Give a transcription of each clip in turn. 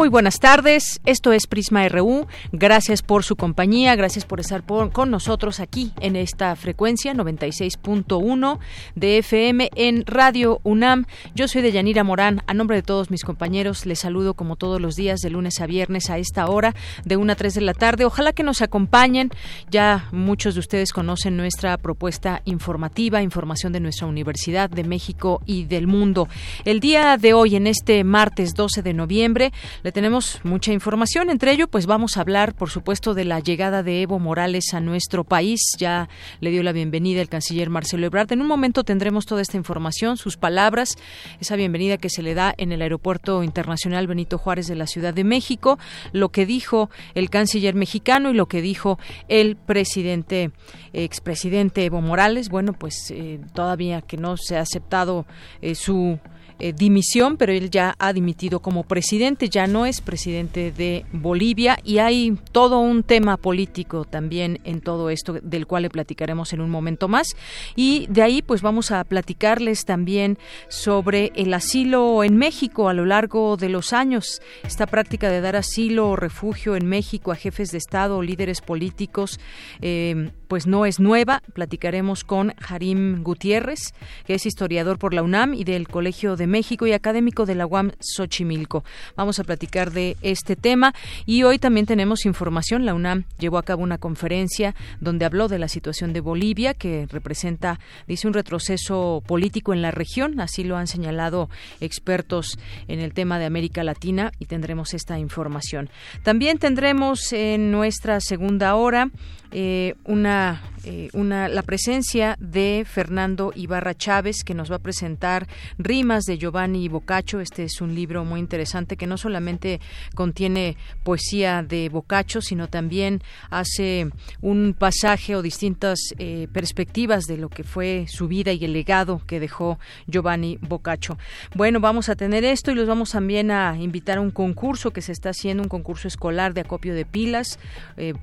Muy buenas tardes, esto es Prisma RU. Gracias por su compañía, gracias por estar con nosotros aquí en esta frecuencia 96.1 de FM en Radio UNAM. Yo soy Deyanira Morán. A nombre de todos mis compañeros, les saludo como todos los días de lunes a viernes a esta hora de 1 a 3 de la tarde. Ojalá que nos acompañen. Ya muchos de ustedes conocen nuestra propuesta informativa, información de nuestra Universidad de México y del mundo. El día de hoy, en este martes 12 de noviembre, tenemos mucha información. Entre ello, pues vamos a hablar, por supuesto, de la llegada de Evo Morales a nuestro país. Ya le dio la bienvenida el canciller Marcelo Ebrard. En un momento tendremos toda esta información, sus palabras, esa bienvenida que se le da en el Aeropuerto Internacional Benito Juárez de la Ciudad de México, lo que dijo el canciller mexicano y lo que dijo el presidente, expresidente Evo Morales. Bueno, pues eh, todavía que no se ha aceptado eh, su eh, dimisión, pero él ya ha dimitido como presidente, ya no es presidente de Bolivia y hay todo un tema político también en todo esto del cual le platicaremos en un momento más. Y de ahí pues vamos a platicarles también sobre el asilo en México a lo largo de los años, esta práctica de dar asilo o refugio en México a jefes de Estado líderes políticos eh, pues no es nueva. Platicaremos con Harim Gutiérrez, que es historiador por la UNAM y del Colegio de México y académico de la UAM Xochimilco. Vamos a platicar de este tema y hoy también tenemos información. La UNAM llevó a cabo una conferencia donde habló de la situación de Bolivia, que representa, dice, un retroceso político en la región. Así lo han señalado expertos en el tema de América Latina y tendremos esta información. También tendremos en nuestra segunda hora eh, una, eh, una, la presencia de Fernando Ibarra Chávez, que nos va a presentar Rimas de Giovanni Boccaccio. Este es un libro muy interesante que no solamente contiene poesía de Boccaccio, sino también hace un pasaje o distintas eh, perspectivas de lo que fue su vida y el legado que dejó Giovanni Boccaccio. Bueno, vamos a tener esto y los vamos también a invitar a un concurso que se está haciendo, un concurso escolar de acopio de pilas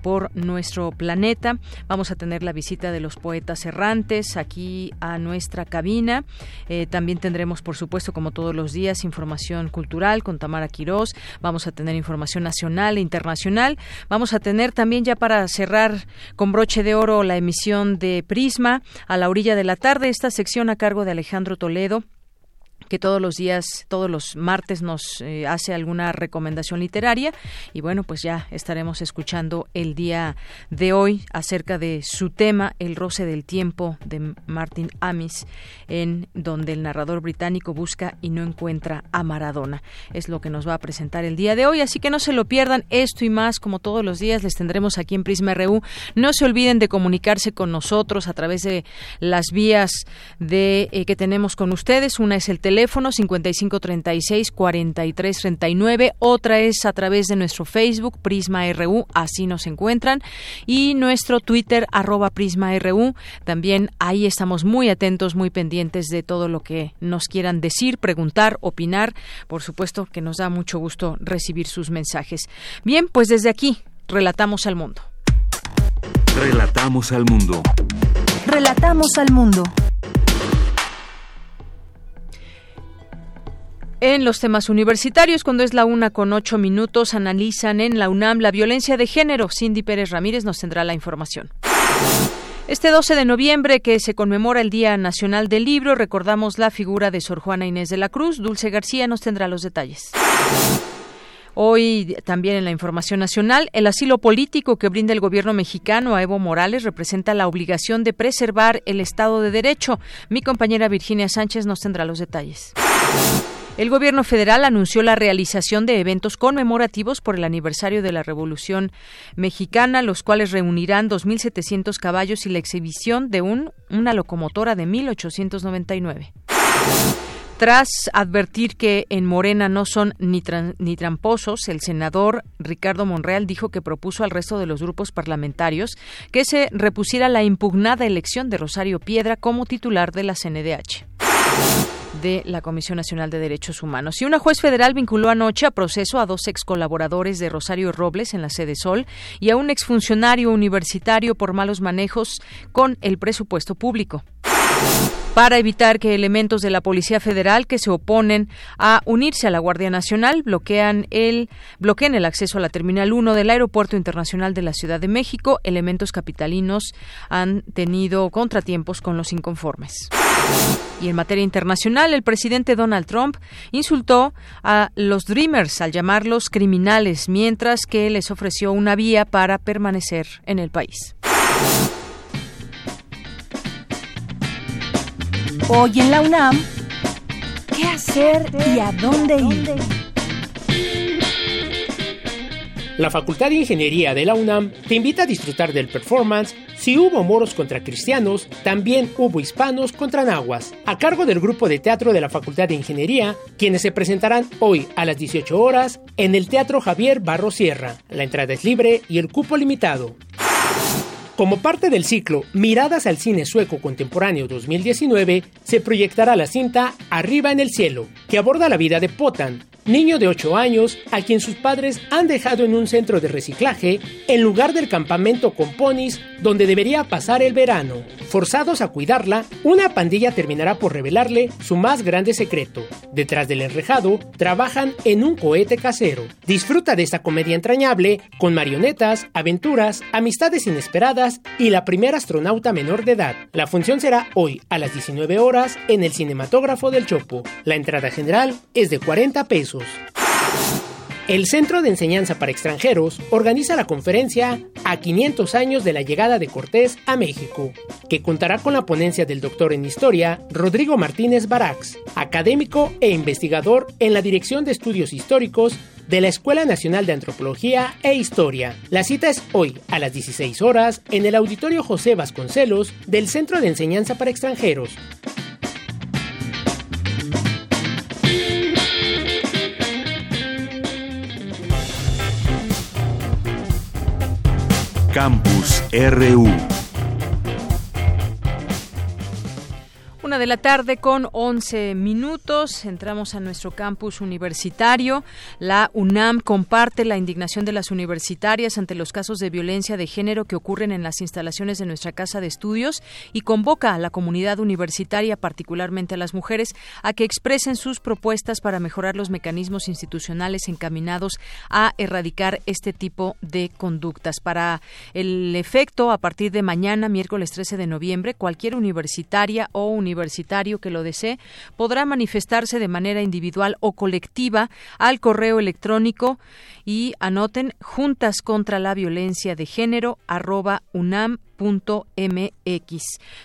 por nuestro planeta Vamos a tener la visita de los poetas errantes aquí a nuestra cabina. Eh, también tendremos, por supuesto, como todos los días, información cultural con Tamara Quirós. Vamos a tener información nacional e internacional. Vamos a tener también ya para cerrar con broche de oro la emisión de Prisma a la orilla de la tarde, esta sección a cargo de Alejandro Toledo que todos los días, todos los martes nos eh, hace alguna recomendación literaria y bueno, pues ya estaremos escuchando el día de hoy acerca de su tema El roce del tiempo de Martin Amis en donde el narrador británico busca y no encuentra a Maradona. Es lo que nos va a presentar el día de hoy, así que no se lo pierdan, esto y más como todos los días les tendremos aquí en Prisma RU. No se olviden de comunicarse con nosotros a través de las vías de eh, que tenemos con ustedes, una es el teléfono teléfono 5536-4339. Otra es a través de nuestro Facebook, Prisma RU, así nos encuentran. Y nuestro Twitter, arroba Prisma RU. También ahí estamos muy atentos, muy pendientes de todo lo que nos quieran decir, preguntar, opinar. Por supuesto que nos da mucho gusto recibir sus mensajes. Bien, pues desde aquí, relatamos al mundo. Relatamos al mundo. Relatamos al mundo. En los temas universitarios, cuando es la una con ocho minutos, analizan en la UNAM la violencia de género. Cindy Pérez Ramírez nos tendrá la información. Este 12 de noviembre, que se conmemora el Día Nacional del Libro, recordamos la figura de Sor Juana Inés de la Cruz. Dulce García nos tendrá los detalles. Hoy también en la información nacional, el asilo político que brinda el gobierno mexicano a Evo Morales representa la obligación de preservar el Estado de Derecho. Mi compañera Virginia Sánchez nos tendrá los detalles. El gobierno federal anunció la realización de eventos conmemorativos por el aniversario de la Revolución Mexicana, los cuales reunirán 2.700 caballos y la exhibición de un, una locomotora de 1899. Tras advertir que en Morena no son ni, ni, tramposos, el senador Ricardo Monreal dijo que propuso al resto de los grupos parlamentarios que se repusiera la impugnada elección de Rosario Piedra como titular de la CNDH de la Comisión Nacional de Derechos Humanos. Y una juez federal vinculó anoche a proceso a dos ex colaboradores de Rosario Robles en la sede Sol y a un exfuncionario universitario por malos manejos con el presupuesto público para evitar que elementos de la Policía Federal que se oponen a unirse a la Guardia Nacional bloquean el, bloqueen el acceso a la Terminal 1 del Aeropuerto Internacional de la Ciudad de México. Elementos capitalinos han tenido contratiempos con los inconformes. Y en materia internacional, el presidente Donald Trump insultó a los Dreamers al llamarlos criminales, mientras que les ofreció una vía para permanecer en el país. Hoy en la UNAM, ¿qué hacer y a dónde ir? La Facultad de Ingeniería de la UNAM te invita a disfrutar del performance Si hubo moros contra cristianos, también hubo hispanos contra nahuas, a cargo del grupo de teatro de la Facultad de Ingeniería, quienes se presentarán hoy a las 18 horas en el Teatro Javier Barro Sierra. La entrada es libre y el cupo limitado. Como parte del ciclo Miradas al cine sueco contemporáneo 2019, se proyectará la cinta Arriba en el cielo, que aborda la vida de Potan, niño de 8 años a quien sus padres han dejado en un centro de reciclaje en lugar del campamento con ponis donde debería pasar el verano. Forzados a cuidarla, una pandilla terminará por revelarle su más grande secreto. Detrás del enrejado, trabajan en un cohete casero. Disfruta de esta comedia entrañable con marionetas, aventuras, amistades inesperadas y la primera astronauta menor de edad. La función será hoy a las 19 horas en el cinematógrafo del Chopo. La entrada general es de 40 pesos. El Centro de Enseñanza para Extranjeros organiza la conferencia A 500 años de la llegada de Cortés a México, que contará con la ponencia del doctor en Historia Rodrigo Martínez Barax, académico e investigador en la Dirección de Estudios Históricos de la Escuela Nacional de Antropología e Historia. La cita es hoy a las 16 horas en el Auditorio José Vasconcelos del Centro de Enseñanza para Extranjeros. Campus RU. Una de la tarde con 11 minutos. Entramos a nuestro campus universitario. La UNAM comparte la indignación de las universitarias ante los casos de violencia de género que ocurren en las instalaciones de nuestra casa de estudios y convoca a la comunidad universitaria, particularmente a las mujeres, a que expresen sus propuestas para mejorar los mecanismos institucionales encaminados a erradicar este tipo de conductas. Para el efecto, a partir de mañana, miércoles 13 de noviembre, cualquier universitaria o universitaria universitario que lo desee podrá manifestarse de manera individual o colectiva al correo electrónico y anoten juntas contra la violencia de género arroba unam mx.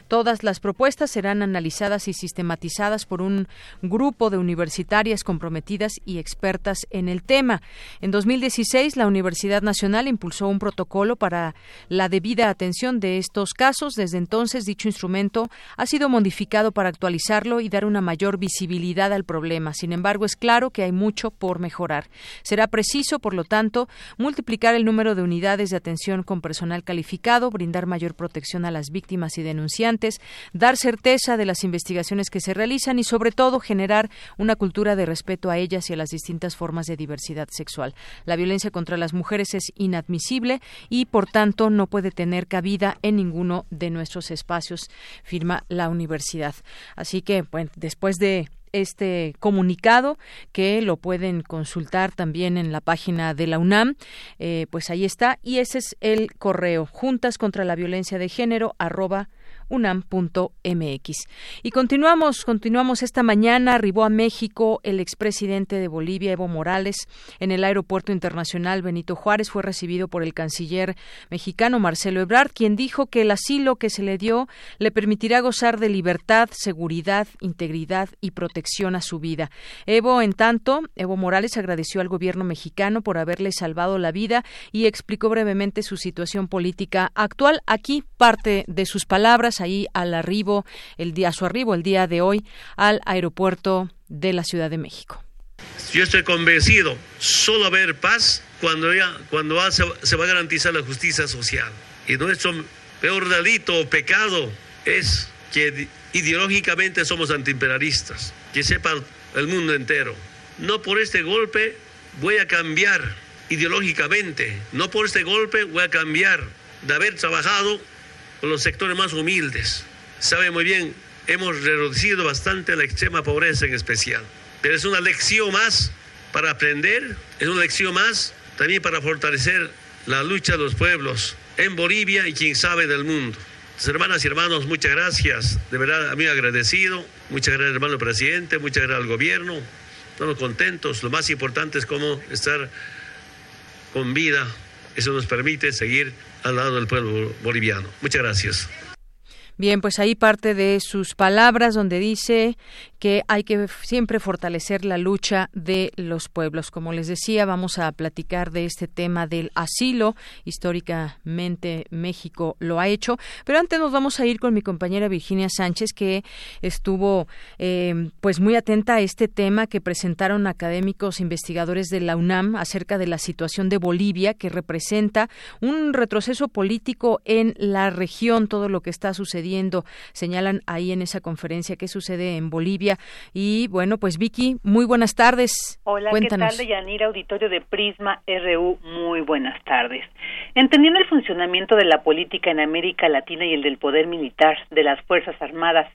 Todas las propuestas serán analizadas y sistematizadas por un grupo de universitarias comprometidas y expertas en el tema. En 2016, la Universidad Nacional impulsó un protocolo para la debida atención de estos casos. Desde entonces, dicho instrumento ha sido modificado para actualizarlo y dar una mayor visibilidad al problema. Sin embargo, es claro que hay mucho por mejorar. Será preciso, por lo tanto, multiplicar el número de unidades de atención con personal calificado, brindar mayor protección a las víctimas y denunciantes, dar certeza de las investigaciones que se realizan y, sobre todo, generar una cultura de respeto a ellas y a las distintas formas de diversidad sexual. La violencia contra las mujeres es inadmisible y, por tanto, no puede tener cabida en ninguno de nuestros espacios, firma la universidad. Así que, bueno, después de este comunicado que lo pueden consultar también en la página de la UNAM. Eh, pues ahí está. Y ese es el correo juntas contra la violencia de género arroba unam.mx. Y continuamos, continuamos esta mañana. Arribó a México el expresidente de Bolivia, Evo Morales, en el Aeropuerto Internacional Benito Juárez. Fue recibido por el canciller mexicano Marcelo Ebrard, quien dijo que el asilo que se le dio le permitirá gozar de libertad, seguridad, integridad y protección a su vida. Evo, en tanto, Evo Morales agradeció al gobierno mexicano por haberle salvado la vida y explicó brevemente su situación política actual. Aquí parte de sus palabras ahí al arribo, el día, a su arribo el día de hoy al aeropuerto de la Ciudad de México. Yo estoy convencido, solo haber paz cuando, ya, cuando se va a garantizar la justicia social. Y nuestro peor delito o pecado es que ideológicamente somos antiimperialistas, que sepa el mundo entero. No por este golpe voy a cambiar ideológicamente, no por este golpe voy a cambiar de haber trabajado con los sectores más humildes. Sabe muy bien, hemos reducido bastante la extrema pobreza en especial. Pero es una lección más para aprender, es una lección más también para fortalecer la lucha de los pueblos en Bolivia y quien sabe del mundo. hermanas y hermanos, muchas gracias. De verdad, a mí agradecido. Muchas gracias, hermano presidente. Muchas gracias al gobierno. Estamos contentos. Lo más importante es cómo estar con vida. Eso nos permite seguir al lado del pueblo boliviano. Muchas gracias. Bien, pues ahí parte de sus palabras donde dice que hay que siempre fortalecer la lucha de los pueblos. Como les decía, vamos a platicar de este tema del asilo. Históricamente México lo ha hecho, pero antes nos vamos a ir con mi compañera Virginia Sánchez, que estuvo eh, pues muy atenta a este tema que presentaron académicos investigadores de la UNAM acerca de la situación de Bolivia, que representa un retroceso político en la región, todo lo que está sucediendo. Señalan ahí en esa conferencia qué sucede en Bolivia y bueno, pues Vicky, muy buenas tardes. Hola, ¿qué tal, Yanira, auditorio de Prisma RU? Muy buenas tardes. Entendiendo el funcionamiento de la política en América Latina y el del poder militar de las Fuerzas Armadas,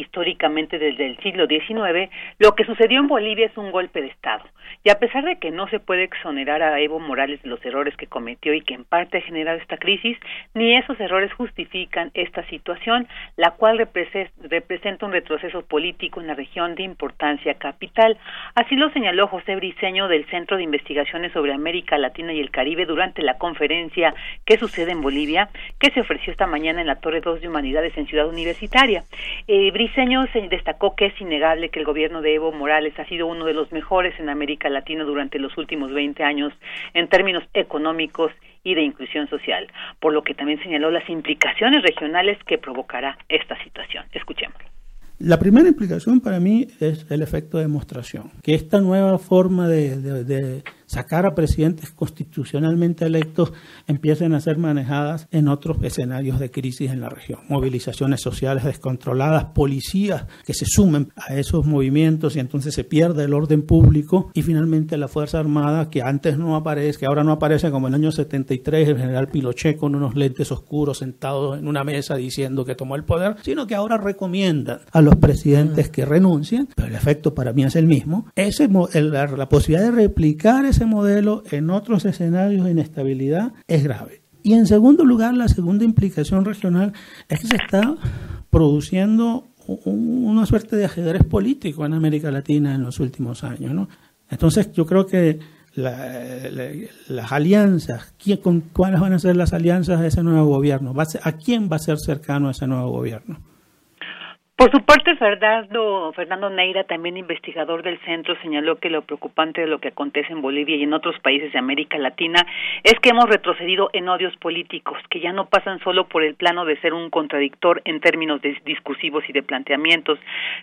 históricamente desde el siglo XIX, lo que sucedió en Bolivia es un golpe de Estado. Y a pesar de que no se puede exonerar a Evo Morales de los errores que cometió y que en parte ha generado esta crisis, ni esos errores justifican esta situación, la cual representa un retroceso político en la región de importancia capital. Así lo señaló José Briceño del Centro de Investigaciones sobre América Latina y el Caribe durante la conferencia que sucede en Bolivia, que se ofreció esta mañana en la Torre 2 de Humanidades en Ciudad Universitaria. Eh, Briceño destacó que es innegable que el gobierno de Evo Morales ha sido uno de los mejores en América Latina durante los últimos 20 años en términos económicos y de inclusión social, por lo que también señaló las implicaciones regionales que provocará esta situación. Escuchémoslo. La primera implicación para mí es el efecto de demostración, que esta nueva forma de, sacar a presidentes constitucionalmente electos empiecen a ser manejadas en otros escenarios de crisis en la región. Movilizaciones sociales descontroladas, policías que se sumen a esos movimientos y entonces se pierde el orden público y finalmente la Fuerza Armada que antes no aparece, que ahora no aparece como en el año 73 el general Pinochet con unos lentes oscuros sentado en una mesa diciendo que tomó el poder, sino que ahora recomiendan a los presidentes que renuncien, pero el efecto para mí es el mismo, ese, la, la posibilidad de replicar ese modelo en otros escenarios de inestabilidad es grave. Y en segundo lugar, la segunda implicación regional es que se está produciendo una suerte de ajedrez político en América Latina en los últimos años. ¿no? Entonces yo creo que las alianzas, con, ¿cuáles van a ser las alianzas de ese nuevo gobierno? ¿A quién va a ser cercano ese nuevo gobierno? Por su parte, Fernando, Fernando Neira, también investigador del centro, señaló que lo preocupante de lo que acontece en Bolivia y en otros países de América Latina es que hemos retrocedido en odios políticos, que ya no pasan solo por el plano de ser un contradictor en términos discursivos y de planteamientos,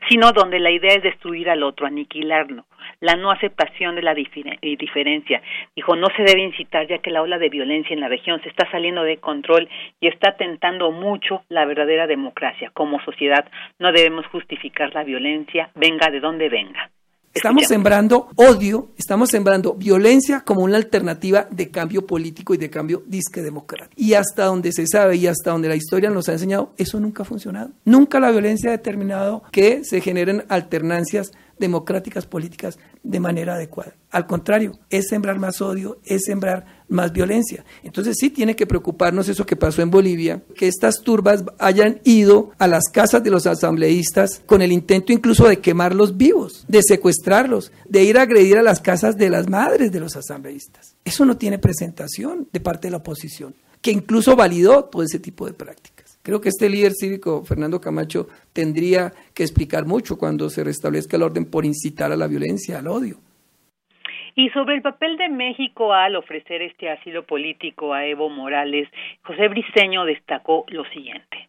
sino donde la idea es destruir al otro, aniquilarlo la no aceptación de la diferencia. Dijo, no se debe incitar ya que la ola de violencia en la región se está saliendo de control y está tentando mucho la verdadera democracia. Como sociedad no debemos justificar la violencia, venga de donde venga. Estamos sembrando odio, estamos sembrando violencia como una alternativa de cambio político y de cambio disque democrático. Y hasta donde se sabe y hasta donde la historia nos ha enseñado, eso nunca ha funcionado. Nunca la violencia ha determinado que se generen alternancias democráticas políticas de manera adecuada. Al contrario, es sembrar más odio, es sembrar más violencia. Entonces sí tiene que preocuparnos eso que pasó en Bolivia, que estas turbas hayan ido a las casas de los asambleístas con el intento incluso de quemarlos vivos, de secuestrarlos, de ir a agredir a las casas de las madres de los asambleístas. Eso no tiene presentación de parte de la oposición, que incluso validó todo ese tipo de prácticas. Creo que este líder cívico, Fernando Camacho, tendría que explicar mucho cuando se restablezca el orden por incitar a la violencia, al odio. Y sobre el papel de México al ofrecer este asilo político a Evo Morales, José Briceño destacó lo siguiente.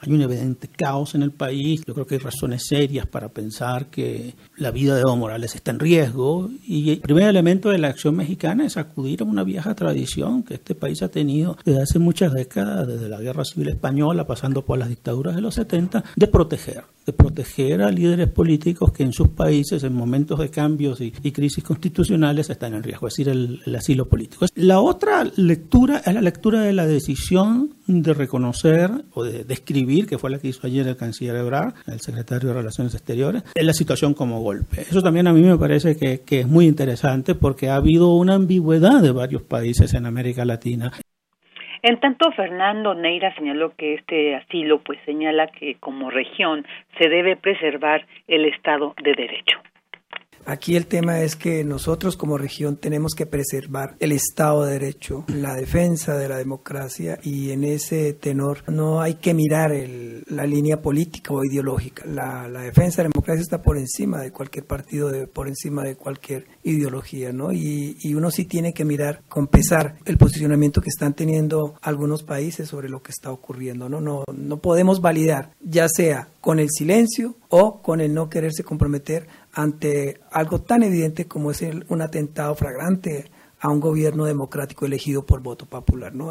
Hay un evidente caos en el país. Yo creo que hay razones serias para pensar que la vida de Evo Morales está en riesgo. Y el primer elemento de la acción mexicana es acudir a una vieja tradición que este país ha tenido desde hace muchas décadas, desde la Guerra Civil Española, pasando por las dictaduras de los 70, de proteger de proteger a líderes políticos que en sus países, en momentos de cambios y, crisis constitucionales, están en riesgo, es decir, el, asilo político. La otra lectura es la lectura de la decisión de reconocer o de describir, que fue la que hizo ayer el canciller Ebrard, el secretario de Relaciones Exteriores, la situación como golpe. Eso también a mí me parece que es muy interesante porque ha habido una ambigüedad de varios países en América Latina en tanto, Fernando Neira señaló que este asilo pues señala que como región se debe preservar el Estado de Derecho. Aquí el tema es que nosotros como región tenemos que preservar el Estado de Derecho, la defensa de la democracia y en ese tenor no hay que mirar la línea política o ideológica. La, defensa de la democracia está por encima de cualquier partido, por encima de cualquier ideología, ¿no? Y, y uno sí tiene que mirar con pesar el posicionamiento que están teniendo algunos países sobre lo que está ocurriendo, ¿no? No, no podemos validar, ya sea con el silencio o con el no quererse comprometer ante algo tan evidente como es un atentado flagrante a un gobierno democrático elegido por voto popular, ¿no?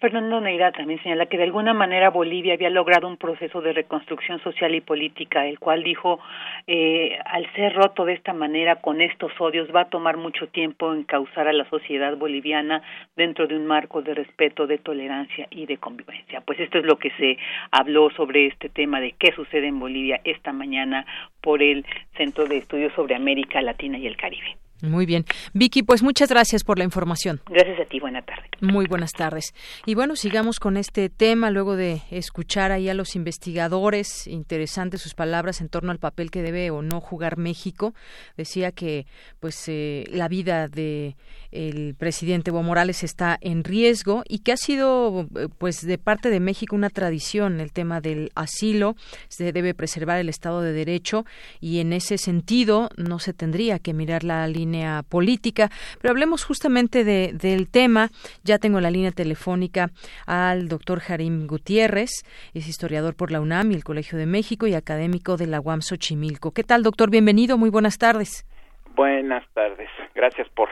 Fernando Neira también señala que de alguna manera Bolivia había logrado un proceso de reconstrucción social y política, el cual dijo, eh, al ser roto de esta manera con estos odios, va a tomar mucho tiempo en causar a la sociedad boliviana dentro de un marco de respeto, de tolerancia y de convivencia. Pues esto es lo que se habló sobre este tema de qué sucede en Bolivia esta mañana por el Centro de Estudios sobre América Latina y el Caribe. Muy bien. Vicky, pues muchas gracias por la información. Gracias a ti, buena tarde. Muy buenas tardes. Y bueno, sigamos con este tema luego de escuchar ahí a los investigadores, interesantes sus palabras en torno al papel que debe o no jugar México. Decía que pues eh, la vida de el presidente Evo Morales está en riesgo y que ha sido pues de parte de México una tradición el tema del asilo, se debe preservar el estado de derecho y en ese sentido no se tendría que mirar la línea política. Pero hablemos justamente de, del tema. Ya tengo la línea telefónica al doctor Jarim Gutiérrez, es historiador por la UNAM y el Colegio de México y académico de la UAM Xochimilco. ¿Qué tal, doctor? Bienvenido, muy buenas tardes. Buenas tardes, gracias por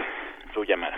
su llamada,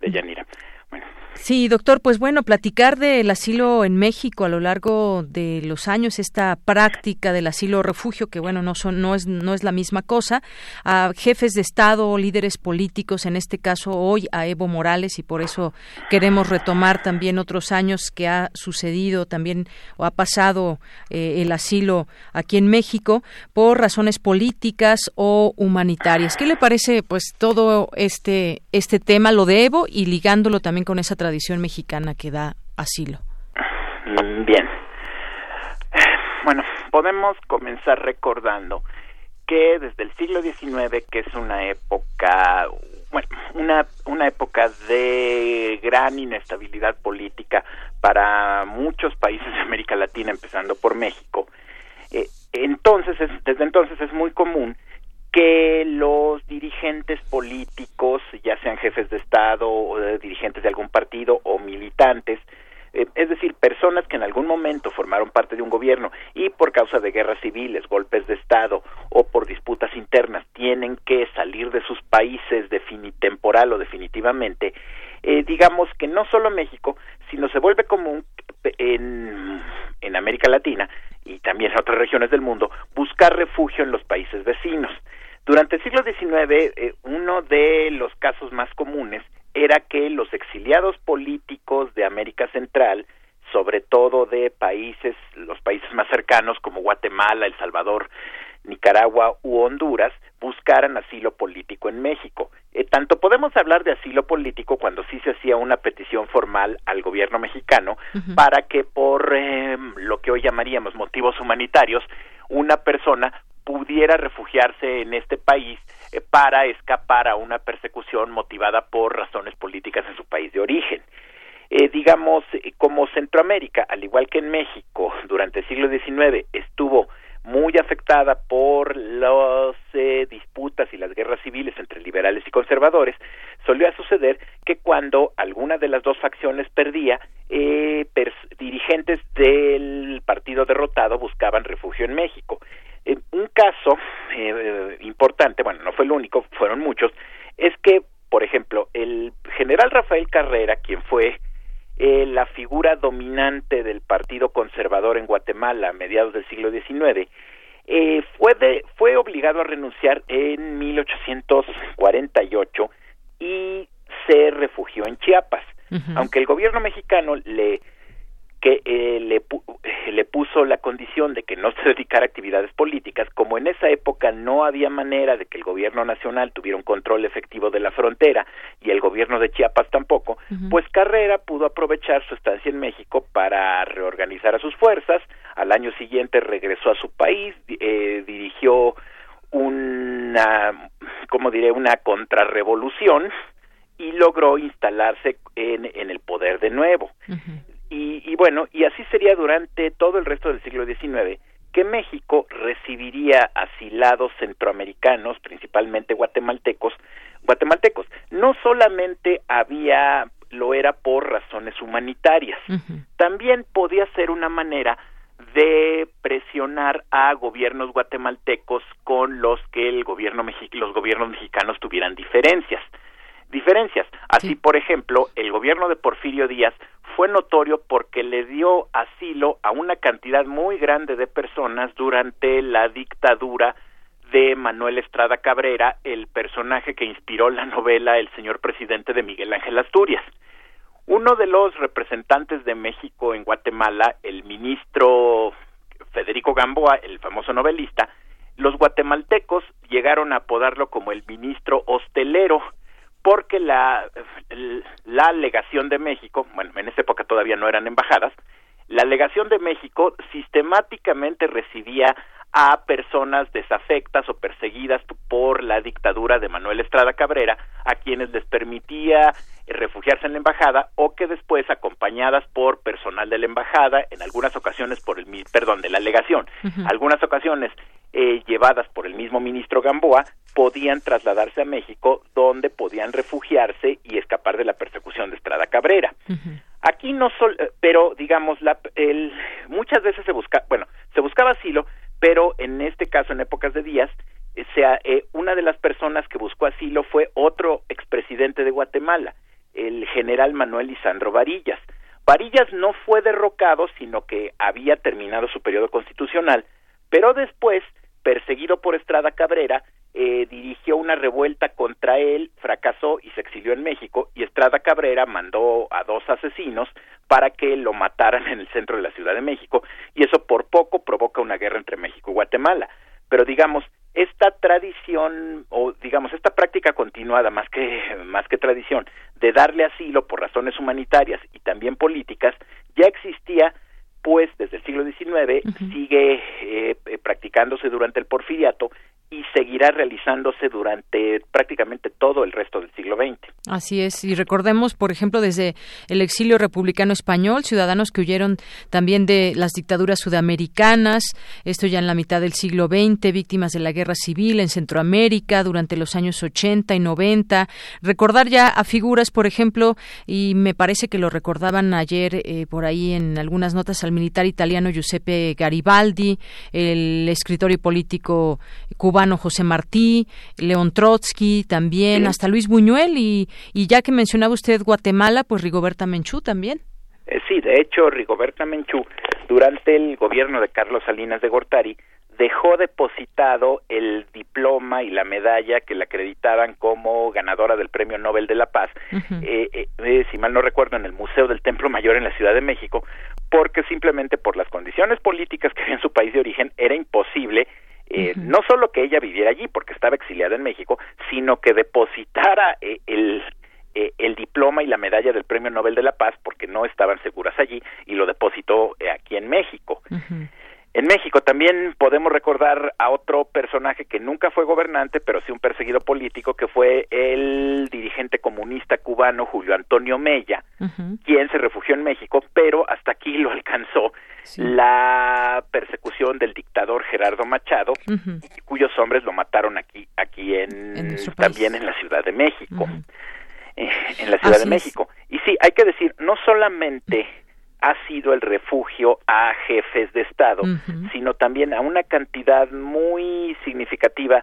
de Yanira. Bueno, Sí, doctor, pues bueno, platicar del asilo en México a lo largo de los años, esta práctica del asilo refugio, que bueno, no son, no es, no es la misma cosa, a jefes de Estado, líderes políticos, en este caso hoy a Evo Morales, y por eso queremos retomar también otros años que ha sucedido también o ha pasado eh, el asilo aquí en México por razones políticas o humanitarias. ¿Qué le parece pues todo este, este tema, lo de Evo, y ligándolo también con esa tradición mexicana que da asilo? Mm, bien. Bueno, podemos comenzar recordando que desde el siglo XIX, que es una época, bueno, una, una época de gran inestabilidad política para muchos países de América Latina, empezando por México, eh, entonces, desde entonces es muy común que los dirigentes políticos, ya sean jefes de Estado o dirigentes de algún partido o militantes, eh, es decir, personas que en algún momento formaron parte de un gobierno y por causa de guerras civiles, golpes de Estado o por disputas internas tienen que salir de sus países temporal o definitivamente, eh, digamos que no solo México, sino se vuelve común en, en América Latina y también en otras regiones del mundo buscar refugio en los países vecinos. Durante el siglo XIX, eh, uno de los casos más comunes era que los exiliados políticos de América Central, sobre todo de países, los países más cercanos como Guatemala, El Salvador, Nicaragua u Honduras buscaran asilo político en México. Eh, tanto podemos hablar de asilo político cuando sí se hacía una petición formal al gobierno mexicano para que por em, lo que hoy llamaríamos motivos humanitarios, una persona pudiera refugiarse en este país eh, para escapar a una persecución motivada por razones políticas en su país de origen. Eh, digamos, como Centroamérica, al igual que en México, durante el siglo XIX estuvo muy afectada por las eh, disputas y las guerras civiles entre liberales y conservadores, solía suceder que cuando alguna de las dos facciones perdía, eh, dirigentes del partido derrotado buscaban refugio en México. un caso eh, importante, bueno, no fue el único, fueron muchos, es que, por ejemplo, el general Rafael Carrera, quien fue eh, la figura dominante del Partido Conservador en Guatemala a mediados del siglo XIX, eh, fue, de, fue obligado a renunciar en 1848 y se refugió en Chiapas. Aunque el gobierno mexicano le que eh, le, eh, le puso la condición de que no se dedicara a actividades políticas, como en esa época no había manera de que el gobierno nacional tuviera un control efectivo de la frontera y el gobierno de Chiapas tampoco, pues Carrera pudo aprovechar su estancia en México para reorganizar a sus fuerzas, al año siguiente regresó a su país, eh, dirigió una, como diré, una contrarrevolución y logró instalarse en, en el poder de nuevo. Y, bueno, y así sería durante todo el resto del siglo XIX, que México recibiría asilados centroamericanos, principalmente guatemaltecos, guatemaltecos. No solamente había lo era por razones humanitarias, también podía ser una manera de presionar a gobiernos guatemaltecos con los que el gobierno los gobiernos mexicanos tuvieran diferencias diferencias. Así, por ejemplo, el gobierno de Porfirio Díaz fue notorio porque le dio asilo a una cantidad muy grande de personas durante la dictadura de Manuel Estrada Cabrera, el personaje que inspiró la novela El señor presidente de Miguel Ángel Asturias. Uno de los representantes de México en Guatemala, el ministro Federico Gamboa, el famoso novelista, los guatemaltecos llegaron a apodarlo como el ministro hostelero, porque la, la legación de México, bueno, en esa época todavía no eran embajadas, la legación de México sistemáticamente recibía a personas desafectas o perseguidas por la dictadura de Manuel Estrada Cabrera, a quienes les permitía refugiarse en la embajada o que después acompañadas por personal de la embajada, en algunas ocasiones por el perdón, de la legación, algunas ocasiones eh, llevadas por el mismo ministro Gamboa, podían trasladarse a México donde podían refugiarse y escapar de la persecución de Estrada Cabrera. Aquí no solo, eh, pero digamos, la, el, muchas veces se busca, bueno, se buscaba asilo, pero en este caso, en épocas de Díaz, eh, sea, eh, una de las personas que buscó asilo fue otro expresidente de Guatemala, el general Manuel Lisandro Varillas. Varillas no fue derrocado, sino que había terminado su periodo constitucional, pero después, perseguido por Estrada Cabrera, eh, dirigió una revuelta contra él, fracasó y se exilió en México, y Estrada Cabrera mandó a dos asesinos para que lo mataran en el centro de la Ciudad de México, y eso por poco provoca una guerra entre México y Guatemala. Pero digamos, esta tradición o digamos esta práctica continuada más que más que tradición de darle asilo por razones humanitarias y también políticas ya existía pues desde el siglo XIX sigue eh, practicándose durante el porfiriato y seguirá realizándose durante prácticamente todo el resto del siglo XX. Así es, y recordemos, por ejemplo, desde el exilio republicano español, ciudadanos que huyeron también de las dictaduras sudamericanas, esto ya en la mitad del siglo XX, víctimas de la guerra civil en Centroamérica durante los años 80 y 90, recordar ya a figuras, por ejemplo, y me parece que lo recordaban ayer eh, por ahí en algunas notas al militar italiano Giuseppe Garibaldi, el escritor y político cubano José Martí, León Trotsky también, hasta Luis Buñuel y, y ya que mencionaba usted Guatemala, pues Rigoberta Menchú también. Eh, sí, de hecho, Rigoberta Menchú, durante el gobierno de Carlos Salinas de Gortari, dejó depositado el diploma y la medalla que le acreditaban como ganadora del Premio Nobel de la Paz, eh, eh, si mal no recuerdo, en el Museo del Templo Mayor en la Ciudad de México, porque simplemente por las condiciones políticas que había en su país de origen era imposible eh, no solo que ella viviera allí porque estaba exiliada en México, sino que depositara eh, el eh, el diploma y la medalla del Premio Nobel de la Paz porque no estaban seguras allí y lo depositó aquí en México. En México también podemos recordar a otro personaje que nunca fue gobernante, pero sí un perseguido político, que fue el dirigente comunista cubano Julio Antonio Mella, quien se refugió en México, pero hasta aquí lo alcanzó la persecución del dictador Gerardo Machado, cuyos hombres lo mataron aquí, aquí en, también en la Ciudad de México, eh, en la Ciudad de México. Y sí, hay que decir, no solamente ha sido el refugio a jefes de Estado, sino también a una cantidad muy significativa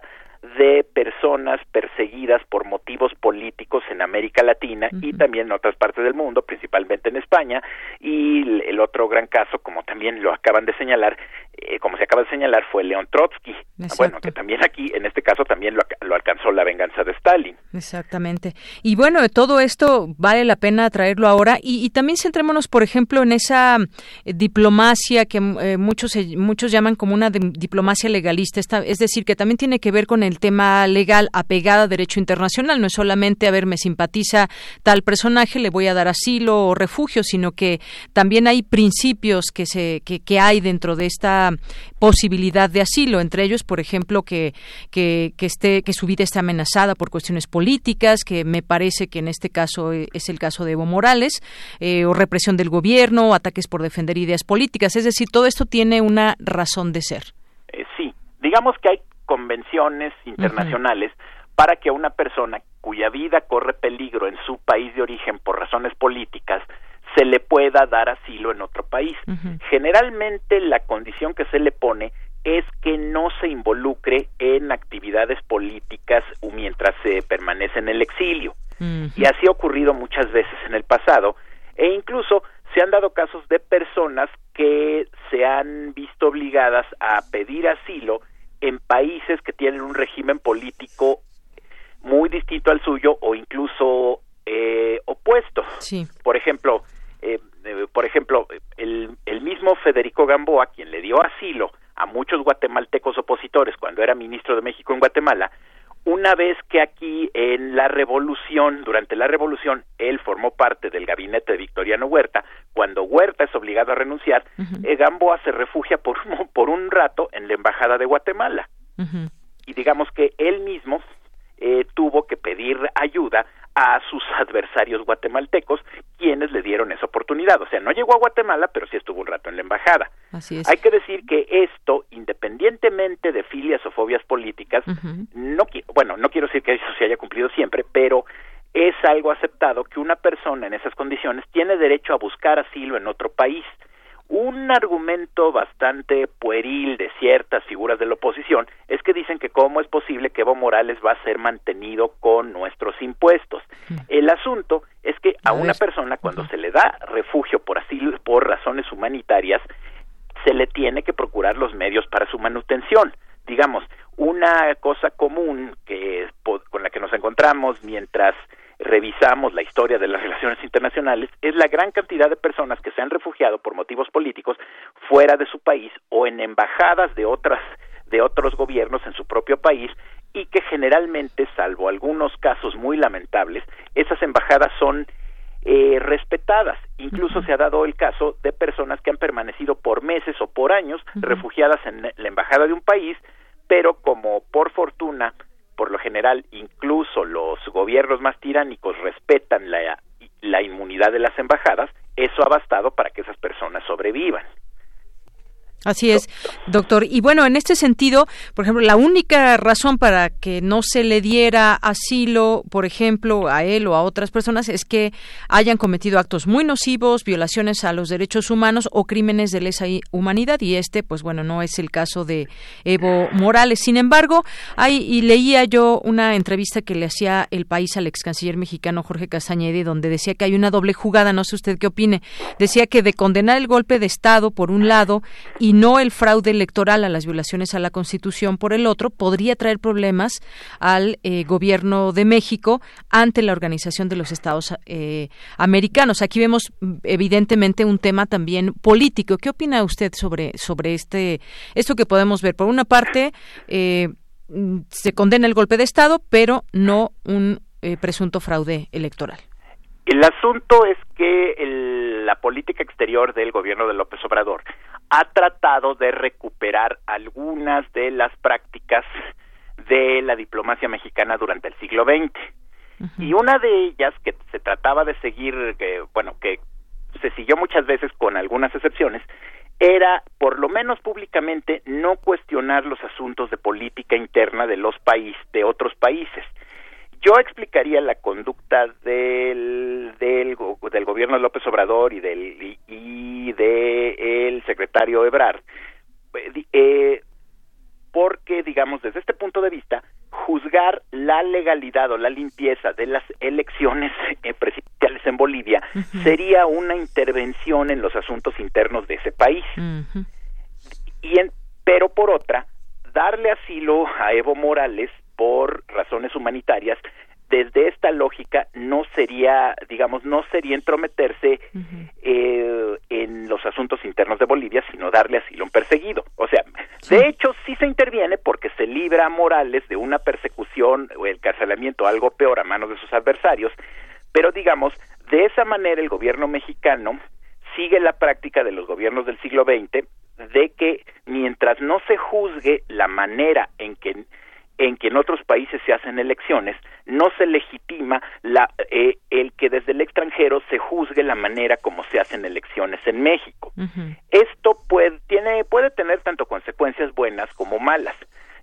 de personas perseguidas por motivos políticos en América Latina y también en otras partes del mundo, principalmente en España, y el otro gran caso, como también lo acaban de señalar, eh, como se acaba de señalar, fue León Trotsky. Bueno, que también aquí, en este caso, también lo, alcanzó la venganza de Stalin. Exactamente. Y bueno, todo esto vale la pena traerlo ahora y, también centrémonos, por ejemplo, en esa eh, diplomacia que eh, muchos muchos llaman como una diplomacia legalista, es decir, que también tiene que ver con el tema legal apegada a derecho internacional. No es solamente, a ver, me simpatiza tal personaje, le voy a dar asilo o refugio, sino que también hay principios que, se, que, que hay dentro de esta posibilidad de asilo. Entre ellos, por ejemplo, que, que, esté, que su vida esté amenazada por cuestiones políticas, que me parece que en este caso eh, es el caso de Evo Morales, eh, o represión del gobierno, ataques por defender ideas políticas. Es decir, todo esto tiene una razón de ser. Eh, sí, digamos que hay convenciones internacionales para que una persona cuya vida corre peligro en su país de origen por razones políticas se le pueda dar asilo en otro país. Generalmente la condición que se le pone es que no se involucre en actividades políticas mientras se permanece en el exilio. Y así ha ocurrido muchas veces en el pasado e incluso se han dado casos de personas que se han visto obligadas a pedir asilo en países que tienen un régimen político muy distinto al suyo o incluso eh, opuesto. Por ejemplo, eh, eh, por ejemplo, el, el mismo Federico Gamboa, quien le dio asilo a muchos guatemaltecos opositores cuando era ministro de México en Guatemala, una vez que aquí en la revolución, durante la revolución, él formó parte del gabinete de Victoriano Huerta, cuando Huerta es obligado a renunciar, eh, Gamboa se refugia por un, por un rato en la embajada de Guatemala. Y digamos que él mismo eh, tuvo que pedir ayuda a sus adversarios guatemaltecos, quienes le dieron esa oportunidad. O sea, no llegó a Guatemala, pero sí estuvo un rato en la embajada. Así es. Hay que decir que esto, independientemente de filias o fobias políticas, no, bueno, no quiero decir que eso se haya cumplido siempre, pero es algo aceptado que una persona en esas condiciones tiene derecho a buscar asilo en otro país un argumento bastante pueril de ciertas figuras de la oposición es que dicen que cómo es posible que Evo Morales va a ser mantenido con nuestros impuestos. El asunto es que a una persona cuando se le da refugio por asilo por razones humanitarias se le tiene que procurar los medios para su manutención. Digamos, una cosa común que con la que nos encontramos mientras revisamos la historia de las relaciones internacionales, es la gran cantidad de personas que se han refugiado por motivos políticos fuera de su país o en embajadas de otras de otros gobiernos en su propio país y que generalmente, salvo algunos casos muy lamentables, esas embajadas son eh, respetadas. Incluso se ha dado el caso de personas que han permanecido por meses o por años refugiadas en la embajada de un país, pero como por fortuna por lo general incluso los gobiernos más tiránicos respetan la, la inmunidad de las embajadas, eso ha bastado para que esas personas sobrevivan. Así es, doctor. Y bueno, en este sentido, por ejemplo, la única razón para que no se le diera asilo, por ejemplo, a él o a otras personas es que hayan cometido actos muy nocivos, violaciones a los derechos humanos o crímenes de lesa humanidad. Y este, pues bueno, no es el caso de Evo Morales. Sin embargo, hay, y leía yo una entrevista que le hacía el país al ex canciller mexicano Jorge Castañeda, donde decía que hay una doble jugada, no sé usted qué opine. Decía que de condenar el golpe de Estado por un lado y no el fraude electoral a las violaciones a la Constitución por el otro, podría traer problemas al eh, gobierno de México ante la Organización de los Estados eh, Americanos. Aquí vemos evidentemente un tema también político. ¿Qué opina usted sobre sobre este esto que podemos ver? Por una parte, eh, se condena el golpe de Estado, pero no un presunto fraude electoral. El asunto es que la política exterior del gobierno de López Obrador ha tratado de recuperar algunas de las prácticas de la diplomacia mexicana durante el siglo XX. Y una de ellas que se trataba de seguir, que, bueno, que se siguió muchas veces con algunas excepciones, era, por lo menos públicamente, no cuestionar los asuntos de política interna de los países, de otros países yo explicaría la conducta del, del, del gobierno de López Obrador y del y de el secretario Ebrard eh, porque digamos desde este punto de vista juzgar la legalidad o la limpieza de las elecciones eh, presidenciales en Bolivia sería una intervención en los asuntos internos de ese país. Y en, pero por otra darle asilo a Evo Morales por razones humanitarias, desde esta lógica no sería, digamos, no sería entrometerse eh, en los asuntos internos de Bolivia, sino darle asilo a un perseguido. O sea, de hecho, sí se interviene porque se libra a Morales de una persecución o el carcelamiento, algo peor, a manos de sus adversarios, pero digamos, de esa manera el gobierno mexicano sigue la práctica de los gobiernos del siglo XX de que mientras no se juzgue la manera en que en que en otros países se hacen elecciones, no se legitima la, eh, el que desde el extranjero se juzgue la manera como se hacen elecciones en México. Esto puede, tiene, puede tener tanto consecuencias buenas como malas.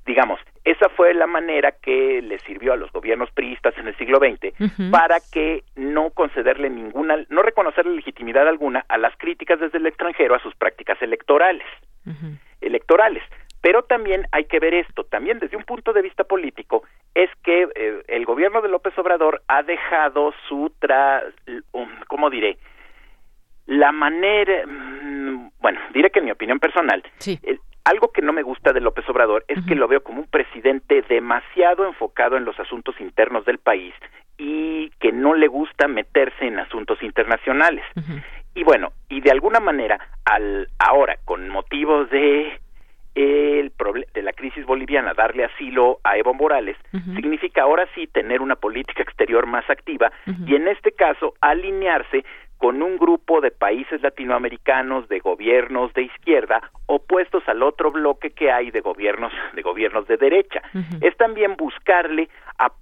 Digamos, esa fue la manera que le sirvió a los gobiernos priistas en el siglo XX para que no concederle ninguna, no reconocerle legitimidad alguna a las críticas desde el extranjero a sus prácticas electorales. Electorales pero también hay que ver esto, también desde un punto de vista político, es que eh, el gobierno de López Obrador ha dejado su, tra um, ¿cómo diré? La manera, mm, bueno, diré que en mi opinión personal, algo que no me gusta de López Obrador es que lo veo como un presidente demasiado enfocado en los asuntos internos del país y que no le gusta meterse en asuntos internacionales. Y bueno, y de alguna manera, al ahora, con motivos de el de la crisis boliviana, darle asilo a Evo Morales, significa ahora sí tener una política exterior más activa y en este caso alinearse con un grupo de países latinoamericanos de gobiernos de izquierda opuestos al otro bloque que hay de gobiernos de gobiernos de derecha. Es también buscarle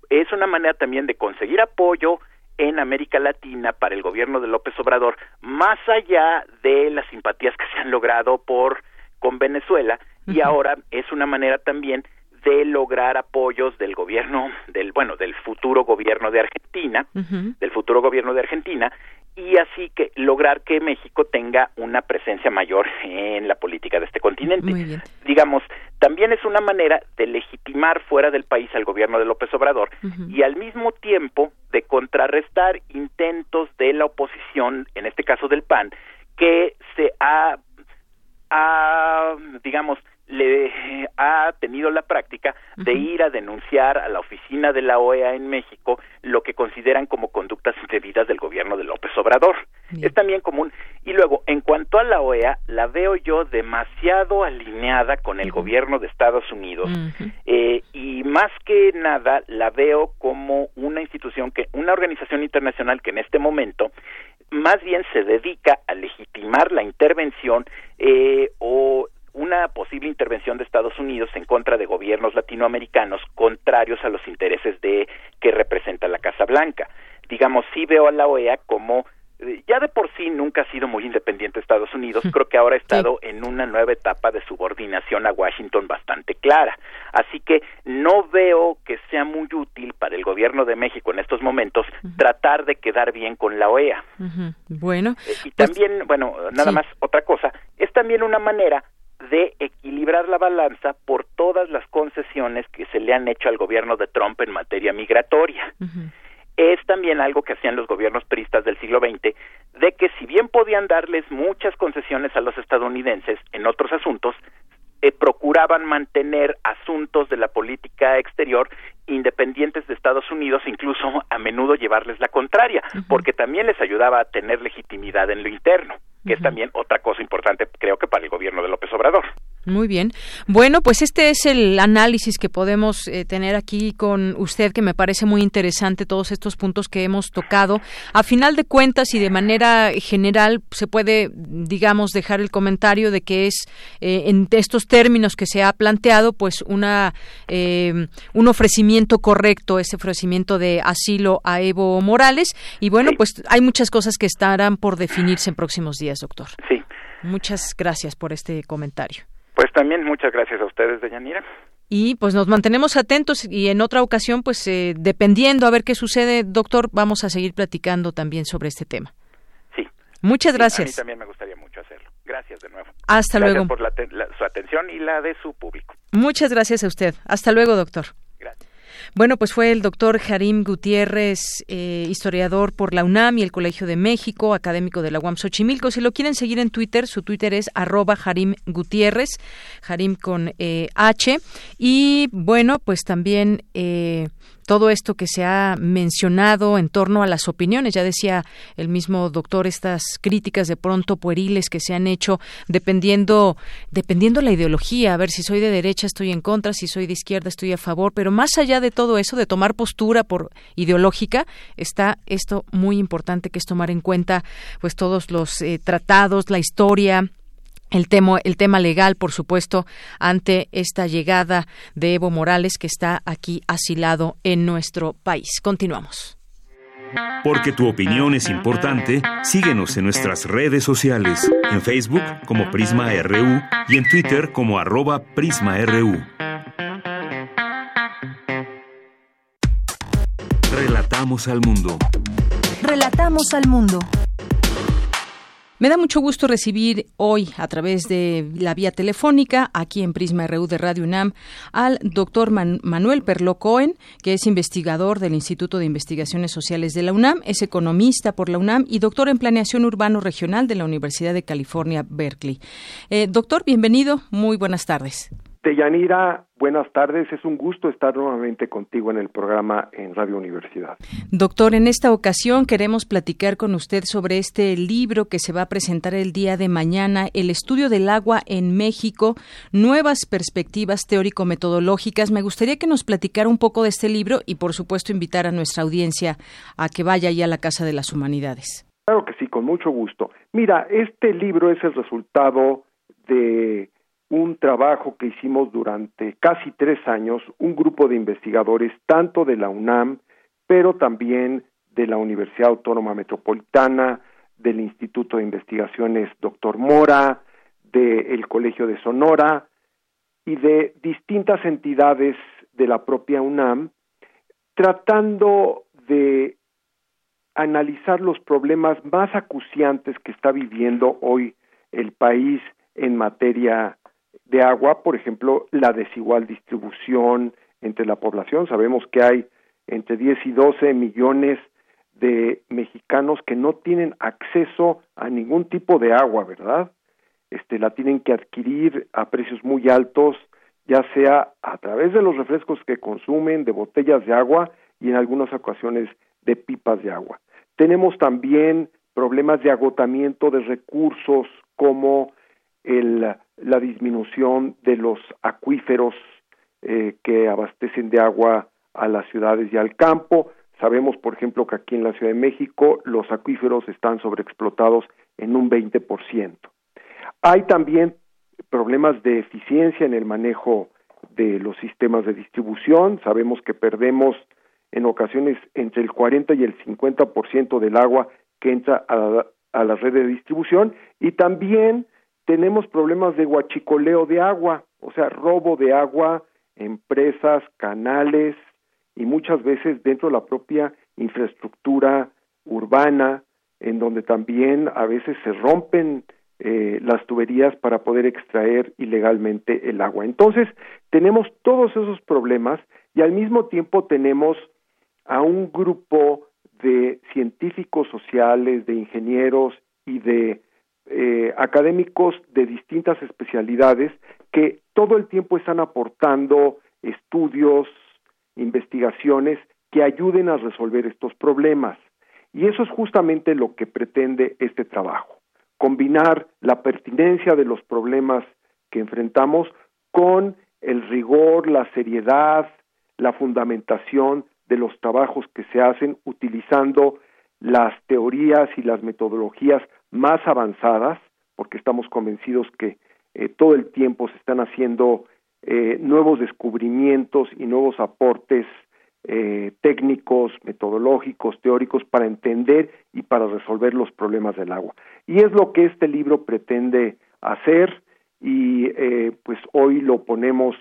es una manera también de conseguir apoyo en América Latina para el gobierno de López Obrador, más allá de las simpatías que se han logrado por con Venezuela y ahora es una manera también de lograr apoyos del gobierno del bueno del futuro gobierno de Argentina del futuro gobierno de Argentina y así que lograr que México tenga una presencia mayor en la política de este continente. Digamos también es una manera de legitimar fuera del país al gobierno de López Obrador y al mismo tiempo de contrarrestar intentos de la oposición en este caso del PAN que se ha ha, digamos, le ha tenido la práctica de ir a denunciar a la oficina de la OEA en México lo que consideran como conductas indebidas del gobierno de López Obrador. Es también común. Y luego, en cuanto a la OEA, la veo yo demasiado alineada con el gobierno de Estados Unidos eh, y más que nada la veo como una institución que, una organización internacional que en este momento más bien se dedica a legitimar la intervención eh, o una posible intervención de Estados Unidos en contra de gobiernos latinoamericanos contrarios a los intereses de que representa la Casa Blanca. Digamos, sí veo a la OEA como eh, ya de por sí nunca ha sido muy independiente Estados Unidos, creo que ahora ha estado en una nueva etapa de subordinación a Washington bastante clara. Así que no veo que sea muy útil para el gobierno de México en estos momentos tratar de quedar bien con la OEA. Bueno. Eh, y pues también, bueno, nada más otra cosa, es también una manera de equilibrar la balanza por todas las concesiones que se le han hecho al gobierno de Trump en materia migratoria. Es también algo que hacían los gobiernos peristas del siglo XX, de que si bien podían darles muchas concesiones a los estadounidenses en otros asuntos, eh, procuraban mantener asuntos de la política exterior independientes de Estados Unidos, incluso a menudo llevarles la contraria, porque también les ayudaba a tener legitimidad en lo interno, que es también otra cosa importante, creo que para el gobierno de López Obrador. Muy bien. Bueno, pues este es el análisis que podemos eh, tener aquí con usted, que me parece muy interesante todos estos puntos que hemos tocado. A final de cuentas y de manera general, se puede, digamos, dejar el comentario de que es eh, en estos términos que se ha planteado, pues una eh, un ofrecimiento correcto, ese ofrecimiento de asilo a Evo Morales. Y bueno, pues hay muchas cosas que estarán por definirse en próximos días, doctor. Sí. Muchas gracias por este comentario. Pues también muchas gracias a ustedes, Deyanira. Y pues nos mantenemos atentos y en otra ocasión, pues eh, dependiendo a ver qué sucede, doctor, vamos a seguir platicando también sobre este tema. Sí. Muchas gracias. a mí también me gustaría mucho hacerlo. Gracias de nuevo. Hasta luego. por su atención y la de su público. Muchas gracias a usted. Hasta luego, doctor. Bueno, pues fue el doctor Jarim Gutiérrez, eh, historiador por la UNAM y el Colegio de México, académico de la UAM Xochimilco. Si lo quieren seguir en Twitter, su Twitter es arroba Jarim Gutiérrez, Jarim con eh, H. Y bueno, pues también... Eh, todo esto que se ha mencionado en torno a las opiniones. Ya decía el mismo doctor estas críticas de pronto pueriles que se han hecho dependiendo dependiendo la ideología, a ver si soy de derecha estoy en contra, si soy de izquierda estoy a favor, pero más allá de todo eso de tomar postura por ideológica está esto muy importante que es tomar en cuenta pues todos los eh, tratados, la historia, el tema, el tema legal, por supuesto, ante esta llegada de Evo Morales que está aquí asilado en nuestro país. Continuamos. Porque tu opinión es importante, síguenos en nuestras redes sociales, en Facebook como Prisma RU y en Twitter como arroba PrismaRU. Relatamos al mundo. Relatamos al mundo. Me da mucho gusto recibir hoy a través de la vía telefónica, aquí en Prisma RU de Radio UNAM, al doctor Manuel Perlo Cohen, que es investigador del Instituto de Investigaciones Sociales de la UNAM, es economista por la UNAM y doctor en Planeación Urbano Regional de la Universidad de California, Berkeley. Eh, doctor, bienvenido, muy buenas tardes. Deyanira, buenas tardes. Es un gusto estar nuevamente contigo en el programa en Radio Universidad. Doctor, en esta ocasión queremos platicar con usted sobre este libro que se va a presentar el día de mañana, El estudio del agua en México, nuevas perspectivas teórico-metodológicas. Me gustaría que nos platicara un poco de este libro y, por supuesto, invitar a nuestra audiencia a que vaya ya a la Casa de las Humanidades. Claro que sí, con mucho gusto. Mira, este libro es el resultado de un trabajo que hicimos durante casi tres años, un grupo de investigadores tanto de la UNAM, pero también de la Universidad Autónoma Metropolitana, del Instituto de Investigaciones Doctor Mora, del Colegio de Sonora y de distintas entidades de la propia UNAM, tratando de analizar los problemas más acuciantes que está viviendo hoy el país en materia de agua, por ejemplo, la desigual distribución entre la población. Sabemos que hay entre 10 y 12 millones de mexicanos que no tienen acceso a ningún tipo de agua, ¿verdad? Este la tienen que adquirir a precios muy altos, ya sea a través de los refrescos que consumen, de botellas de agua y en algunas ocasiones de pipas de agua. Tenemos también problemas de agotamiento de recursos como el la disminución de los acuíferos eh, que abastecen de agua a las ciudades y al campo. Sabemos, por ejemplo, que aquí en la Ciudad de México los acuíferos están sobreexplotados en un 20%. Hay también problemas de eficiencia en el manejo de los sistemas de distribución. Sabemos que perdemos en ocasiones entre el 40 y el 50% del agua que entra a a la red de distribución y también tenemos problemas de guachicoleo de agua, o sea, robo de agua, empresas, canales y muchas veces dentro de la propia infraestructura urbana, en donde también a veces se rompen eh, las tuberías para poder extraer ilegalmente el agua. Entonces, tenemos todos esos problemas y al mismo tiempo tenemos a un grupo de científicos sociales, de ingenieros y de eh, académicos de distintas especialidades que todo el tiempo están aportando estudios, investigaciones que ayuden a resolver estos problemas. Y eso es justamente lo que pretende este trabajo, combinar la pertinencia de los problemas que enfrentamos con el rigor, la seriedad, la fundamentación de los trabajos que se hacen utilizando las teorías y las metodologías más avanzadas, porque estamos convencidos que eh, todo el tiempo se están haciendo eh, nuevos descubrimientos y nuevos aportes eh, técnicos, metodológicos, teóricos para entender y para resolver los problemas del agua. Y es lo que este libro pretende hacer y pues hoy lo ponemos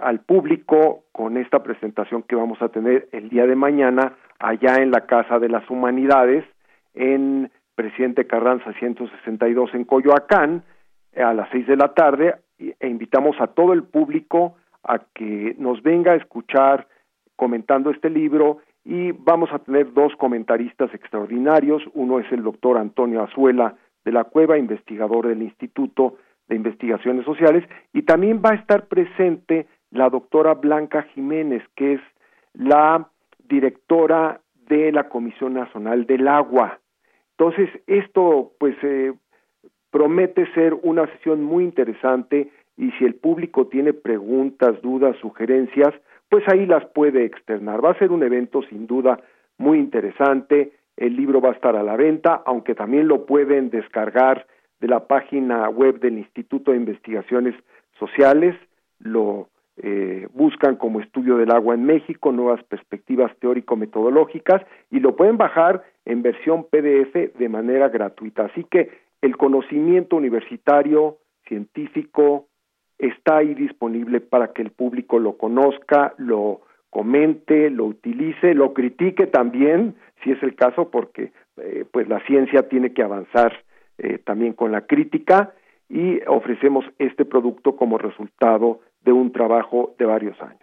al público con esta presentación que vamos a tener el día de mañana allá en la Casa de las Humanidades en Presidente Carranza 162 en Coyoacán a las seis de la tarde e invitamos a todo el público a que nos venga a escuchar comentando este libro y vamos a tener dos comentaristas extraordinarios. Uno es el doctor Antonio Azuela de la Cueva, investigador del Instituto de Investigaciones Sociales, y también va a estar presente la doctora Blanca Jiménez, que es la directora de la Comisión Nacional del Agua. Entonces, esto pues eh, promete ser una sesión muy interesante y si el público tiene preguntas, dudas, sugerencias, pues ahí las puede externar. Va a ser un evento sin duda muy interesante. El libro va a estar a la venta, aunque también lo pueden descargar de la página web del Instituto de Investigaciones Sociales. Lo eh, buscan como Estudio del Agua en México, nuevas perspectivas teórico-metodológicas, y lo pueden bajar en versión PDF de manera gratuita. Así que el conocimiento universitario, científico, está ahí disponible para que el público lo conozca, lo comente, lo utilice, lo critique también, si es el caso, porque eh, pues la ciencia tiene que avanzar eh, también con la crítica y ofrecemos este producto como resultado de un trabajo de varios años.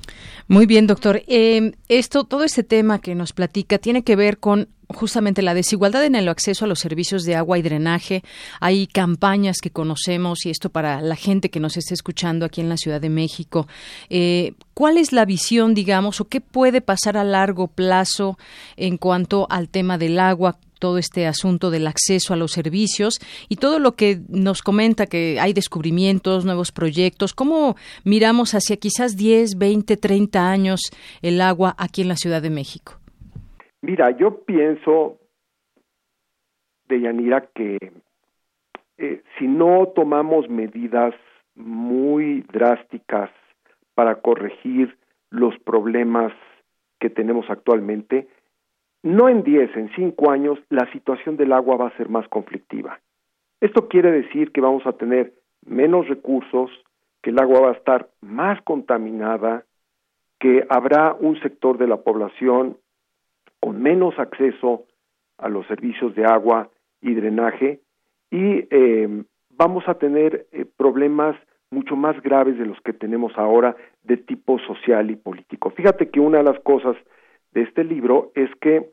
Muy bien, doctor. Eh, esto, todo este tema que nos platica tiene que ver con justamente la desigualdad en el acceso a los servicios de agua y drenaje. Hay campañas que conocemos y esto para la gente que nos esté escuchando aquí en la Ciudad de México. Eh, ¿Cuál es la visión, digamos, o qué puede pasar a largo plazo en cuanto al tema del agua? Todo este asunto del acceso a los servicios y todo lo que nos comenta que hay descubrimientos, nuevos proyectos. ¿Cómo miramos hacia quizás 10, 20, 30 años el agua aquí en la Ciudad de México? Mira, yo pienso, Deyanira, que eh, si no tomamos medidas muy drásticas para corregir los problemas que tenemos actualmente, no en 10, en 5 años, la situación del agua va a ser más conflictiva. Esto quiere decir que vamos a tener menos recursos, que el agua va a estar más contaminada, que habrá un sector de la población con menos acceso a los servicios de agua y drenaje y eh, vamos a tener eh, problemas mucho más graves de los que tenemos ahora de tipo social y político. Fíjate que una de las cosas de este libro es que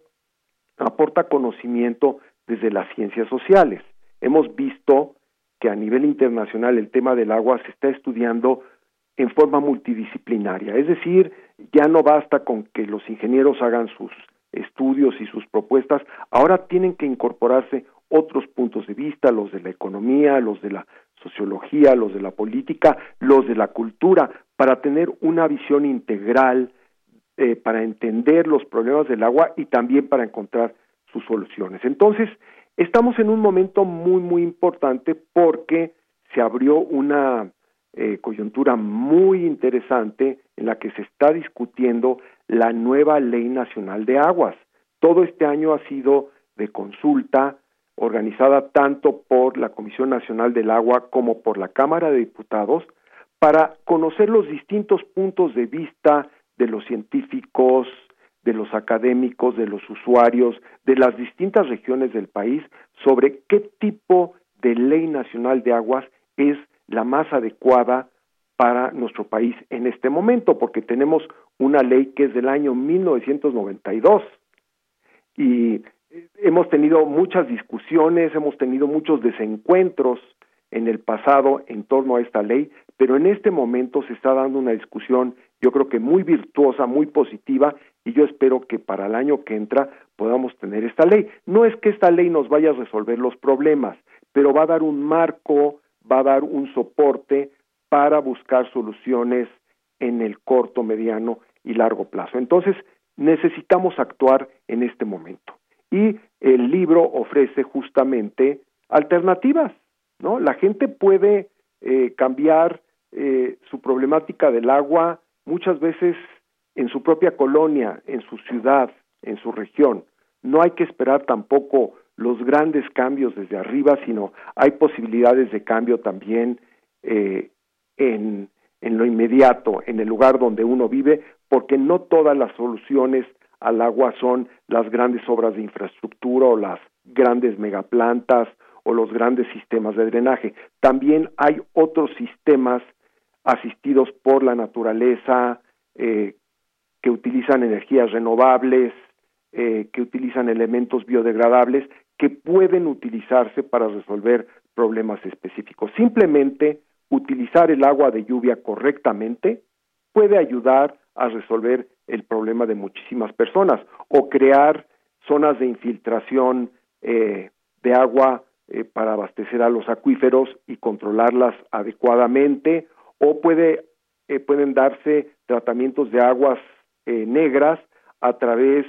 aporta conocimiento desde las ciencias sociales. Hemos visto que a nivel internacional el tema del agua se está estudiando en forma multidisciplinaria, es decir, ya no basta con que los ingenieros hagan sus estudios y sus propuestas, ahora tienen que incorporarse otros puntos de vista, los de la economía, los de la sociología, los de la política, los de la cultura, para tener una visión integral eh, para entender los problemas del agua y también para encontrar sus soluciones. Entonces, estamos en un momento muy, muy importante porque se abrió una eh, coyuntura muy interesante en la que se está discutiendo la nueva Ley Nacional de Aguas. Todo este año ha sido de consulta organizada tanto por la Comisión Nacional del Agua como por la Cámara de Diputados para conocer los distintos puntos de vista de los científicos, de los académicos, de los usuarios, de las distintas regiones del país sobre qué tipo de ley nacional de aguas es la más adecuada para nuestro país en este momento, porque tenemos una ley que es del año 1992 y hemos tenido muchas discusiones, hemos tenido muchos desencuentros en el pasado en torno a esta ley, pero en este momento se está dando una discusión, yo creo que muy virtuosa, muy positiva, y yo espero que para el año que entra podamos tener esta ley. No es que esta ley nos vaya a resolver los problemas, pero va a dar un marco, va a dar un soporte para buscar soluciones en el corto, mediano y largo plazo. Entonces, necesitamos actuar en este momento. Y el libro ofrece justamente alternativas, ¿no? La gente puede eh, cambiar eh, su problemática del agua muchas veces en su propia colonia, en su ciudad, en su región. No hay que esperar tampoco los grandes cambios desde arriba, sino hay posibilidades de cambio también eh, en, en lo inmediato, en el lugar donde uno vive, porque no todas las soluciones al agua son las grandes obras de infraestructura o las grandes megaplantas o los grandes sistemas de drenaje. También hay otros sistemas asistidos por la naturaleza eh, que utilizan energías renovables, eh, que utilizan elementos biodegradables, que pueden utilizarse para resolver problemas específicos. Simplemente utilizar el agua de lluvia correctamente puede ayudar a resolver el problema de muchísimas personas o crear zonas de infiltración eh, de agua para abastecer a los acuíferos y controlarlas adecuadamente o puede, eh, pueden darse tratamientos de aguas negras a través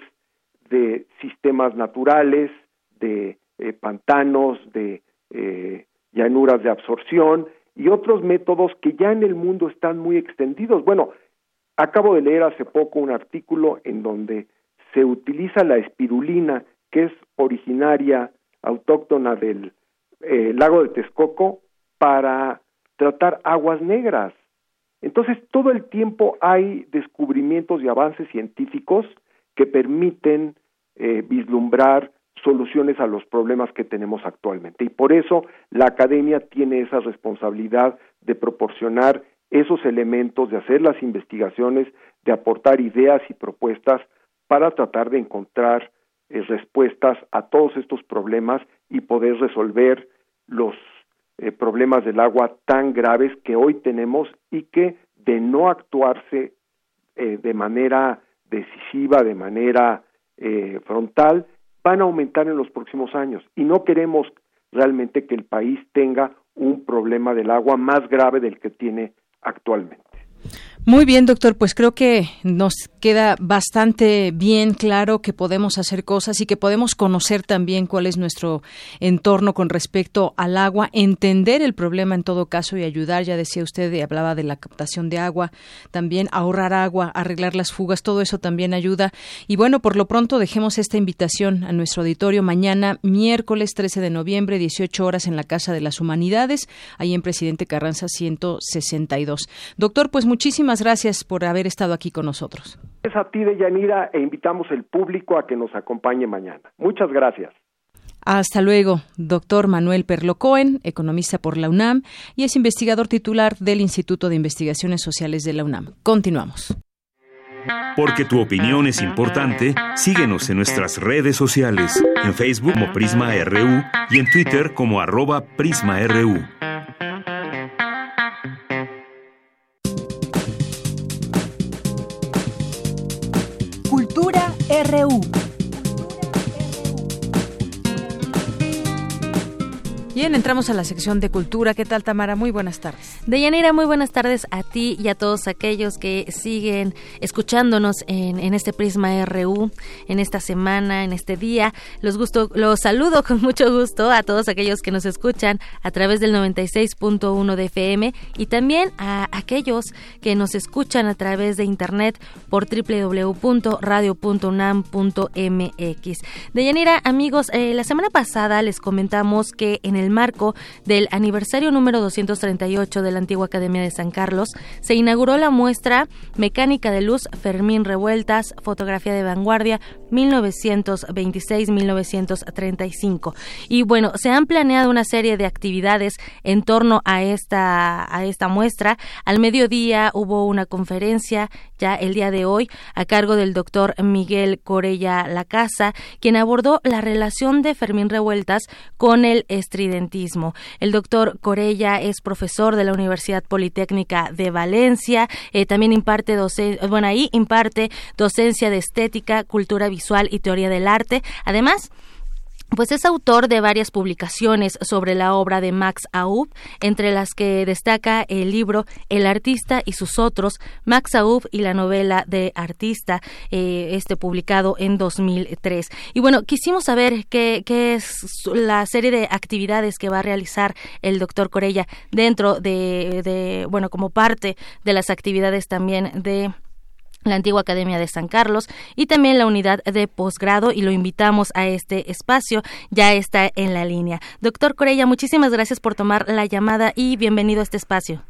de sistemas naturales, de pantanos, de llanuras de absorción y otros métodos que ya en el mundo están muy extendidos. Bueno, Acabo de leer hace poco un artículo en donde se utiliza la espirulina, que es originaria, autóctona del eh, lago de Texcoco, para tratar aguas negras. Entonces, todo el tiempo hay descubrimientos y avances científicos que permiten eh, vislumbrar soluciones a los problemas que tenemos actualmente. Y por eso la academia tiene esa responsabilidad de proporcionar esos elementos, de hacer las investigaciones, de aportar ideas y propuestas para tratar de encontrar eh, respuestas a todos estos problemas y poder resolver los eh, problemas del agua tan graves que hoy tenemos y que de no actuarse eh, de manera decisiva, de manera frontal, van a aumentar en los próximos años. Y no queremos realmente que el país tenga un problema del agua más grave del que tiene actualmente. Muy bien, doctor, pues creo que nos queda bastante bien claro que podemos hacer cosas y que podemos conocer también cuál es nuestro entorno con respecto al agua, entender el problema en todo caso y ayudar, ya decía usted, hablaba de la captación de agua, también ahorrar agua, arreglar las fugas, todo eso también ayuda. Y bueno, por lo pronto dejemos esta invitación a nuestro auditorio mañana, miércoles 13 de noviembre, 18 horas en la Casa de las Humanidades, ahí en Presidente Carranza 162. Doctor, pues muchísimas gracias por haber estado aquí con nosotros. Es a ti, Deyanira, e invitamos el público a que nos acompañe mañana. Muchas gracias. Hasta luego, doctor Manuel Perlo Cohen, economista por la UNAM y es investigador titular del Instituto de Investigaciones Sociales de la UNAM. Continuamos. Porque tu opinión es importante, síguenos en nuestras redes sociales, en Facebook como Prisma RU y en Twitter como arroba PrismaRU. Entramos a la sección de cultura. ¿Qué tal, Tamara? Muy buenas tardes. Deyanira, muy buenas tardes a ti y a todos aquellos que siguen escuchándonos en, este Prisma RU, en esta semana, en este día. Los, gusto, los saludo con mucho gusto a todos aquellos que nos escuchan a través del 96.1 de FM y también a aquellos que nos escuchan a través de internet por www.radio.unam.mx. Deyanira, amigos, eh, la semana pasada les comentamos que en el marco del aniversario número 238 de la antigua Academia de San Carlos, se inauguró la muestra Mecánica de Luz Fermín Revueltas, Fotografía de Vanguardia 1926-1935. Y bueno, se han planeado una serie de actividades en torno a esta, a esta muestra. Al mediodía hubo una conferencia ya el día de hoy a cargo del doctor Miguel Corella Lacasa, quien abordó la relación de Fermín Revueltas con el El doctor Corella es profesor de la Universidad Politécnica de Valencia, eh, también imparte docencia, bueno, ahí imparte docencia de estética, cultura visual y teoría del arte. Además, pues es autor de varias publicaciones sobre la obra de Max Aub, entre las que destaca el libro El artista y sus otros, Max Aub y la novela de artista, eh, este publicado en 2003. Y bueno, quisimos saber qué, qué, es la serie de actividades que va a realizar el doctor Corella dentro de, de, bueno, como parte de las actividades también de la antigua Academia de San Carlos y también la unidad de posgrado y lo invitamos a este espacio, ya está en la línea. Doctor Corella, muchísimas gracias por tomar la llamada y bienvenido a este espacio.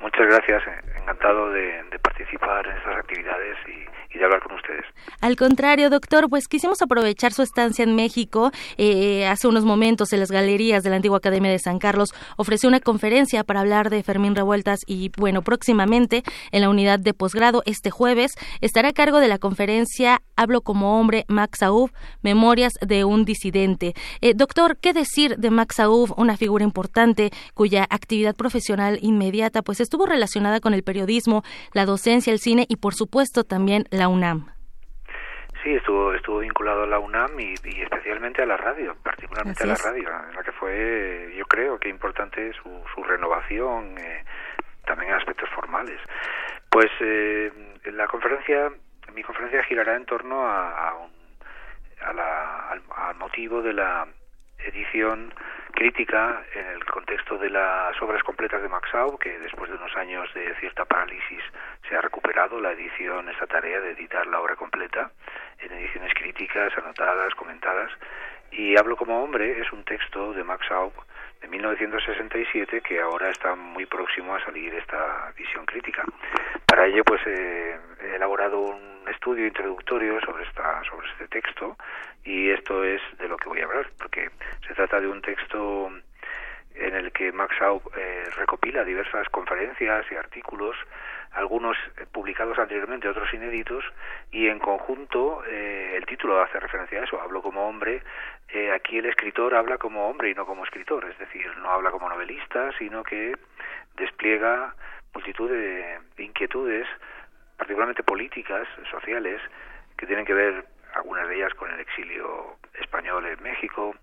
Muchas gracias, encantado de, de participar en estas actividades y hablar con ustedes. Al contrario, doctor, pues quisimos aprovechar su estancia en México. Eh, hace unos momentos en las galerías de la antigua Academia de San Carlos ofreció una conferencia para hablar de Fermín Revueltas y bueno, próximamente en la unidad de posgrado este jueves estará a cargo de la conferencia Hablo como hombre, Max Aub, Memorias de un disidente. Eh, doctor, ¿qué decir de Max Aub, una figura importante cuya actividad profesional inmediata pues estuvo relacionada con el periodismo, la docencia, el cine y por supuesto también la UNAM. Sí, estuvo, estuvo vinculado a la UNAM y, especialmente a la radio, particularmente a la radio, en la que fue, yo creo que importante su, su renovación, eh, también en aspectos formales. Pues eh, la conferencia, mi conferencia girará en torno a, a, la, al motivo de la edición crítica en el contexto de las obras completas de Maxau, que después de unos años de cierta parálisis se ha recuperado la edición, esa tarea de editar la obra completa en ediciones críticas, anotadas, comentadas. Y Hablo como hombre es un texto de Max de 1967 que ahora está muy próximo a salir esta visión crítica. Para ello pues he elaborado un estudio introductorio sobre esta sobre este texto y esto es de lo que voy a hablar porque se trata de un texto en el que Max Aub eh, recopila diversas conferencias y artículos algunos eh, publicados anteriormente, otros inéditos, y en conjunto eh, el título hace referencia a eso, hablo como hombre, eh, aquí el escritor habla como hombre y no como escritor, es decir, no habla como novelista, sino que despliega multitud de, inquietudes, particularmente políticas, sociales, que tienen que ver algunas de ellas con el exilio español en México,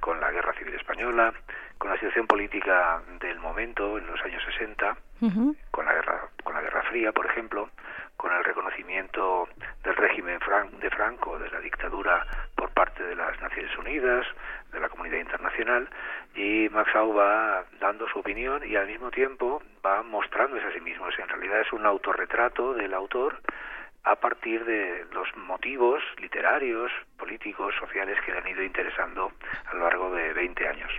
con la guerra civil española, con la situación política del momento en los años 60, con la guerra con la Guerra Fría, por ejemplo, con el reconocimiento del régimen de Franco, de la dictadura por parte de las Naciones Unidas, de la comunidad internacional, y Max va dando su opinión y al mismo tiempo va mostrándose a sí mismo. En realidad es un autorretrato del autor a partir de los motivos literarios, políticos, sociales que le han ido interesando a lo largo de 20 años.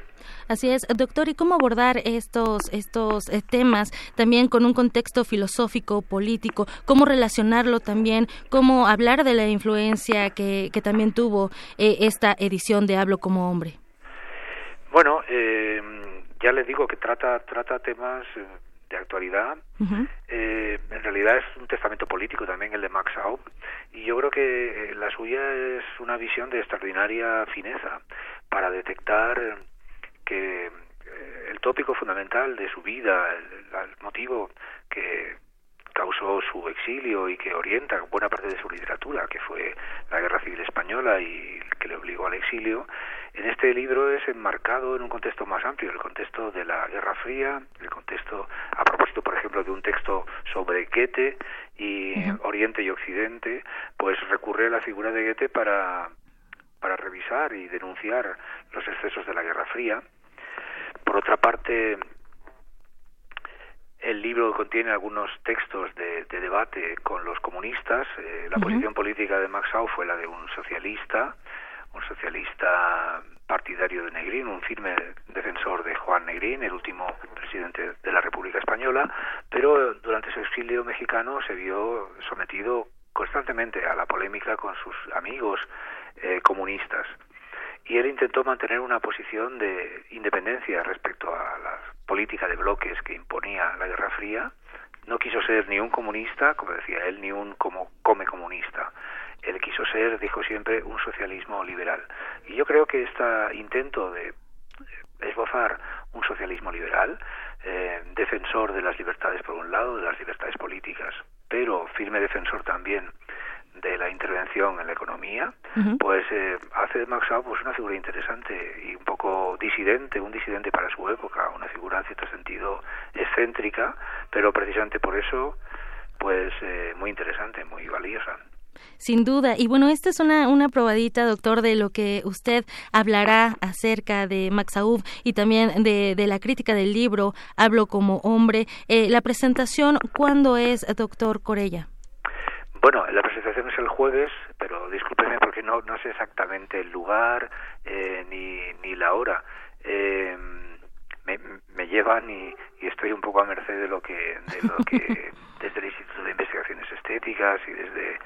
Así es, doctor, ¿y cómo abordar estos estos eh, temas también con un contexto filosófico, político? ¿Cómo relacionarlo también? ¿Cómo hablar de la influencia que, que también tuvo eh, esta edición de Hablo como hombre? Bueno, eh, ya les digo que trata trata temas de actualidad. eh, en realidad es un testamento político también el de Max Aub y yo creo que eh, la suya es una visión de extraordinaria fineza para detectar que eh, el tópico fundamental de su vida, el, el motivo que causó su exilio y que orienta buena parte de su literatura, que fue la Guerra Civil Española y que le obligó al exilio, en este libro es enmarcado en un contexto más amplio, el contexto de la Guerra Fría, el contexto, a propósito, por ejemplo, de un texto sobre Goethe y Oriente y Occidente, pues recurre a la figura de Goethe para, para revisar y denunciar los excesos de la Guerra Fría. Por otra parte, el libro contiene algunos textos de, de debate con los comunistas. Eh, la posición política de Max Au fue la de un socialista, un socialista partidario de Negrín, un firme defensor de Juan Negrín, el último presidente de la República Española, pero durante su exilio mexicano se vio sometido constantemente a la polémica con sus amigos eh, comunistas y él intentó mantener una posición de independencia respecto a la política de bloques que imponía la Guerra Fría. No quiso ser ni un comunista, como decía él, ni un como come comunista. Él quiso ser, dijo siempre, un socialismo liberal. Y yo creo que este intento de esbozar un socialismo liberal, eh, defensor de las libertades por un lado, de las libertades políticas, pero firme defensor también de la intervención en la economía, pues eh, hace de Max pues una figura interesante y un poco disidente, un disidente para su época, una figura en cierto sentido excéntrica, pero precisamente por eso, pues eh, muy interesante, muy valiosa. Sin duda. Y bueno, esta es una, una probadita, doctor, de lo que usted hablará acerca de Max Aub y también de, de la crítica del libro Hablo como hombre. Eh, la presentación, ¿cuándo es, doctor Corella? Bueno, la presentación es el jueves, pero discúlpeme porque no, no sé exactamente el lugar eh, ni, ni la hora. Eh, me, me llevan y, y, estoy un poco a merced de lo que, de lo que desde el Instituto de Investigaciones Estéticas y desde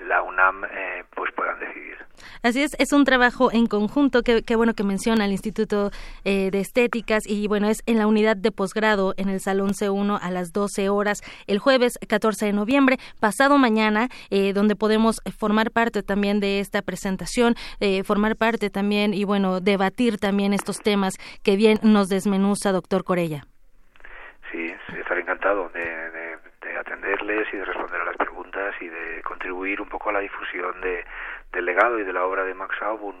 la UNAM eh, pues puedan decidir. Así es, es un trabajo en conjunto, qué, bueno que menciona el Instituto eh, de Estéticas y bueno, es en la unidad de posgrado en el Salón C1 a las 12 horas el jueves 14 de noviembre, pasado mañana, eh, donde podemos formar parte también de esta presentación, formar parte también y bueno, debatir también estos temas que bien nos desmenuza doctor Corella. Sí, estaré encantado de atenderles y de responder a las preguntas y de contribuir un poco a la difusión de, del legado y de la obra de Max Aub, un,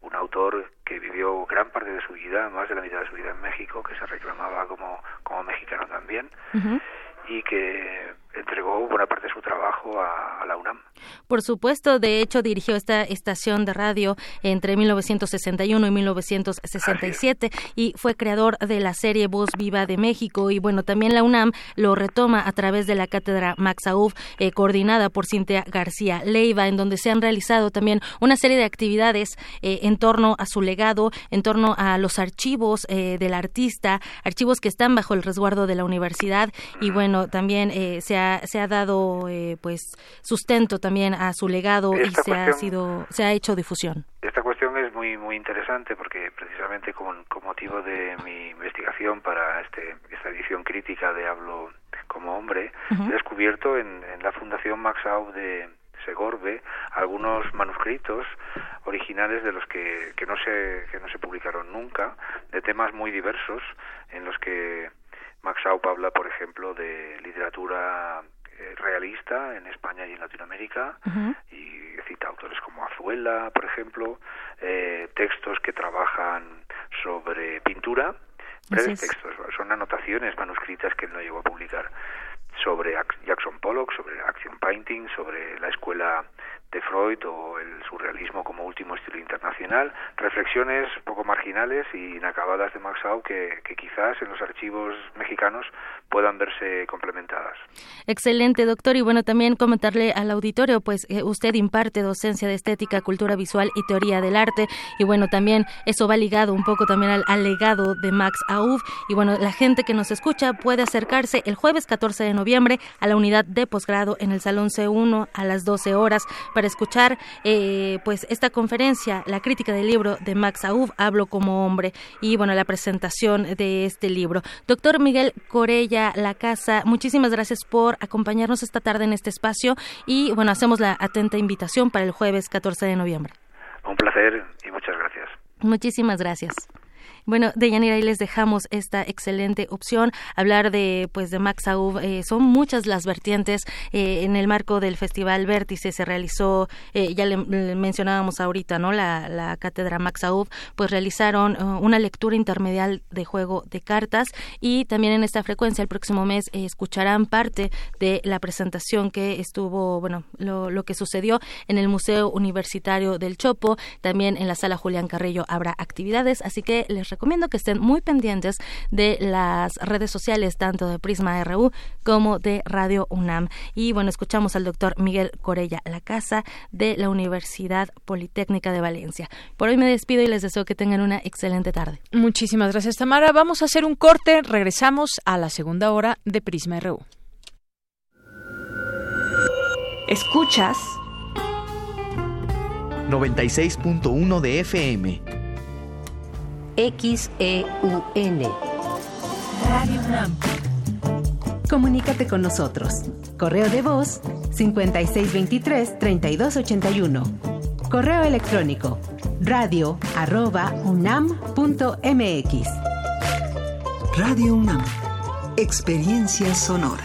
un autor que vivió gran parte de su vida, más de la mitad de su vida en México, que se reclamaba como, como mexicano también, y que entregó buena parte de su trabajo a, la UNAM. Por supuesto, de hecho dirigió esta estación de radio entre 1961 y 1967 y fue creador de la serie Voz Viva de México. Y bueno, también la UNAM lo retoma a través de la cátedra Max Aub, eh, coordinada por Cintia García Leiva, en donde se han realizado también una serie de actividades eh, en torno a su legado, en torno a los archivos eh, del artista, archivos que están bajo el resguardo de la universidad. Y bueno, también se ha se ha dado eh, pues sustento también a su legado y se ha sido se ha hecho difusión. Esta cuestión es muy muy interesante porque precisamente con, motivo de mi investigación para este esta edición crítica de Hablo como hombre he descubierto en, la Fundación Max Aub de Segorbe algunos manuscritos originales de los que, que no se que no se publicaron nunca de temas muy diversos en los que Max Aup habla, por ejemplo, de literatura eh, realista en España y en Latinoamérica y cita autores como Azuela, por ejemplo, eh, textos que trabajan sobre pintura, breves textos, son anotaciones manuscritas que él no llegó a publicar sobre Jackson Pollock, sobre Action Painting, sobre la escuela de Freud o el surrealismo como último estilo internacional, reflexiones poco marginales y inacabadas de Max Au que, que, quizás en los archivos mexicanos puedan verse complementadas. Excelente, doctor. Y bueno, también comentarle al auditorio, pues eh, usted imparte docencia de estética, cultura visual y teoría del arte. Y bueno, también eso va ligado un poco también al, legado de Max Aub. Y bueno, la gente que nos escucha puede acercarse el jueves 14 de noviembre a la unidad de posgrado en el Salón C1 a las 12 horas para escuchar eh, pues esta conferencia, la crítica del libro de Max Aub, Hablo como hombre, y bueno, la presentación de este libro. Doctor Miguel Corella La Casa, muchísimas gracias por acompañarnos esta tarde en este espacio y bueno, hacemos la atenta invitación para el jueves 14 de noviembre. Un placer y muchas gracias. Muchísimas gracias. Bueno, de Yanira, ahí les dejamos esta excelente opción. Hablar de, pues, de Max Aub. Eh, son muchas las vertientes. Eh, en el marco del Festival Vértice se realizó, eh, ya le, mencionábamos ahorita, ¿no? La, la cátedra Max Aub, pues realizaron uh, una lectura intermedial de juego de cartas y también en esta frecuencia el próximo mes escucharán parte de la presentación que estuvo, bueno, lo, lo que sucedió en el Museo Universitario del Chopo. También en la sala Julián Carrillo habrá actividades, así que les les recomiendo que estén muy pendientes de las redes sociales, tanto de Prisma RU como de Radio UNAM. Y bueno, escuchamos al doctor Miguel Corella, la casa de la Universidad Politécnica de Valencia. Por hoy me despido y les deseo que tengan una excelente tarde. Muchísimas gracias, Tamara. Vamos a hacer un corte. Regresamos a la segunda hora de Prisma RU. Escuchas 96.1 de FM. XEUN. Radio UNAM. Comunícate con nosotros. Correo de voz 5623-3281. Correo electrónico radio arroba unam.mx. Radio UNAM. Experiencia sonora.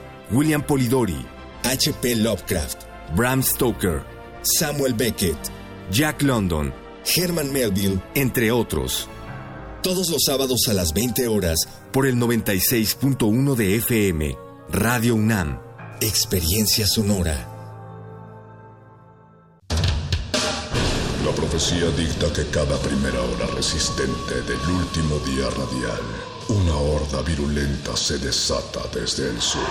William Polidori, H.P. Lovecraft, Bram Stoker, Samuel Beckett, Jack London, Herman Melville, entre otros. Todos los sábados a las 20 horas por el 96.1 de FM, Radio UNAM, Experiencia Sonora. La profecía dicta que cada primera hora resistente del último día radial, una horda virulenta se desata desde el sur.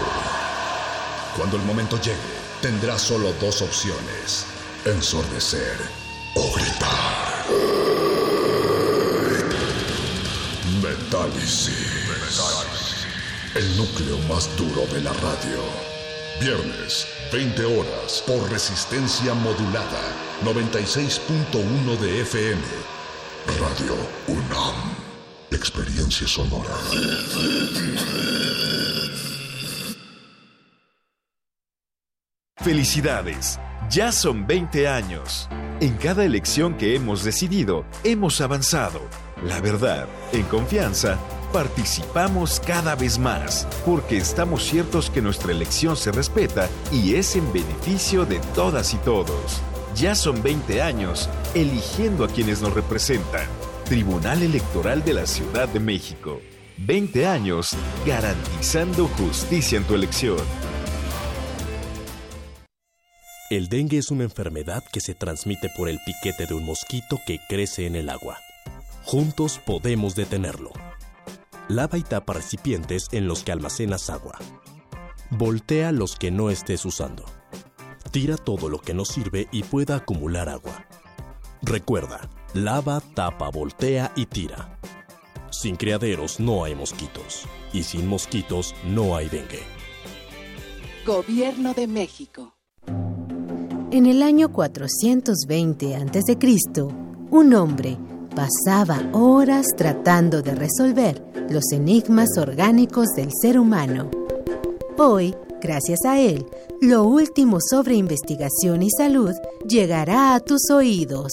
Cuando el momento llegue, tendrás solo dos opciones. Ensordecer o gritar. Metálisis. El núcleo más duro de la radio. Viernes, 20 horas, por resistencia modulada. 96.1 de FM. Radio UNAM. Experiencia sonora. Felicidades, ya son 20 años. En cada elección que hemos decidido, hemos avanzado. La verdad, en confianza, participamos cada vez más, porque estamos ciertos que nuestra elección se respeta y es en beneficio de todas y todos. Ya son 20 años eligiendo a quienes nos representan. Tribunal Electoral de la Ciudad de México. 20 años garantizando justicia en tu elección. El dengue es una enfermedad que se transmite por el piquete de un mosquito que crece en el agua. Juntos podemos detenerlo. Lava y tapa recipientes en los que almacenas agua. Voltea los que no estés usando. Tira todo lo que no sirve y pueda acumular agua. Recuerda, lava, tapa, voltea y tira. Sin criaderos no hay mosquitos. Y sin mosquitos no hay dengue. Gobierno de México. En el año 420 a.C., un hombre pasaba horas tratando de resolver los enigmas orgánicos del ser humano. Hoy, gracias a él, lo último sobre investigación y salud llegará a tus oídos.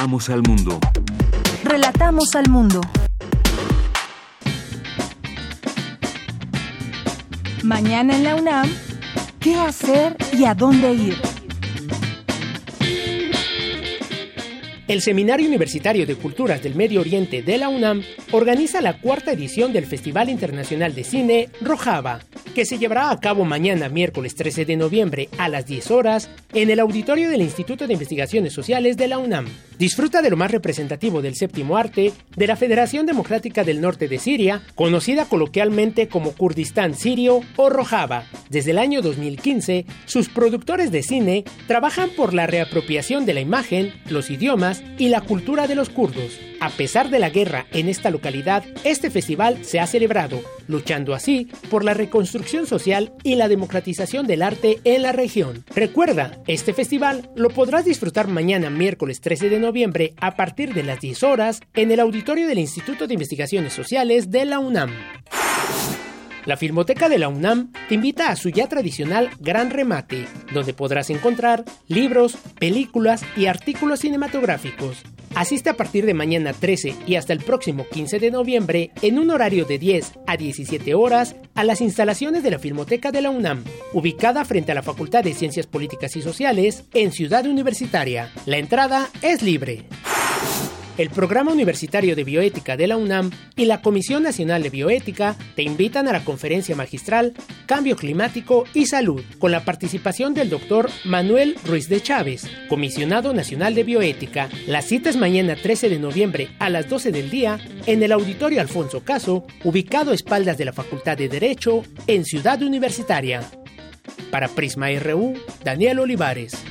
Relatamos al mundo. Relatamos al mundo. Mañana en la UNAM, ¿qué hacer y a dónde ir? El Seminario Universitario de Culturas del Medio Oriente de la UNAM organiza la cuarta edición del Festival Internacional de Cine Rojava, que se llevará a cabo mañana miércoles 13 de noviembre a las 10 horas en el auditorio del Instituto de Investigaciones Sociales de la UNAM. Disfruta de lo más representativo del séptimo arte de la Federación Democrática del Norte de Siria, conocida coloquialmente como Kurdistán Sirio o Rojava. Desde el año 2015, sus productores de cine trabajan por la reapropiación de la imagen, los idiomas y la cultura de los kurdos. A pesar de la guerra en esta localidad, este festival se ha celebrado, luchando así por la reconstrucción social y la democratización del arte en la región. Recuerda, este festival lo podrás disfrutar mañana miércoles 13 de noviembre a partir de las 10 horas en el auditorio del Instituto de Investigaciones Sociales de la UNAM. La Filmoteca de la UNAM te invita a su ya tradicional Gran Remate, donde podrás encontrar libros, películas y artículos cinematográficos. Asiste a partir de mañana 13 y hasta el próximo 15 de noviembre en un horario de 10 a 17 horas a las instalaciones de la Filmoteca de la UNAM, ubicada frente a la Facultad de Ciencias Políticas y Sociales en Ciudad Universitaria. La entrada es libre el Programa Universitario de Bioética de la UNAM y la Comisión Nacional de Bioética te invitan a la conferencia magistral Cambio Climático y Salud, con la participación del doctor Manuel Ruiz de Chávez, comisionado nacional de bioética. La cita es mañana 13 de noviembre a las 12 del día en el Auditorio Alfonso Caso, ubicado a espaldas de la Facultad de Derecho en Ciudad Universitaria. Para Prisma RU, Daniel Olivares.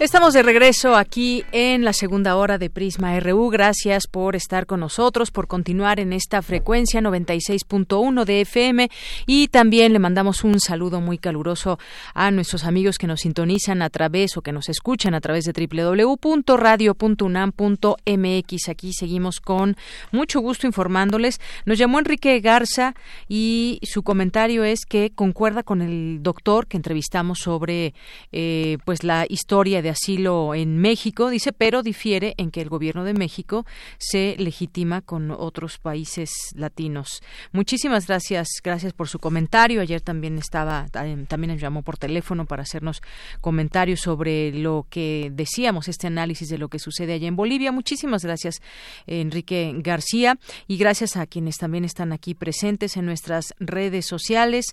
Estamos de regreso aquí en la segunda hora de Prisma RU. Gracias por estar con nosotros, por continuar en esta frecuencia 96.1 de FM y también le mandamos un saludo muy caluroso a nuestros amigos que nos sintonizan a través o que nos escuchan a través de www.radio.unam.mx. Aquí seguimos con mucho gusto informándoles. Nos llamó Enrique Garza y su comentario es que concuerda con el doctor que entrevistamos sobre eh, pues la historia de asilo en México, dice, pero difiere en que el gobierno de México se legitima con otros países latinos. Muchísimas gracias, gracias por su comentario. Ayer también estaba, también nos llamó por teléfono para hacernos comentarios sobre lo que decíamos, este análisis de lo que sucede allá en Bolivia. Muchísimas gracias, Enrique García, y gracias a quienes también están aquí presentes en nuestras redes sociales.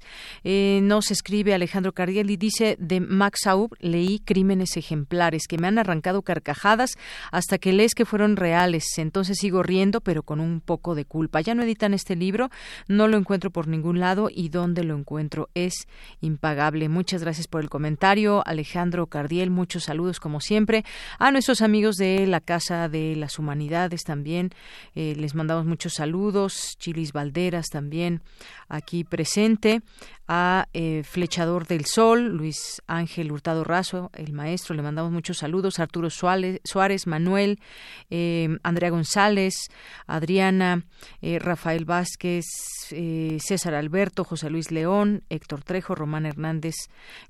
Eh, nos escribe Alejandro Cardiel y dice de Max Aub, leí Crímenes Ejemplares que me han arrancado carcajadas hasta que lees que fueron reales. Entonces sigo riendo, pero con un poco de culpa. Ya no editan este libro, no lo encuentro por ningún lado y donde lo encuentro es impagable. Muchas gracias por el comentario, Alejandro Cardiel. Muchos saludos como siempre a nuestros amigos de la Casa de las Humanidades también. Eh, les mandamos muchos saludos. Chilis Valderas también aquí presente a eh, Flechador del Sol, Luis Ángel Hurtado Razo, el maestro, le mandamos muchos saludos, Arturo Suárez, Suárez Manuel, eh, Andrea González, Adriana, eh, Rafael Vázquez, César Alberto, José Luis León, Héctor Trejo, Román Hernández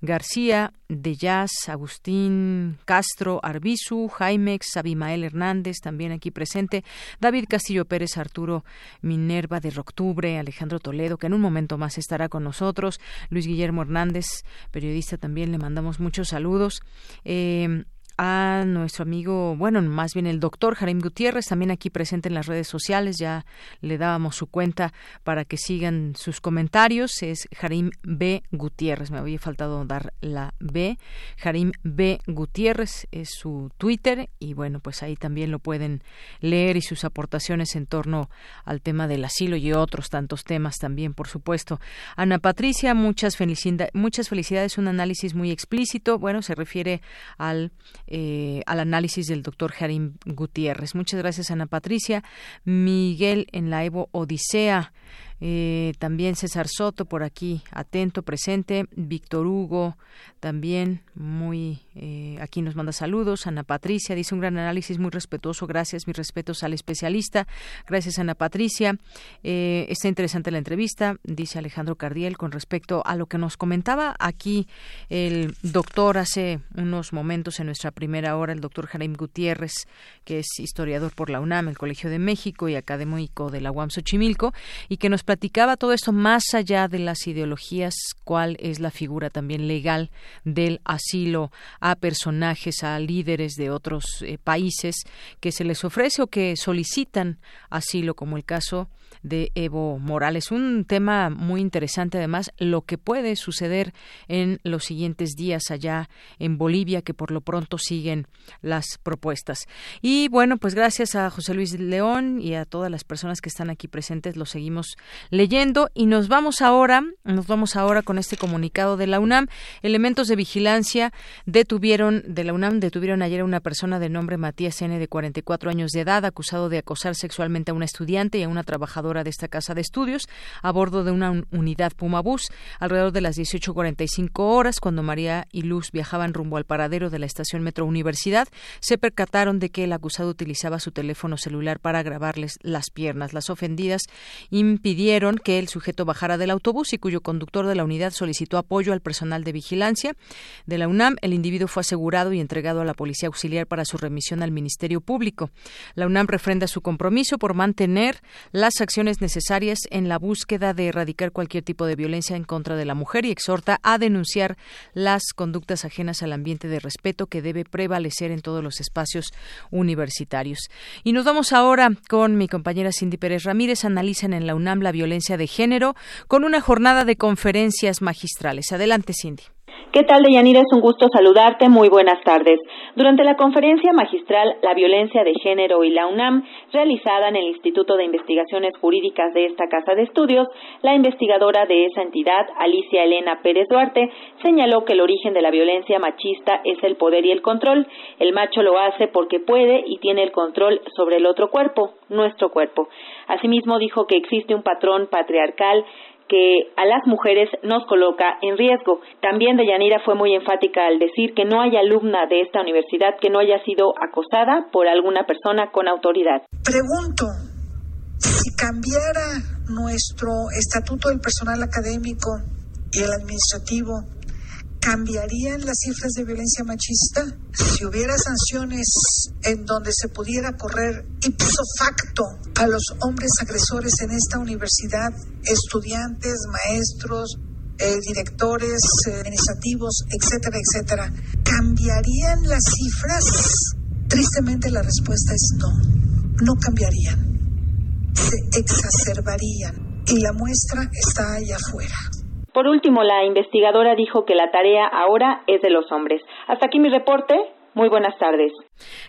García, De Jazz, Agustín Castro, Arbizu, Jaimex, Abimael Hernández, también aquí presente, David Castillo Pérez, Arturo Minerva de Octubre, Alejandro Toledo, que en un momento más estará con nosotros, Luis Guillermo Hernández, periodista también, le mandamos muchos saludos. Eh, a nuestro amigo, bueno, más bien el doctor Jarim Gutiérrez, también aquí presente en las redes sociales, ya le dábamos su cuenta para que sigan sus comentarios, es Jarim B. Gutiérrez, me había faltado dar la B, Jarim B. Gutiérrez es su Twitter y bueno, pues ahí también lo pueden leer y sus aportaciones en torno al tema del asilo y otros tantos temas también, por supuesto. Ana Patricia, muchas, felicidades, muchas felicidades, un análisis muy explícito, bueno, se refiere al eh, al análisis del doctor Jarim Gutiérrez. Muchas gracias, Ana Patricia. Miguel en la Evo Odisea. Eh, también César Soto por aquí, atento, presente. Víctor Hugo, también muy eh, aquí nos manda saludos. Ana Patricia dice un gran análisis muy respetuoso. Gracias, mis respetos al especialista. Gracias, Ana Patricia. Eh, está interesante la entrevista, dice Alejandro Cardiel, con respecto a lo que nos comentaba aquí el doctor hace unos momentos en nuestra primera hora, el doctor Jaime Gutiérrez, que es historiador por la UNAM, el Colegio de México y académico de la UAM Xochimilco, y que nos platicaba todo esto más allá de las ideologías, cuál es la figura también legal del asilo a personajes, a líderes de otros eh, países que se les ofrece o que solicitan asilo, como el caso de Evo Morales. Un tema muy interesante, además, lo que puede suceder en los siguientes días allá en Bolivia, que por lo pronto siguen las propuestas. Y bueno, pues gracias a José Luis León y a todas las personas que están aquí presentes, lo seguimos leyendo y nos vamos ahora, nos vamos ahora con este comunicado de la UNAM. Elementos de vigilancia detuvieron de la UNAM detuvieron ayer a una persona de nombre Matías N de 44 años de edad acusado de acosar sexualmente a una estudiante y a una trabajadora de esta casa de estudios a bordo de una unidad Pumabús alrededor de las 18.45 horas cuando María y Luz viajaban rumbo al paradero de la estación Metro Universidad se percataron de que el acusado utilizaba su teléfono celular para grabarles las piernas. Las ofendidas impidieron que el sujeto bajara del autobús y cuyo conductor de la unidad solicitó apoyo al personal de vigilancia de la UNAM. El individuo fue asegurado y entregado a la Policía Auxiliar para su remisión al Ministerio Público. La UNAM refrenda su compromiso por mantener las acciones necesarias en la búsqueda de erradicar cualquier tipo de violencia en contra de la mujer y exhorta a denunciar las conductas ajenas al ambiente de respeto que debe prevalecer en todos los espacios universitarios. Y nos vamos ahora con mi compañera Cindy Pérez Ramírez. Analizan en la UNAM la violencia de género con una jornada de conferencias magistrales. Adelante, Cindy. ¿Qué tal, Deyanira? Es un gusto saludarte. Muy buenas tardes. Durante la conferencia magistral La violencia de género y la UNAM, realizada en el Instituto de Investigaciones Jurídicas de esta Casa de Estudios, la investigadora de esa entidad, Alicia Elena Pérez Duarte, señaló que el origen de la violencia machista es el poder y el control. El macho lo hace porque puede y tiene el control sobre el otro cuerpo, nuestro cuerpo. Asimismo, dijo que existe un patrón patriarcal que a las mujeres nos coloca en riesgo. También Deyanira fue muy enfática al decir que no hay alumna de esta universidad que no haya sido acosada por alguna persona con autoridad. Pregunto, si cambiara nuestro estatuto del personal académico y el administrativo, ¿Cambiarían las cifras de violencia machista si hubiera sanciones en donde se pudiera correr ipso facto a los hombres agresores en esta universidad, estudiantes, maestros, eh, directores eh, administrativos, etcétera, etcétera? ¿Cambiarían las cifras? Tristemente la respuesta es no, no cambiarían, se exacerbarían y la muestra está allá afuera. Por último, la investigadora dijo que la tarea ahora es de los hombres. Hasta aquí mi reporte. Muy buenas tardes.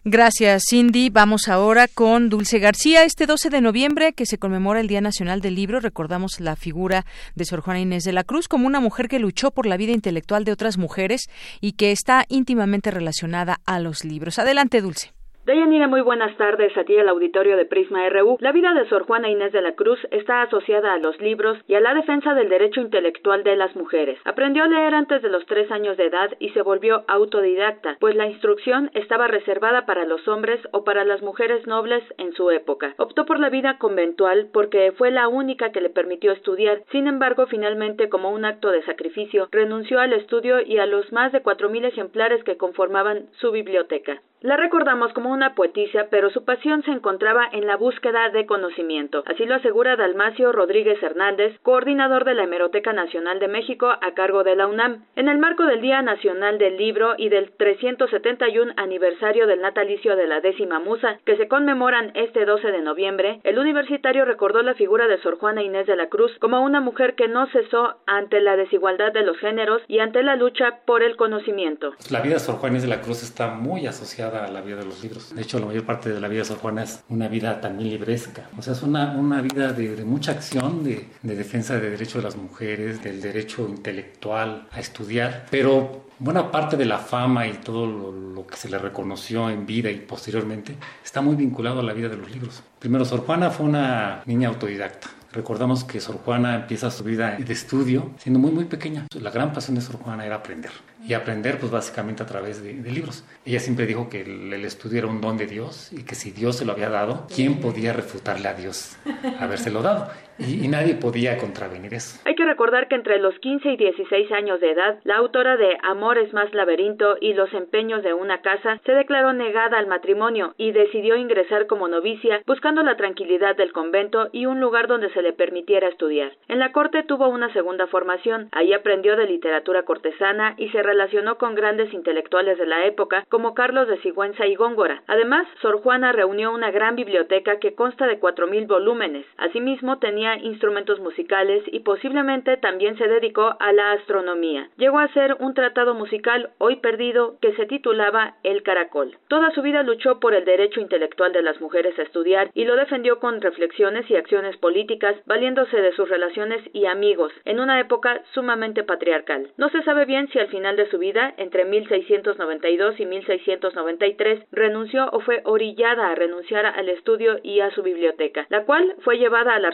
Gracias, Cindy. Vamos ahora con Dulce García. Este 12 de noviembre, que se conmemora el Día Nacional del Libro, recordamos la figura de Sor Juana Inés de la Cruz como una mujer que luchó por la vida intelectual de otras mujeres y que está íntimamente relacionada a los libros. Adelante, Dulce. Deyanira, muy buenas tardes a ti el auditorio de Prisma RU. La vida de Sor Juana Inés de la Cruz está asociada a los libros y a la defensa del derecho intelectual de las mujeres. Aprendió a leer antes de los tres años de edad y se volvió autodidacta, pues la instrucción estaba reservada para los hombres o para las mujeres nobles en su época. Optó por la vida conventual porque fue la única que le permitió estudiar. Sin embargo, finalmente, como un acto de sacrificio, renunció al estudio y a los más de cuatro mil ejemplares que conformaban su biblioteca. La recordamos como una poetisa, pero su pasión se encontraba en la búsqueda de conocimiento. Así lo asegura Dalmacio Rodríguez Hernández, coordinador de la Hemeroteca Nacional de México a cargo de la UNAM. En el marco del Día Nacional del Libro y del 371 aniversario del natalicio de la décima musa, que se conmemoran este 12 de noviembre, el universitario recordó la figura de Sor Juana Inés de la Cruz como una mujer que no cesó ante la desigualdad de los géneros y ante la lucha por el conocimiento. La vida de Sor Juana Inés de la Cruz está muy asociada a la vida de los libros. De hecho, la mayor parte de la vida de Sor Juana es una vida también libresca. O sea, es una, una vida de, mucha acción, de, de, defensa de derechos de las mujeres, del derecho intelectual a estudiar. Pero buena parte de la fama y todo lo, lo, que se le reconoció en vida y posteriormente está muy vinculado a la vida de los libros. Primero, Sor Juana fue una niña autodidacta. Recordamos que Sor Juana empieza su vida de estudio siendo muy muy pequeña. La gran pasión de Sor Juana era aprender y aprender pues básicamente a través de, libros. Ella siempre dijo que el, el, estudio era un don de Dios y que si Dios se lo había dado, ¿quién podía refutarle a Dios habérselo dado? Y, nadie podía contravenir eso. Hay que recordar que entre los 15 y 16 años de edad, la autora de Amor es más laberinto y Los empeños de una casa se declaró negada al matrimonio y decidió ingresar como novicia buscando la tranquilidad del convento y un lugar donde se le permitiera estudiar. En la corte tuvo una segunda formación, ahí aprendió de literatura cortesana y se relacionó con grandes intelectuales de la época como Carlos de Sigüenza y Góngora. Además, Sor Juana reunió una gran biblioteca que consta de cuatro mil volúmenes. Asimismo, tenía instrumentos musicales y posiblemente también se dedicó a la astronomía. Llegó a ser un tratado musical hoy perdido que se titulaba El Caracol. Toda su vida luchó por el derecho intelectual de las mujeres a estudiar y lo defendió con reflexiones y acciones políticas, valiéndose de sus relaciones y amigos, en una época sumamente patriarcal. No se sabe bien si al final de su vida, entre 1692 y 1693, renunció o fue orillada a renunciar al estudio y a su biblioteca, la cual fue llevada al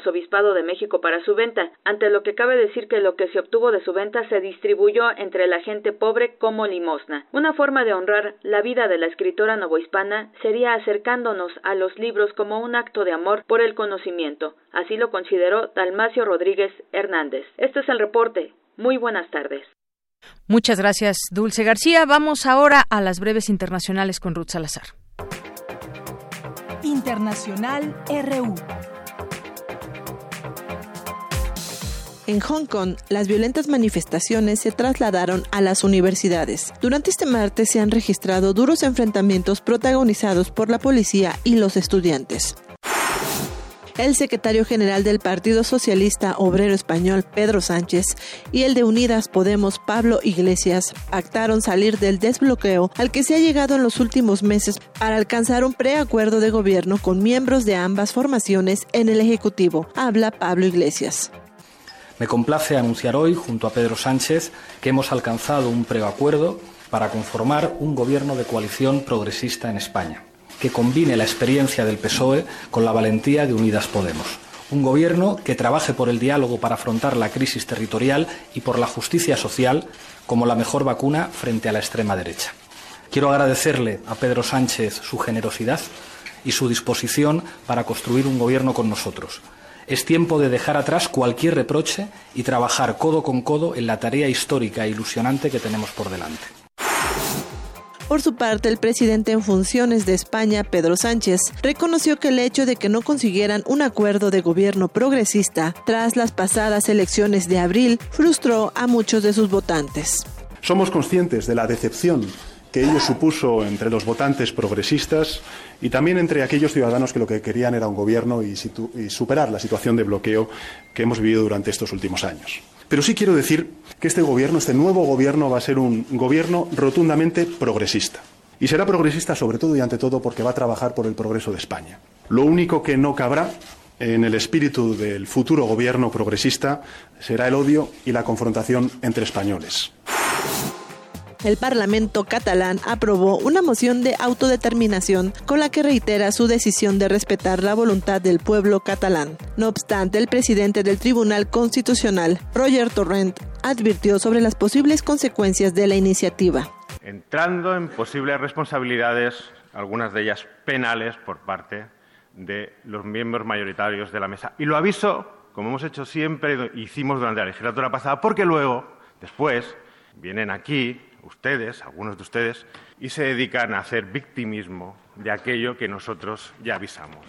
de México para su venta, ante lo que cabe decir que lo que se obtuvo de su venta se distribuyó entre la gente pobre como limosna. Una forma de honrar la vida de la escritora novohispana sería acercándonos a los libros como un acto de amor por el conocimiento. Así lo consideró Dalmacio Rodríguez Hernández. Este es el reporte. Muy buenas tardes. Muchas gracias, Dulce García. Vamos ahora a las breves internacionales con Ruth Salazar. Internacional RU. En Hong Kong, las violentas manifestaciones se trasladaron a las universidades. Durante este martes se han registrado duros enfrentamientos protagonizados por la policía y los estudiantes. El secretario general del Partido Socialista Obrero Español, Pedro Sánchez, y el de Unidas Podemos, Pablo Iglesias, pactaron salir del desbloqueo al que se ha llegado en los últimos meses para alcanzar un preacuerdo de gobierno con miembros de ambas formaciones en el Ejecutivo. Habla Pablo Iglesias. Me complace anunciar hoy, junto a Pedro Sánchez, que hemos alcanzado un preacuerdo para conformar un gobierno de coalición progresista en España, que combine la experiencia del PSOE con la valentía de Unidas Podemos. Un gobierno que trabaje por el diálogo para afrontar la crisis territorial y por la justicia social como la mejor vacuna frente a la extrema derecha. Quiero agradecerle a Pedro Sánchez su generosidad y su disposición para construir un gobierno con nosotros es tiempo de dejar atrás cualquier reproche y trabajar codo con codo en la tarea histórica e ilusionante que tenemos por delante. Por su parte, el presidente en funciones de España, Pedro Sánchez, reconoció que el hecho de que no consiguieran un acuerdo de gobierno progresista tras las pasadas elecciones de abril frustró a muchos de sus votantes. Somos conscientes de la decepción que ello supuso entre los votantes progresistas y también entre aquellos ciudadanos que lo que querían era un gobierno y, superar la situación de bloqueo que hemos vivido durante estos últimos años. Pero sí quiero decir que este gobierno, este nuevo gobierno, va a ser un gobierno rotundamente progresista. Y será progresista sobre todo y ante todo porque va a trabajar por el progreso de España. Lo único que no cabrá en el espíritu del futuro gobierno progresista será el odio y la confrontación entre españoles el Parlamento catalán aprobó una moción de autodeterminación con la que reitera su decisión de respetar la voluntad del pueblo catalán. No obstante, el presidente del Tribunal Constitucional, Roger Torrent, advirtió sobre las posibles consecuencias de la iniciativa. Entrando en posibles responsabilidades, algunas de ellas penales, por parte de los miembros mayoritarios de la mesa. Y lo aviso, como hemos hecho siempre, hicimos durante la legislatura pasada, porque luego, después, vienen aquí ustedes, algunos de ustedes, y se dedican a hacer victimismo de aquello que nosotros ya avisamos.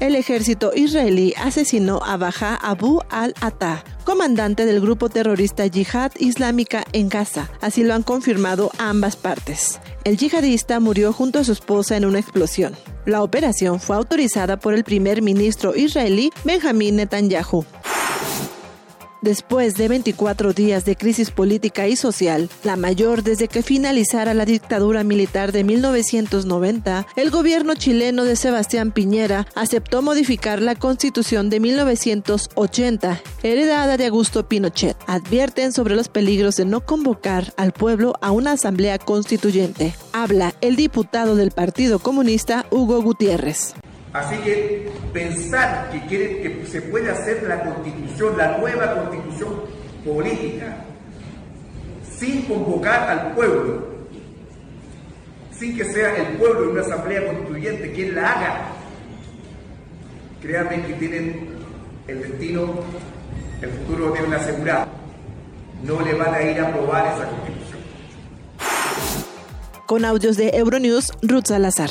El ejército israelí asesinó a Baja Abu al-Attah, comandante del grupo terrorista Yihad Islámica en Gaza. Así lo han confirmado ambas partes. El yihadista murió junto a su esposa en una explosión. La operación fue autorizada por el primer ministro israelí Benjamin Netanyahu. Después de 24 días de crisis política y social, la mayor desde que finalizara la dictadura militar de 1990, el gobierno chileno de Sebastián Piñera aceptó modificar la constitución de 1980, heredada de Augusto Pinochet. Advierten sobre los peligros de no convocar al pueblo a una asamblea constituyente. Habla el diputado del Partido Comunista, Hugo Gutiérrez. Así que pensar que, se puede hacer la constitución, la nueva constitución política, sin convocar al pueblo, sin que sea el pueblo en una asamblea constituyente quien la haga, créanme que tienen el destino, el futuro deben asegurar. No le van a ir a aprobar esa constitución. Con audios de Euronews, Ruth Salazar.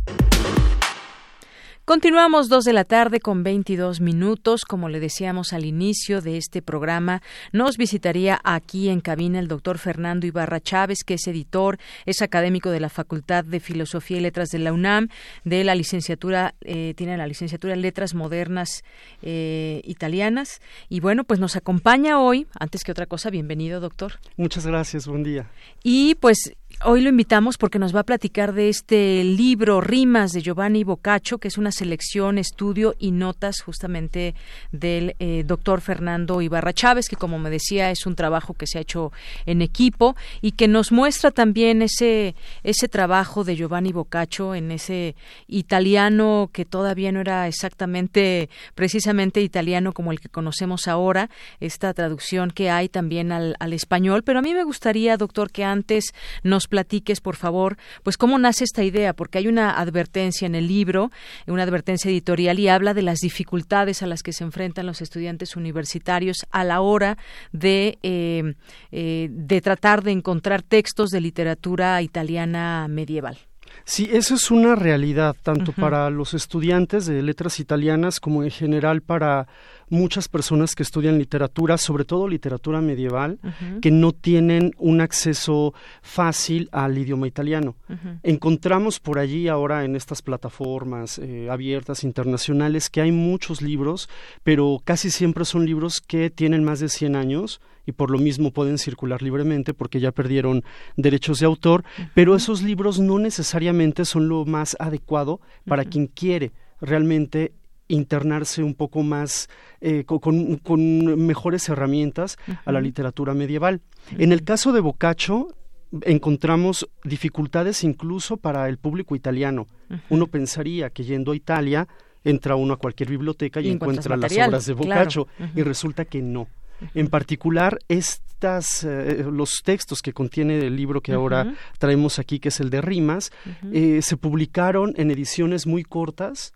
Continuamos dos de la tarde con 22 minutos. Como le decíamos al inicio de este programa, nos visitaría aquí en cabina el doctor Fernando Ibarra Chávez, que es editor, es académico de la Facultad de Filosofía y Letras de la UNAM, de la licenciatura, eh, tiene la licenciatura en Letras Modernas eh, Italianas. Y bueno, pues nos acompaña hoy, antes que otra cosa, bienvenido, doctor. Muchas gracias, buen día. Y pues Hoy lo invitamos porque nos va a platicar de este libro Rimas de Giovanni Boccaccio, que es una selección, estudio y notas justamente del eh, doctor Fernando Ibarra Chávez, que como me decía es un trabajo que se ha hecho en equipo y que nos muestra también ese, ese trabajo de Giovanni Boccaccio en ese italiano que todavía no era exactamente, precisamente italiano como el que conocemos ahora, esta traducción que hay también al, al español. Pero a mí me gustaría, doctor, que antes nos platiques, por favor, pues cómo nace esta idea, porque hay una advertencia en el libro, una advertencia editorial y habla de las dificultades a las que se enfrentan los estudiantes universitarios a la hora de, eh, eh, de tratar de encontrar textos de literatura italiana medieval. Sí, eso es una realidad, tanto para los estudiantes de letras italianas como en general para muchas personas que estudian literatura, sobre todo literatura medieval, que no tienen un acceso fácil al idioma italiano. Encontramos por allí ahora en estas plataformas eh, abiertas internacionales que hay muchos libros, pero casi siempre son libros que tienen más de 100 años y por lo mismo pueden circular libremente porque ya perdieron derechos de autor, pero esos libros no necesariamente son lo más adecuado para quien quiere realmente internarse un poco más eh, con, mejores herramientas a la literatura medieval. En el caso de Boccaccio encontramos dificultades incluso para el público italiano. Uno pensaría que yendo a Italia entra uno a cualquier biblioteca y, encuentra las obras de Boccaccio y resulta que no. En particular, estas, eh, los textos que contiene el libro que ahora traemos aquí, que es el de rimas, eh, se publicaron en ediciones muy cortas,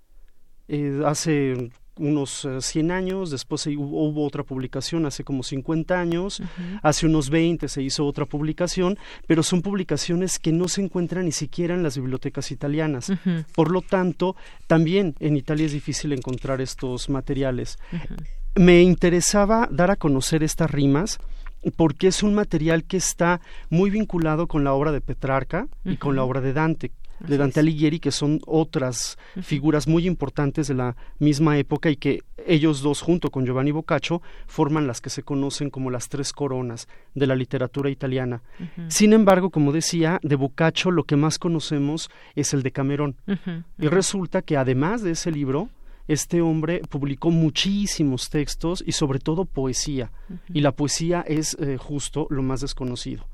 eh, hace unos 100 años, después hubo, otra publicación hace como 50 años, hace unos 20 se hizo otra publicación, pero son publicaciones que no se encuentran ni siquiera en las bibliotecas italianas. Por lo tanto, también en Italia es difícil encontrar estos materiales. Me interesaba dar a conocer estas rimas porque es un material que está muy vinculado con la obra de Petrarca y con la obra de Dante, de Dante Alighieri, que son otras figuras muy importantes de la misma época y que ellos dos, junto con Giovanni Boccaccio, forman las que se conocen como las tres coronas de la literatura italiana. Sin embargo, como decía, de Boccaccio lo que más conocemos es el de Camerón. Y resulta que además de ese libro, este hombre publicó muchísimos textos y sobre todo poesía. Y la poesía es eh, justo lo más desconocido.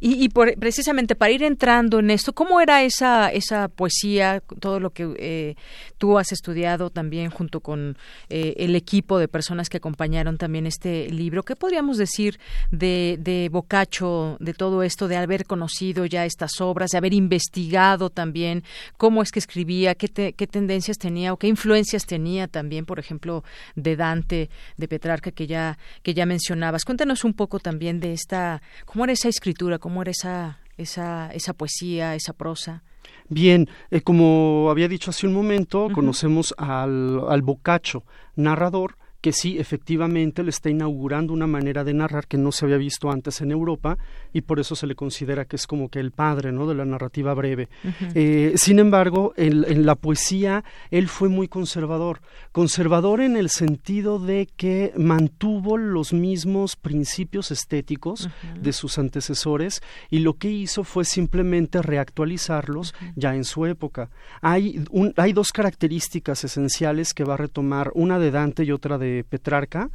Y, precisamente para ir entrando en esto, ¿cómo era esa, esa poesía, todo lo que eh, tú has estudiado también junto con eh, el equipo de personas que acompañaron también este libro? ¿Qué podríamos decir de, de Boccaccio, de todo esto, de haber conocido ya estas obras, de haber investigado también cómo es que escribía, qué, qué tendencias tenía o qué influencias tenía también, por ejemplo, de Dante, de Petrarca, que ya, que ya mencionabas? Cuéntanos un poco también de esta, cómo esa escritura? ¿Cómo era esa, esa, esa poesía, esa prosa? Bien, eh, como había dicho hace un momento, conocemos al, al bocacho narrador que sí, efectivamente, le está inaugurando una manera de narrar que no se había visto antes en Europa y por eso se le considera que es como que el padre ¿no? de la narrativa breve. Eh, sin embargo, en, la poesía él fue muy conservador, conservador en el sentido de que mantuvo los mismos principios estéticos de sus antecesores y lo que hizo fue simplemente reactualizarlos ya en su época. Hay, hay dos características esenciales que va a retomar, una de Dante y otra de Petrarca,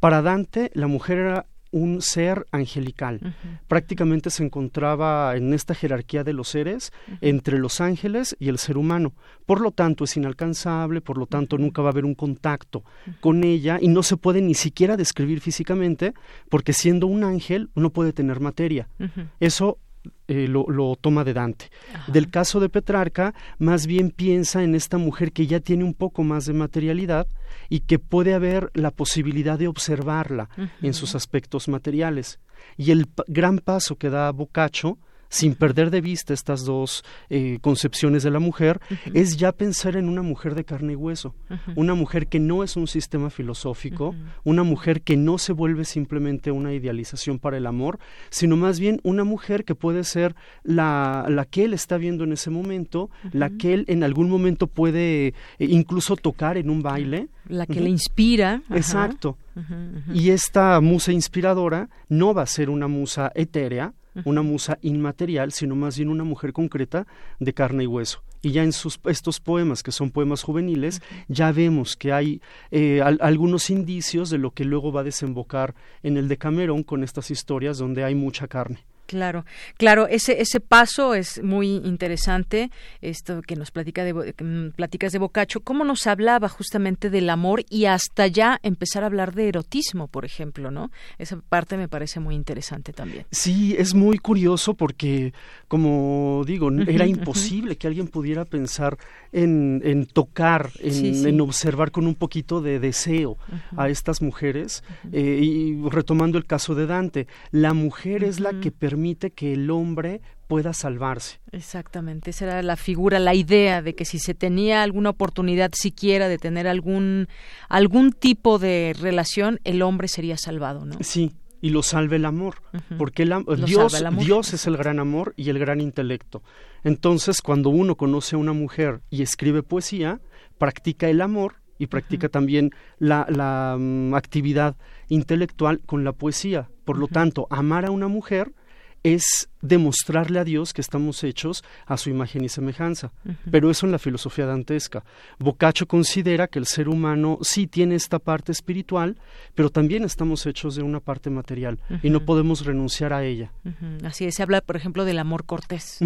para Dante la mujer era un ser angelical. Prácticamente se encontraba en esta jerarquía de los seres entre los ángeles y el ser humano. Por lo tanto, es inalcanzable, por lo tanto, nunca va a haber un contacto con ella y no se puede ni siquiera describir físicamente porque siendo un ángel no puede tener materia. Eso eh, lo, toma de Dante. Del caso de Petrarca, más bien piensa en esta mujer que ya tiene un poco más de materialidad y que puede haber la posibilidad de observarla en sus aspectos materiales. Y el gran paso que da Boccaccio sin perder de vista estas dos eh, concepciones de la mujer, es ya pensar en una mujer de carne y hueso, una mujer que no es un sistema filosófico, una mujer que no se vuelve simplemente una idealización para el amor, sino más bien una mujer que puede ser la, la que él está viendo en ese momento, la que él en algún momento puede eh, incluso tocar en un baile. La que le inspira. Exacto. Y esta musa inspiradora no va a ser una musa etérea, una musa inmaterial, sino más bien una mujer concreta de carne y hueso. Y ya en sus, estos poemas, que son poemas juveniles, ya vemos que hay eh, algunos indicios de lo que luego va a desembocar en el de Camerón con estas historias donde hay mucha carne. Claro, claro, ese ese paso es muy interesante. Esto que nos platica de mm, platicas de Bocacho, cómo nos hablaba justamente del amor y hasta ya empezar a hablar de erotismo, por ejemplo, ¿no? Esa parte me parece muy interesante también. Sí, es muy curioso porque, como digo, era imposible que alguien pudiera pensar en, en tocar, en, observar con un poquito de deseo a estas mujeres. Eh, y retomando el caso de Dante, la mujer es la que permite permite que el hombre pueda salvarse. Exactamente, esa era la figura, la idea de que si se tenía alguna oportunidad siquiera de tener algún algún tipo de relación, el hombre sería salvado, ¿no? Sí, y lo salve el amor, porque el, Dios, Dios es el gran amor y el gran intelecto. Entonces, cuando uno conoce a una mujer y escribe poesía, practica el amor y practica también la, la mm, actividad intelectual con la poesía. Por lo tanto, amar a una mujer es demostrarle a Dios que estamos hechos a su imagen y semejanza. Pero eso en la filosofía dantesca. Boccaccio considera que el ser humano sí tiene esta parte espiritual, pero también estamos hechos de una parte material y no podemos renunciar a ella. Así es, se habla, por ejemplo, del amor cortés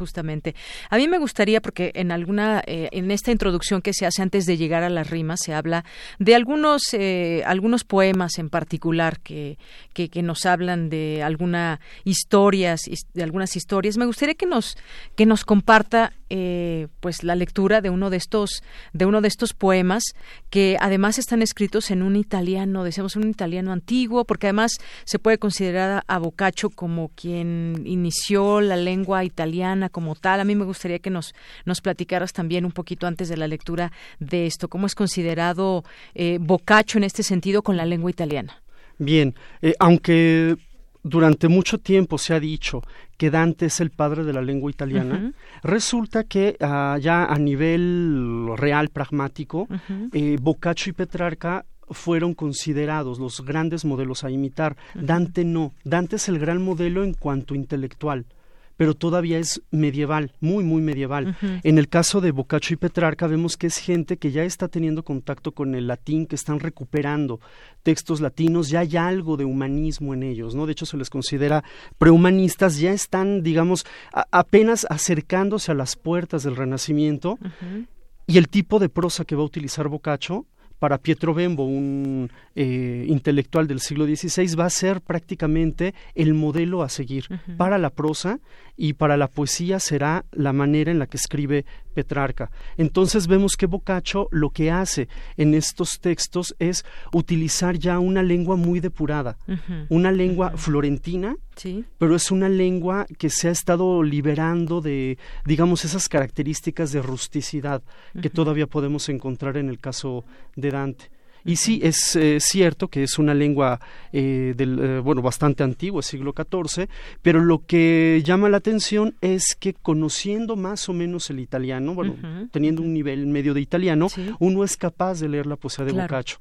justamente. A mí me gustaría, porque en alguna, eh, en esta introducción que se hace antes de llegar a las rimas, se habla de algunos, eh, algunos poemas en particular que, que, que, nos hablan de alguna historias, de algunas historias. Me gustaría que nos, que nos comparta eh, pues la lectura de uno de estos de uno de estos poemas que además están escritos en un italiano decíamos un italiano antiguo porque además se puede considerar a Boccaccio como quien inició la lengua italiana como tal. A mí me gustaría que nos nos platicaras también un poquito antes de la lectura de esto. Cómo es considerado eh, Boccaccio en este sentido con la lengua italiana bien eh, aunque durante mucho tiempo se ha dicho que Dante es el padre de la lengua italiana, resulta que uh, ya a nivel real, pragmático, eh, Boccaccio y Petrarca fueron considerados los grandes modelos a imitar. Dante no. Dante es el gran modelo en cuanto intelectual pero todavía es medieval, muy, muy medieval. En el caso de Boccaccio y Petrarca vemos que es gente que ya está teniendo contacto con el latín, que están recuperando textos latinos, ya hay algo de humanismo en ellos, ¿no? De hecho se les considera prehumanistas, ya están, digamos, apenas acercándose a las puertas del Renacimiento. Y el tipo de prosa que va a utilizar Boccaccio para Pietro Bembo, un eh, intelectual del siglo XVI, va a ser prácticamente el modelo a seguir para la prosa y para la poesía será la manera en la que escribe Petrarca. Entonces vemos que Boccaccio lo que hace en estos textos es utilizar ya una lengua muy depurada, una lengua florentina, pero es una lengua que se ha estado liberando de, digamos, esas características de rusticidad que todavía podemos encontrar en el caso de Dante. Y sí, es eh, cierto que es una lengua eh, del, eh, bueno, bastante antigua, siglo XIV, pero lo que llama la atención es que conociendo más o menos el italiano, bueno, teniendo un nivel medio de italiano, uno es capaz de leer la poesía de Boccaccio.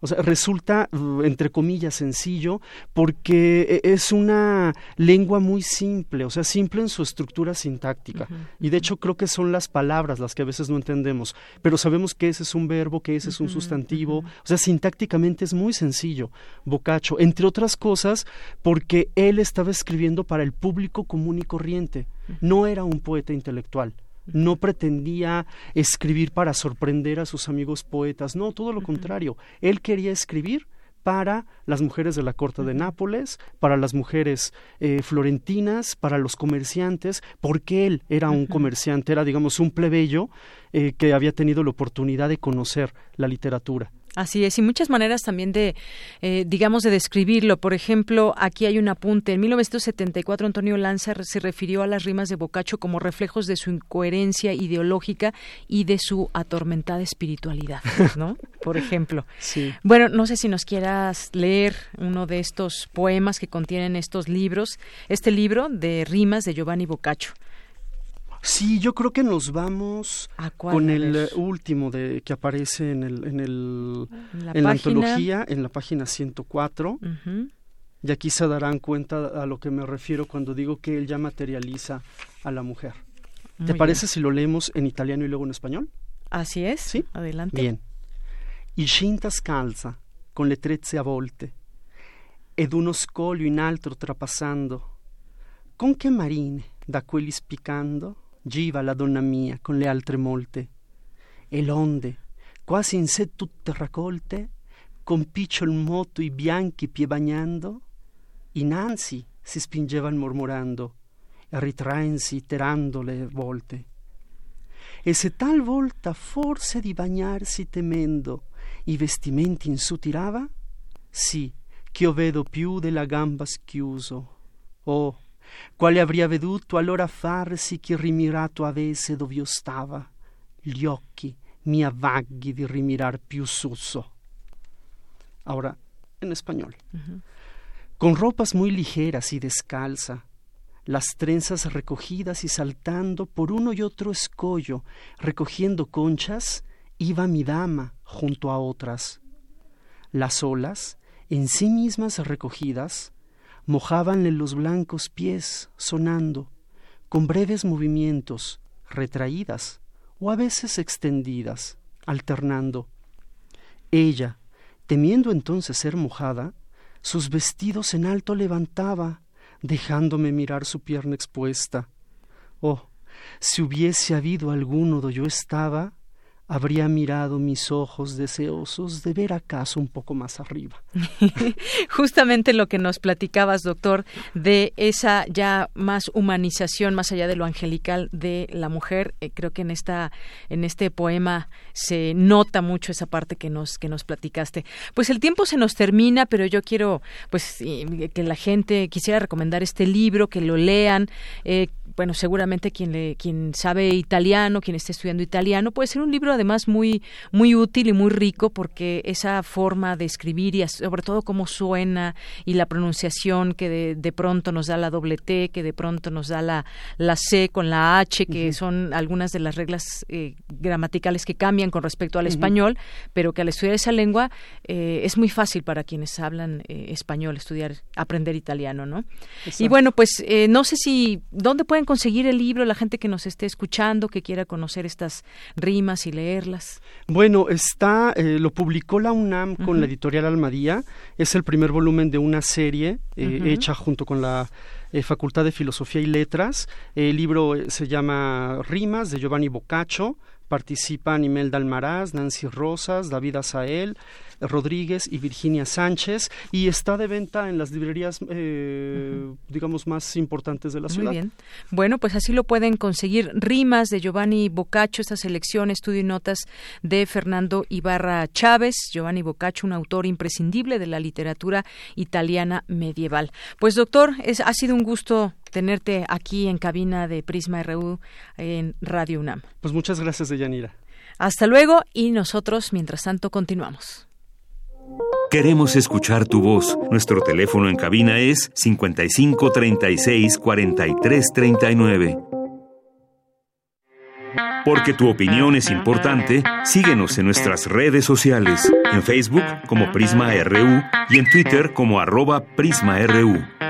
O sea, resulta, uh, entre comillas, sencillo, porque es una lengua muy simple, o sea, simple en su estructura sintáctica. Y de hecho creo que son las palabras las que a veces no entendemos, pero sabemos que ese es un verbo, que ese es un sustantivo, o sea, sintácticamente es muy sencillo, Boccaccio, entre otras cosas porque él estaba escribiendo para el público común y corriente, no era un poeta intelectual no pretendía escribir para sorprender a sus amigos poetas, no, todo lo contrario, él quería escribir para las mujeres de la corte de Nápoles, para las mujeres eh, florentinas, para los comerciantes, porque él era un comerciante, era digamos un plebeyo eh, que había tenido la oportunidad de conocer la literatura. Así es, y muchas maneras también de, eh, digamos, de describirlo. Por ejemplo, aquí hay un apunte. En 1974, Antonio Lanza se refirió a las rimas de Boccaccio como reflejos de su incoherencia ideológica y de su atormentada espiritualidad, ¿no? Por ejemplo. Sí. Bueno, no sé si nos quieras leer uno de estos poemas que contienen estos libros, este libro de rimas de Giovanni Boccaccio. Sí, yo creo que nos vamos con el eh, último de que aparece en el en el la en la página. antología en la página 104. Y aquí se darán cuenta a lo que me refiero cuando digo que él ya materializa a la mujer. ¿Te parece si lo leemos en italiano y luego en español? Así es. Sí. Adelante. Bien. Il cinta scalza, con le trezze a volte, ed uno scoglio in altro trapassando, con che marine da quelli spiccando giva la donna mia con le altre molte, e l'onde, quasi in sé tutte raccolte, con picciol moto i bianchi pie bagnando, innanzi si spingevan mormorando, e ritraensi terando le volte. E se talvolta forse di bagnarsi temendo i vestimenti in su tirava, sì, ch'io vedo più della gamba schiuso. Oh, quale avria veduto allora farsi chi rimirato avesse dov'io stava, gli occhi mi avvaghi di rimirar più suso. Ahora, en español. Con ropas muy ligeras y descalza, las trenzas recogidas y saltando por uno y otro escollo, recogiendo conchas, iba mi dama junto a otras. Las olas, en sí mismas recogidas, mojábanle los blancos pies, sonando, con breves movimientos, retraídas o a veces extendidas, alternando. Ella, temiendo entonces ser mojada, sus vestidos en alto levantaba, dejándome mirar su pierna expuesta. Oh, si hubiese habido alguno do yo estaba, habría mirado mis ojos deseosos de ver acaso un poco más arriba. Justamente lo que nos platicabas, doctor, de esa ya más humanización, más allá de lo angelical de la mujer, eh, creo que en esta, en este poema se nota mucho esa parte que nos, que nos platicaste. Pues el tiempo se nos termina, pero yo quiero, pues, que la gente quisiera recomendar este libro, que lo lean. Eh, bueno, seguramente quien le, quien sabe italiano, quien esté estudiando italiano, puede ser un libro además muy, muy útil y muy rico porque esa forma de escribir y sobre todo cómo suena y la pronunciación que de, de pronto nos da la doble T, que de pronto nos da la, la C con la H, que son algunas de las reglas eh, gramaticales que cambian con respecto al español, pero que al estudiar esa lengua eh, es muy fácil para quienes hablan eh, español estudiar, aprender italiano, ¿no? Y bueno, pues no sé si, ¿dónde pueden conseguir el libro la gente que nos esté escuchando, que quiera conocer estas rimas y leerlas? Bueno, está, eh, lo publicó la UNAM con la editorial Almadía. Es el primer volumen de una serie eh, hecha junto con la eh, Facultad de Filosofía y Letras. El libro se llama Rimas de Giovanni Boccaccio. Participan Imelda Almaraz, Nancy Rosas, David Azael, Rodríguez y Virginia Sánchez. Y está de venta en las librerías, eh, digamos, más importantes de la ciudad. Muy bien. Bueno, pues así lo pueden conseguir. Rimas de Giovanni Boccaccio, esta selección, estudio y notas de Fernando Ibarra Chávez. Giovanni Boccaccio, un autor imprescindible de la literatura italiana medieval. Pues doctor, es, ha sido un gusto tenerte aquí en cabina de Prisma RU en Radio UNAM. Pues muchas gracias, Deyanira. Hasta luego y nosotros, mientras tanto, continuamos. Queremos escuchar tu voz. Nuestro teléfono en cabina es 55 36 43 39. Porque tu opinión es importante, síguenos en nuestras redes sociales, en Facebook como Prisma RU y en Twitter como arroba PrismaRU.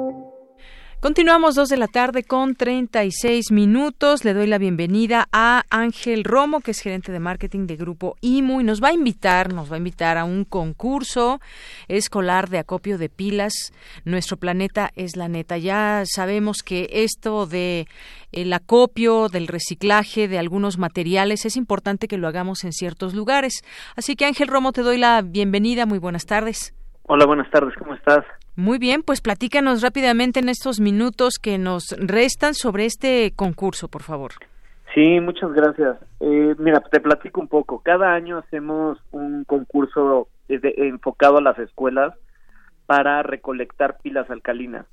Continuamos dos de la tarde con 36 minutos. Le doy la bienvenida a Ángel Romo, que es gerente de marketing de Grupo IMU y nos va a invitar, nos va a invitar a un concurso escolar de acopio de pilas. Nuestro planeta es la neta. Ya sabemos que esto de el acopio, del reciclaje de algunos materiales es importante que lo hagamos en ciertos lugares. Así que Ángel Romo, te doy la bienvenida. Muy buenas tardes. Hola, buenas tardes. ¿Cómo estás? Muy bien, pues platícanos rápidamente en estos minutos que nos restan sobre este concurso, por favor. Sí, muchas gracias. Eh, mira, te platico un poco. Cada año hacemos un concurso enfocado a las escuelas para recolectar pilas alcalinas.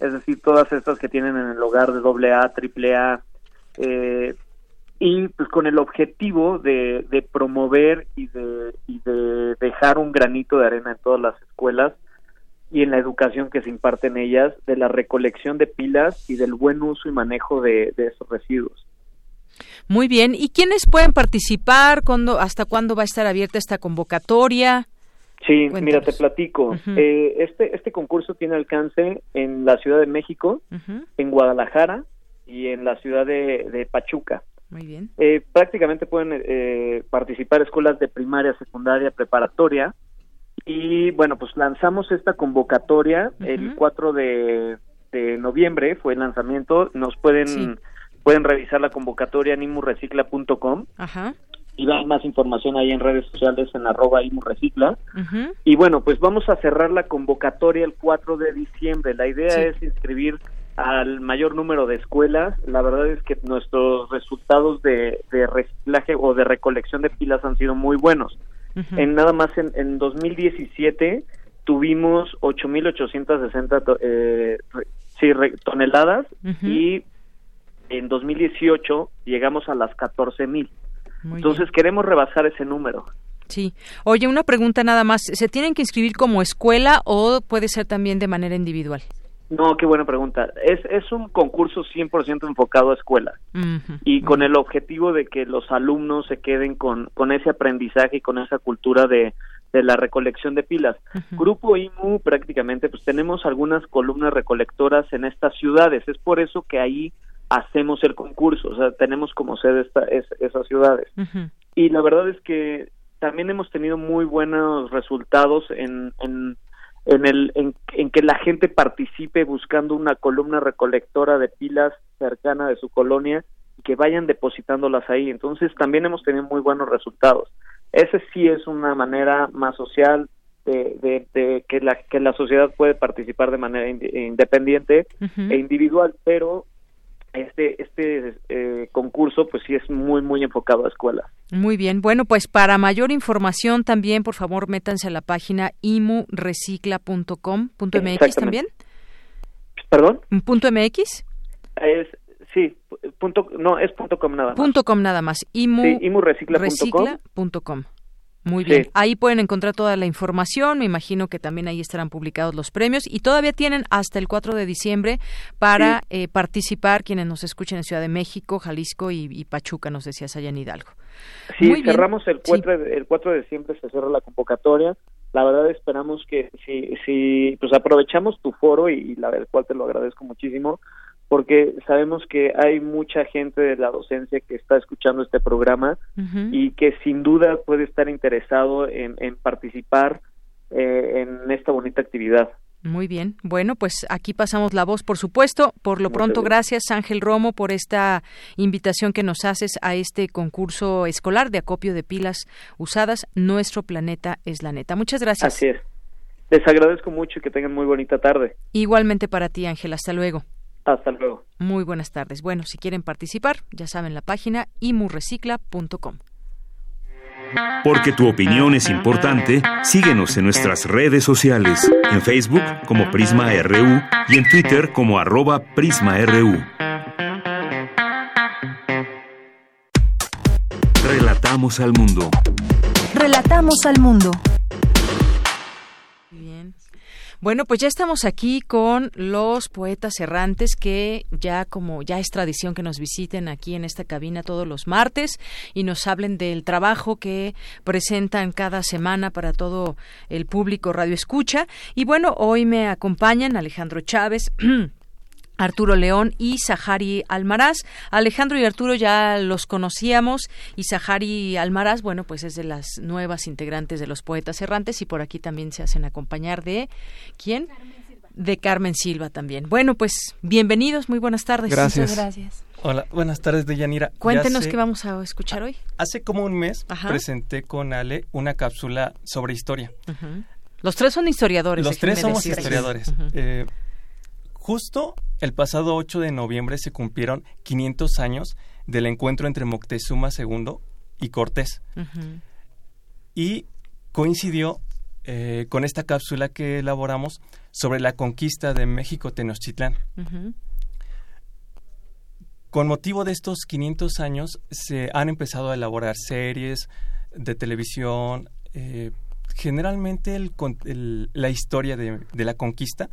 Es decir, todas estas que tienen en el hogar de AA, AAA, eh, y pues con el objetivo de, de promover y de, y de dejar un granito de arena en todas las escuelas y en la educación que se imparte en ellas de la recolección de pilas y del buen uso y manejo de, esos residuos. Muy bien. ¿Y quiénes pueden participar? ¿Cuándo, ¿Hasta cuándo va a estar abierta esta convocatoria? Sí, mira, te platico. Eh, este, este concurso tiene alcance en la Ciudad de México, en Guadalajara y en la ciudad de, Pachuca. Muy bien. Eh, prácticamente pueden eh, participar escuelas de primaria, secundaria, preparatoria, y bueno, pues lanzamos esta convocatoria el 4 de, noviembre, fue el lanzamiento. Nos pueden pueden revisar la convocatoria en imurrecicla.com. Ajá. Y dar más información ahí en redes sociales en arroba imurrecicla. Y bueno, pues vamos a cerrar la convocatoria el 4 de diciembre. La idea es inscribir al mayor número de escuelas. La verdad es que nuestros resultados de, de reciclaje o de recolección de pilas han sido muy buenos. En nada más en, en 2017 tuvimos 8.860 eh, sí, toneladas y en 2018 llegamos a las 14.000. Entonces queremos rebasar ese número. Sí. Oye, una pregunta nada más. ¿Se tienen que inscribir como escuela o puede ser también de manera individual? No, qué buena pregunta. Es, es un concurso 100% enfocado a escuela y con el objetivo de que los alumnos se queden con, con ese aprendizaje y con esa cultura de, de la recolección de pilas. Grupo IMU prácticamente pues tenemos algunas columnas recolectoras en estas ciudades. Es por eso que ahí hacemos el concurso, o sea, tenemos como sede esta, esas ciudades. Y la verdad es que también hemos tenido muy buenos resultados en, en en el en, que la gente participe buscando una columna recolectora de pilas cercana de su colonia y que vayan depositándolas ahí. Entonces también hemos tenido muy buenos resultados. Ese sí es una manera más social de, de, que la que la sociedad puede participar de manera independiente e individual pero este este eh, concurso pues sí es muy muy enfocado a escuelas. Muy bien. Bueno, pues para mayor información también, por favor, métanse a la página imurecicla.com.mx también. ¿Perdón? ¿Punto MX? Es sí, punto no, es punto com nada más. Punto com nada más. Imu, sí, imurecicla.com. Muy bien. Ahí pueden encontrar toda la información. Me imagino que también ahí estarán publicados los premios. Y todavía tienen hasta el 4 de diciembre para eh, participar quienes nos escuchen en Ciudad de México, Jalisco y, Pachuca, nos decías allá en Hidalgo. Sí, cerramos el 4, el 4 de diciembre, se cierra la convocatoria. La verdad esperamos que si, si pues aprovechamos tu foro y, la verdad cual te lo agradezco muchísimo, porque sabemos que hay mucha gente de la docencia que está escuchando este programa y que sin duda puede estar interesado en, participar eh, en esta bonita actividad. Muy bien. Bueno, pues aquí pasamos la voz, por supuesto. Por lo pronto, gracias Ángel Romo por esta invitación que nos haces a este concurso escolar de acopio de pilas usadas. Nuestro planeta es la neta. Muchas gracias. Así es. Les agradezco mucho y que tengan muy bonita tarde. Igualmente para ti, Ángel. Hasta luego. Hasta luego. Muy buenas tardes. Bueno, si quieren participar, ya saben la página imurrecicla.com. Porque tu opinión es importante, síguenos en nuestras redes sociales, en Facebook como Prisma RU y en Twitter como arroba PrismaRU. Relatamos al mundo. Relatamos al mundo. Bueno, pues ya estamos aquí con los poetas errantes que ya como ya es tradición que nos visiten aquí en esta cabina todos los martes y nos hablen del trabajo que presentan cada semana para todo el público Radio Escucha. Y bueno, hoy me acompañan Alejandro Chávez. Arturo León y Sahari Almaraz. Alejandro y Arturo ya los conocíamos y Sahari Almaraz, bueno, pues es de las nuevas integrantes de los Poetas Errantes y por aquí también se hacen acompañar de ¿quién? De Carmen Silva también. Bueno, pues bienvenidos, muy buenas tardes. Gracias. gracias. Hola, buenas tardes, Deyanira. Cuéntenos qué vamos a escuchar hoy. Hace como un mes presenté con Ale una cápsula sobre historia. Los tres son historiadores. Los tres somos historiadores. Eh, justo el pasado 8 de noviembre se cumplieron 500 años del encuentro entre Moctezuma II y Cortés. Y coincidió eh, con esta cápsula que elaboramos sobre la conquista de México Tenochtitlán. Con motivo de estos 500 años se han empezado a elaborar series de televisión. Eh, generalmente la historia de, la conquista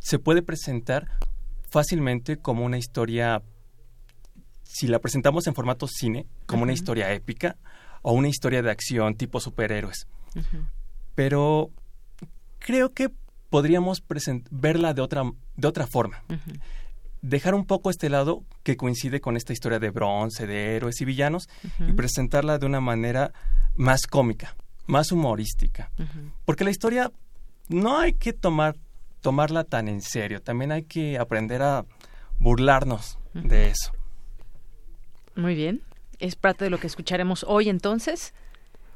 se puede presentar fácilmente como una historia, si la presentamos en formato cine, como una historia épica o una historia de acción tipo superhéroes. Pero creo que podríamos verla de otra, de otra forma. Dejar un poco este lado que coincide con esta historia de bronce, de héroes y villanos, y presentarla de una manera más cómica, más humorística. Porque la historia no hay que tomar tomarla tan en serio. También hay que aprender a burlarnos de eso. Muy bien. Es parte de lo que escucharemos hoy entonces.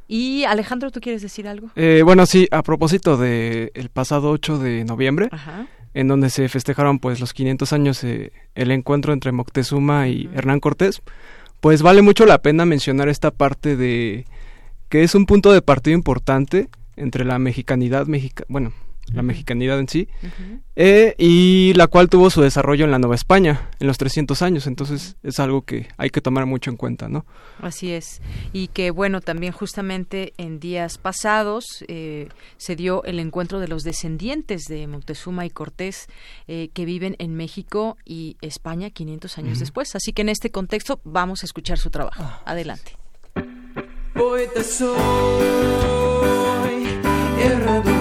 Y Alejandro, ¿tú quieres decir algo? Eh, bueno, sí, a propósito del el pasado 8 de noviembre, en donde se festejaron pues los 500 años eh, el encuentro entre Moctezuma y Hernán Cortés, pues vale mucho la pena mencionar esta parte de que es un punto de partida importante entre la mexicanidad mexica bueno, la mexicanidad en sí, eh, y la cual tuvo su desarrollo en la Nueva España en los 300 años, entonces es algo que hay que tomar mucho en cuenta, ¿no? Así es, y que bueno, también justamente en días pasados eh, se dio el encuentro de los descendientes de Montezuma y Cortés eh, que viven en México y España 500 años después, así que en este contexto vamos a escuchar su trabajo. Ah, Adelante. el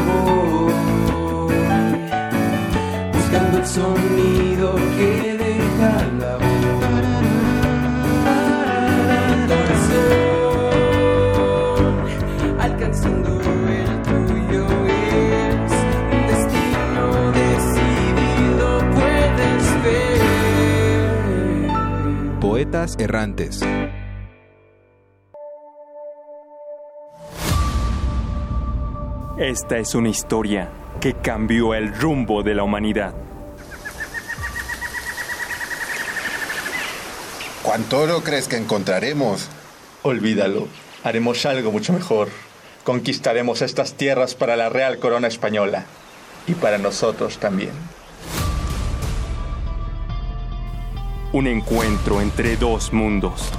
Poetas errantes. Esta es una historia que cambió el rumbo de la humanidad. ¿Cuánto oro crees que encontraremos? Olvídalo. Haremos algo mucho mejor. Conquistaremos estas tierras para la Real Corona Española. Y para nosotros también. Un encuentro entre dos mundos.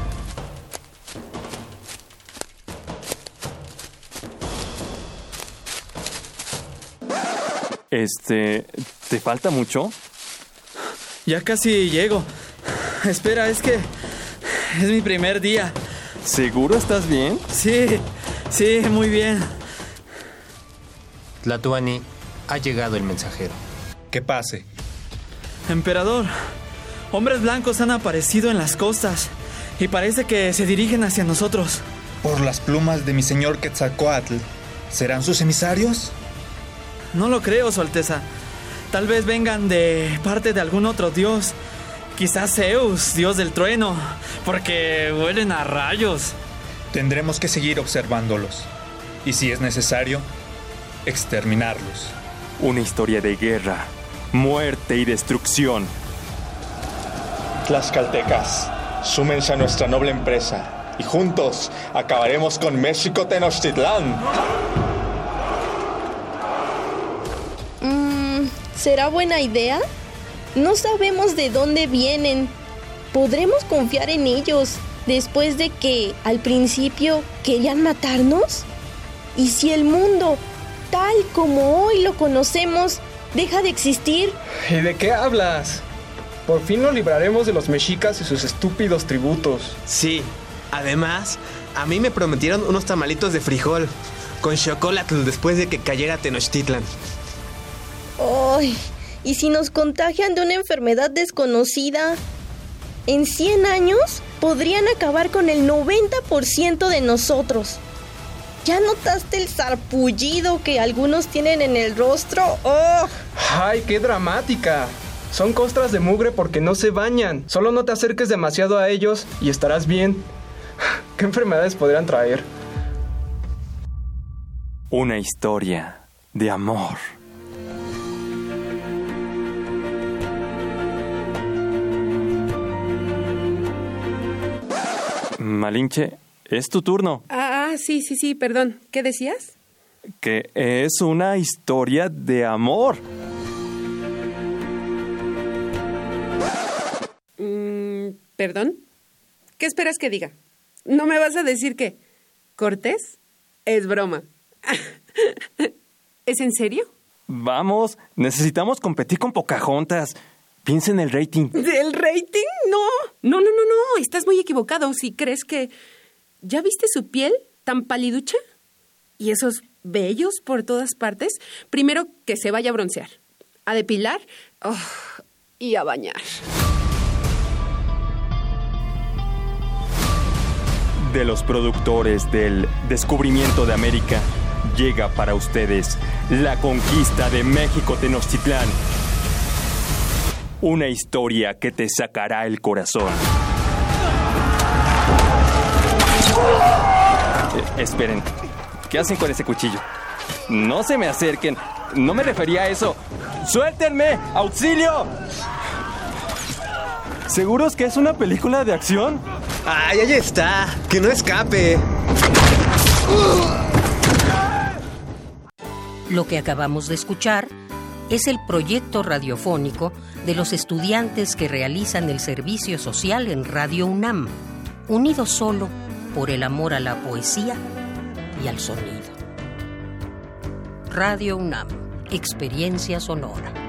Este, ¿te falta mucho? Ya casi llego. Espera, es que es mi primer día. ¿Seguro estás bien? Sí, sí, muy bien. Tlatuani, ha llegado el mensajero. Que pase. Emperador, hombres blancos han aparecido en las costas y parece que se dirigen hacia nosotros. Por las plumas de mi señor Quetzalcoatl, ¿serán sus emisarios? No lo creo, Su Alteza. Tal vez vengan de parte de algún otro dios Quizás Zeus, dios del trueno, porque huelen a rayos. Tendremos que seguir observándolos. Y si es necesario, exterminarlos. Una historia de guerra, muerte y destrucción. Tlaxcaltecas, súmense a nuestra noble empresa y juntos acabaremos con México Tenochtitlán. Mm, ¿Será buena idea? No sabemos de dónde vienen. ¿Podremos confiar en ellos después de que al principio querían matarnos? ¿Y si el mundo, tal como hoy lo conocemos, deja de existir? ¿Y de qué hablas? Por fin nos libraremos de los mexicas y sus estúpidos tributos. Sí, además, a mí me prometieron unos tamalitos de frijol con chocolate después de que cayera Tenochtitlan. ¡Ay! ¿Y si nos contagian de una enfermedad desconocida? En 100 años podrían acabar con el 90% de nosotros. ¿Ya notaste el sarpullido que algunos tienen en el rostro? ¡Oh! ¡Ay, qué dramática! Son costras de mugre porque no se bañan. Solo no te acerques demasiado a ellos y estarás bien. ¿Qué enfermedades podrían traer? Una historia de amor. Malinche, es tu turno. Ah, ah, sí, sí, sí, perdón. ¿Qué decías? Que es una historia de amor. ¿Perdón? ¿Qué esperas que diga? ¿No me vas a decir que Cortés es broma? ¿Es en serio? Vamos, necesitamos competir con Pocahontas. Piensa en el rating. ¿El rating? No, no, no, no, no. Estás muy equivocado si crees que... ¿Ya viste su piel tan paliducha? ¿Y esos vellos por todas partes? Primero que se vaya a broncear, a depilar oh, y a bañar. De los productores del Descubrimiento de América, llega para ustedes la conquista de México Tenochtitlán. Una historia que te sacará el corazón. Eh, esperen, ¿qué hacen con ese cuchillo? No se me acerquen, no me refería a eso. ¡Suéltenme! ¡Auxilio! ¿Seguros que es una película de acción? ¡Ay, ahí está! ¡Que no escape! Lo que acabamos de escuchar es el proyecto radiofónico de los estudiantes que realizan el servicio social en Radio UNAM, unidos solo por el amor a la poesía y al sonido. Radio UNAM, experiencia sonora.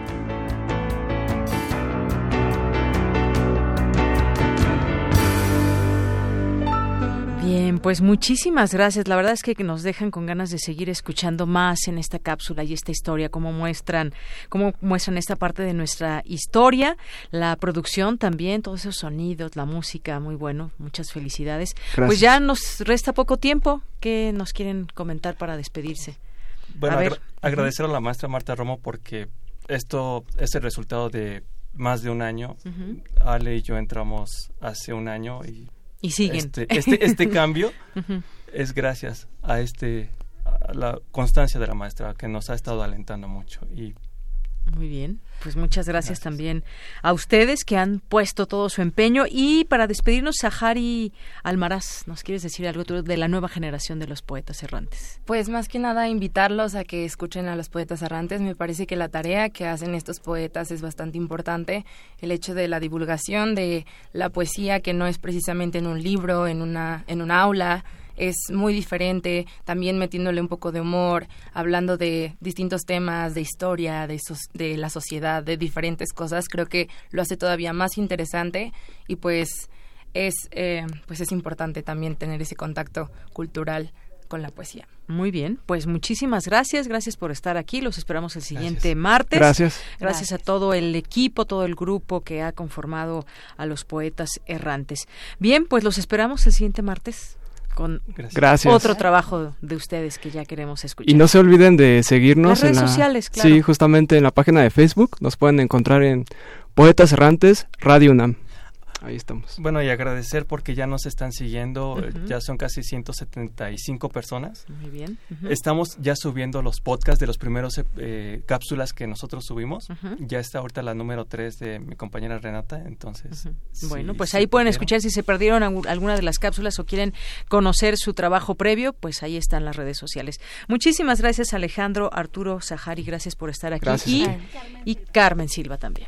Bien, pues muchísimas gracias. La verdad es que nos dejan con ganas de seguir escuchando más en esta cápsula y esta historia, cómo muestran, cómo muestran esta parte de nuestra historia, la producción también, todos esos sonidos, la música, muy bueno. Muchas felicidades. Pues ya nos resta poco tiempo. ¿Qué nos quieren comentar para despedirse? Bueno, agra agradecer a la maestra Marta Romo porque esto es el resultado de más de un año. Ale y yo entramos hace un año y y siguen. Este, este, este cambio es gracias a este a la constancia de la maestra que nos ha estado alentando mucho y muy bien, pues muchas gracias, también a ustedes que han puesto todo su empeño y para despedirnos, Sahari Almaraz, ¿nos quieres decir algo de la nueva generación de los poetas errantes? Pues más que nada invitarlos a que escuchen a los poetas errantes. Me parece que la tarea que hacen estos poetas es bastante importante. El hecho de la divulgación de la poesía que no es precisamente en un libro, en una en un aula, es muy diferente, también metiéndole un poco de humor, hablando de distintos temas, de historia, de, de la sociedad, de diferentes cosas, creo que lo hace todavía más interesante y pues es, eh, pues es importante también tener ese contacto cultural con la poesía. Muy bien, pues muchísimas gracias, gracias por estar aquí, los esperamos el siguiente martes. Gracias. gracias. a todo el equipo, todo el grupo que ha conformado a los poetas errantes. Bien, pues los esperamos el siguiente martes con Gracias. otro trabajo de ustedes que ya queremos escuchar. Y no se olviden de seguirnos en las redes sociales, claro. Sí, justamente en la página de Facebook nos pueden encontrar en Poetas Errantes Radio UNAM. Ahí estamos. Bueno, y agradecer porque ya nos están siguiendo, ya son casi 175 personas. Muy bien. Estamos ya subiendo los podcasts de los primeros eh, cápsulas que nosotros subimos. Ya está ahorita la número 3 de mi compañera Renata, entonces... bueno, pues ahí pueden escuchar si se perdieron alguna de las cápsulas o quieren conocer su trabajo previo, pues ahí están las redes sociales. Muchísimas gracias Alejandro, Arturo, Sahari, gracias por estar aquí. Y, y Carmen Silva también.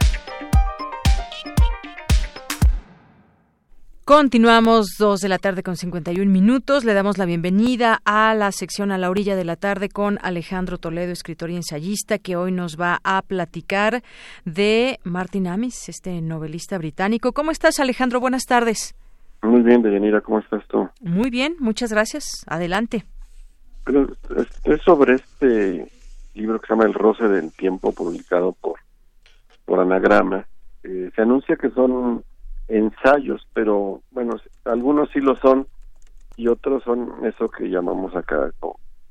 Continuamos dos de la tarde con 51 minutos. Le damos la bienvenida a la sección a la orilla de la tarde con Alejandro Toledo, escritor y ensayista, que hoy nos va a platicar de Martin Amis, este novelista británico. ¿Cómo estás, Alejandro? Buenas tardes. Muy bien, Deyanira, ¿cómo estás tú? Muy bien, muchas gracias. Adelante. es sobre este libro que se llama El roce del tiempo, publicado por, por Anagrama. Eh, se anuncia que son ensayos, pero bueno, algunos sí lo son y otros son eso que llamamos acá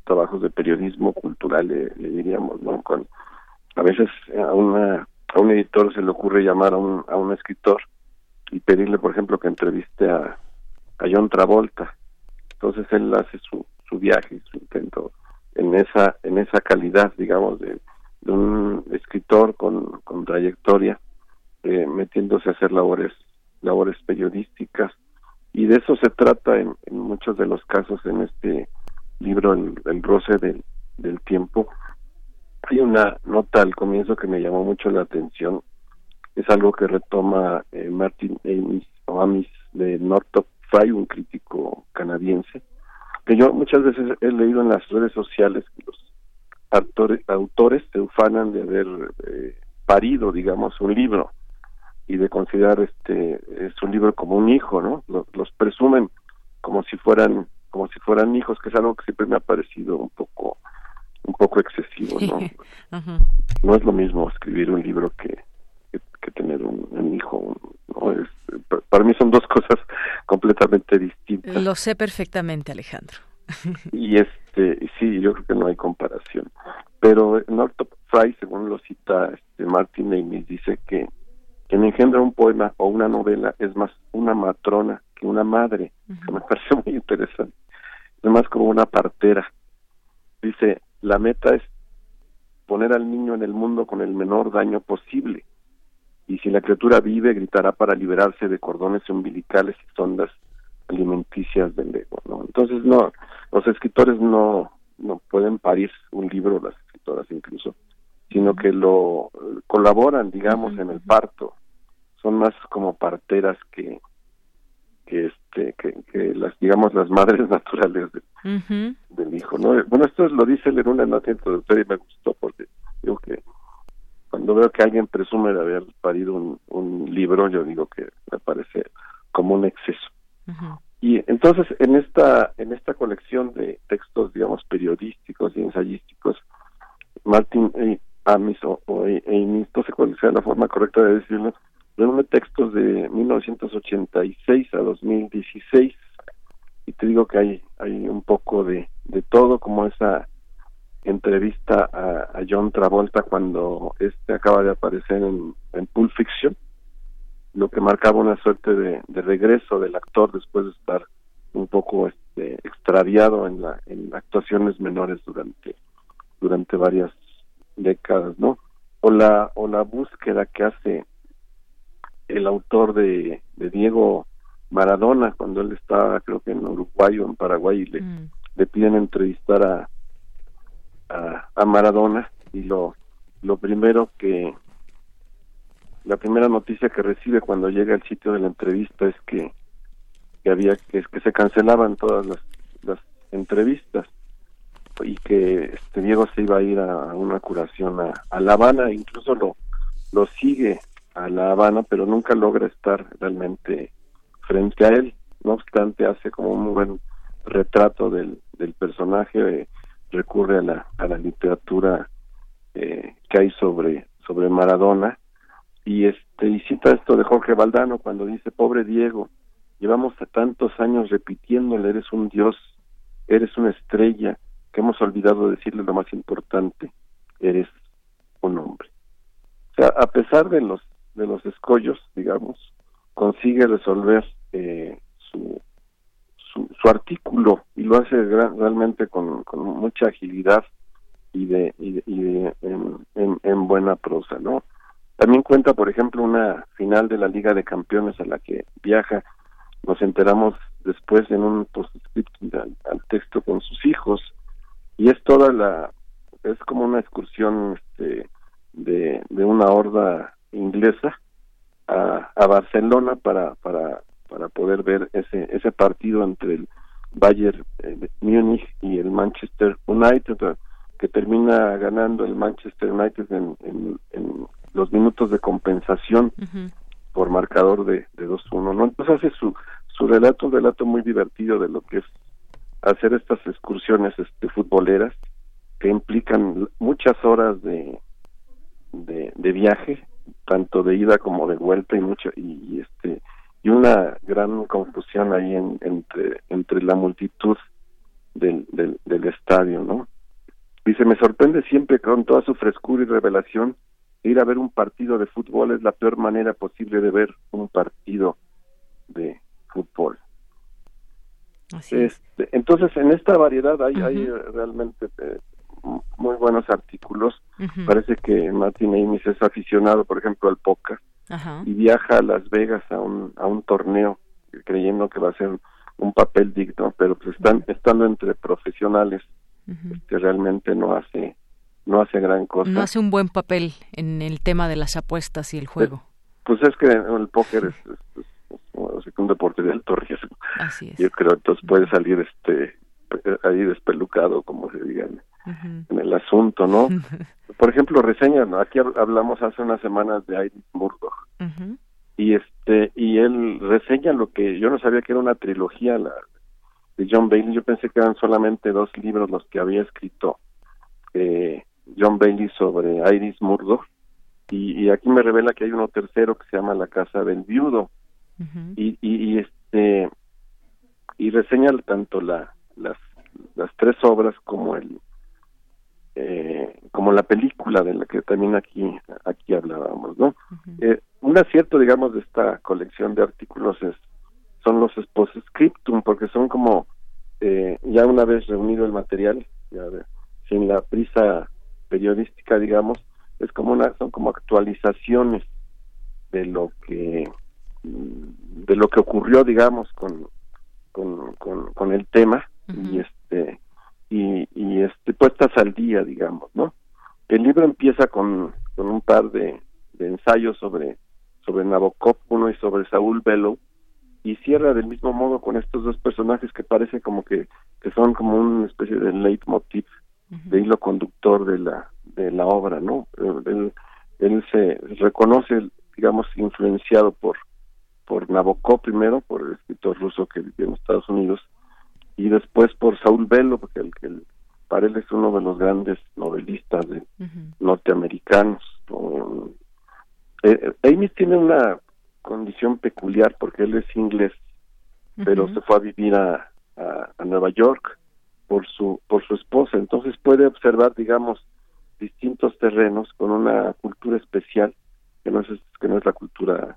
trabajos de periodismo cultural, le, diríamos, ¿no? Con, a veces a, una, a un editor se le ocurre llamar a un, a un escritor y pedirle, por ejemplo, que entreviste a, a John Travolta. Entonces él hace su, su viaje, su intento en esa, en esa calidad, digamos, de, de un escritor con, con trayectoria, eh, metiéndose a hacer labores labores periodísticas. Y de eso se trata en, muchos de los casos en este libro el, roce del, del, tiempo. Hay una nota al comienzo que me llamó mucho la atención. Es algo que retoma eh, Martin Amis o Amis de Northrop Frye un crítico canadiense que yo muchas veces he leído en las redes sociales que los autores, autores se ufanan de haber eh, parido digamos un libro y de considerar este es un libro como un hijo, ¿no? Los, presumen como si fueran como si fueran hijos, que es algo que siempre me ha parecido un poco un poco excesivo, ¿no? No es lo mismo escribir un libro que, que, tener un, hijo, ¿no? Es, para mí son dos cosas completamente distintas. Lo sé perfectamente, Alejandro. y este sí, yo creo que no hay comparación. Pero Northrop Frye, según lo cita este Martin Amis, dice que quien engendra un poema o una novela es más una matrona que una madre, me parece muy interesante. Es más como una partera. Dice, la meta es poner al niño en el mundo con el menor daño posible. Y si la criatura vive, gritará para liberarse de cordones umbilicales y sondas alimenticias del ego. ¿no? Entonces, no, los escritores no, no pueden parir un libro, las escritoras incluso, sino que lo colaboran, digamos, en el parto son más como parteras que que este que, las digamos las madres naturales del hijo no bueno esto lo dice él en una nota introductoria y me gustó porque digo que cuando veo que alguien presume de haber parido un, un libro yo digo que me parece como un exceso. Y entonces en esta en esta colección de textos digamos periodísticos y ensayísticos Martin Amis o, o no sé cuál sea la forma correcta de decirlo reúne textos de 1986 a 2016 y te digo que hay hay un poco de, de todo como esa entrevista a, John Travolta cuando este acaba de aparecer en, en Pulp Fiction lo que marcaba una suerte de, de, regreso del actor después de estar un poco este, extraviado en la en actuaciones menores durante durante varias décadas no o la o la búsqueda que hace el autor de, de Diego Maradona cuando él estaba creo que en Uruguay o en Paraguay y le, mm. le piden entrevistar a, a, Maradona y lo lo primero que la primera noticia que recibe cuando llega al sitio de la entrevista es que, que había que, que se cancelaban todas las, las entrevistas y que este Diego se iba a ir a, una curación a, a La Habana incluso lo lo sigue a La Habana, pero nunca logra estar realmente frente a él. No obstante, hace como un buen retrato del, personaje, eh, recurre a la, a la literatura eh, que hay sobre, sobre Maradona y este y cita esto de Jorge Valdano cuando dice pobre Diego llevamos tantos años repitiéndole eres un dios eres una estrella que hemos olvidado decirle lo más importante eres un hombre o sea a pesar de los de los escollos, digamos, consigue resolver eh, su, su, artículo y lo hace realmente con, mucha agilidad y de, y de, en, en, buena prosa, ¿no? También cuenta, por ejemplo, una final de la Liga de Campeones a la que viaja. Nos enteramos después en un postscript al, al texto con sus hijos y es toda la es como una excursión este, de una horda inglesa a, a Barcelona para, para para poder ver ese ese partido entre el Bayern eh, Múnich y el Manchester United que termina ganando el Manchester United en, en, los minutos de compensación por marcador de, de 2-1 ¿no? entonces hace su su relato un relato muy divertido de lo que es hacer estas excursiones este futboleras que implican muchas horas de, de, viaje tanto de ida como de vuelta y mucho y, este y una gran confusión ahí entre entre la multitud del, del, del estadio no dice me sorprende siempre con toda su frescura y revelación ir a ver un partido de fútbol. Es la peor manera posible de ver un partido de fútbol este, entonces en esta variedad hay, hay realmente eh, muy buenos artículos. Parece que Martin Amis es aficionado, por ejemplo, al póker y viaja a Las Vegas a un, a un torneo creyendo que va a ser un papel digno, pero pues están estando entre profesionales que realmente no hace no hace gran cosa. No hace un buen papel en el tema de las apuestas y el juego. Pues, es que el póker es, es, un deporte de alto riesgo. Así es. Yo creo entonces puede salir este ahí despelucado, como se en el asunto, ¿no? Por ejemplo, reseña, ¿no? aquí hablamos hace unas semanas de Iris Murdoch. Y este y él reseña lo que yo no sabía que era una trilogía la de John Bailey, yo pensé que eran solamente dos libros los que había escrito eh, John Bailey sobre Iris Murdoch. Y, y, aquí me revela que hay uno tercero que se llama La casa del viudo. Y, y, y este y reseña tanto la las las tres obras como el eh, como la película de la que también aquí aquí hablábamos no eh, un acierto digamos de esta colección de artículos es son los scriptum porque son como eh, ya una vez reunido el material ya sin la prisa periodística digamos es como una son como actualizaciones de lo que de lo que ocurrió digamos con con, con, con el tema y este y, y este puestas al día digamos no el libro empieza con, con un par de, de ensayos sobre sobre Nabokov uno y sobre Saúl Bellow y cierra del mismo modo con estos dos personajes que parece como que, que son como una especie de leitmotiv de hilo conductor de la de la obra no él, él se reconoce digamos influenciado por por Nabokov primero por el escritor ruso que vivió en Estados Unidos y después por Saúl Bello, porque el, que para él es uno de los grandes novelistas de, norteamericanos. Eh, Amy tiene una condición peculiar porque él es inglés, pero se fue a vivir a, a, Nueva York por su por su esposa, entonces puede observar, digamos, distintos terrenos con una cultura especial que no es que no es la cultura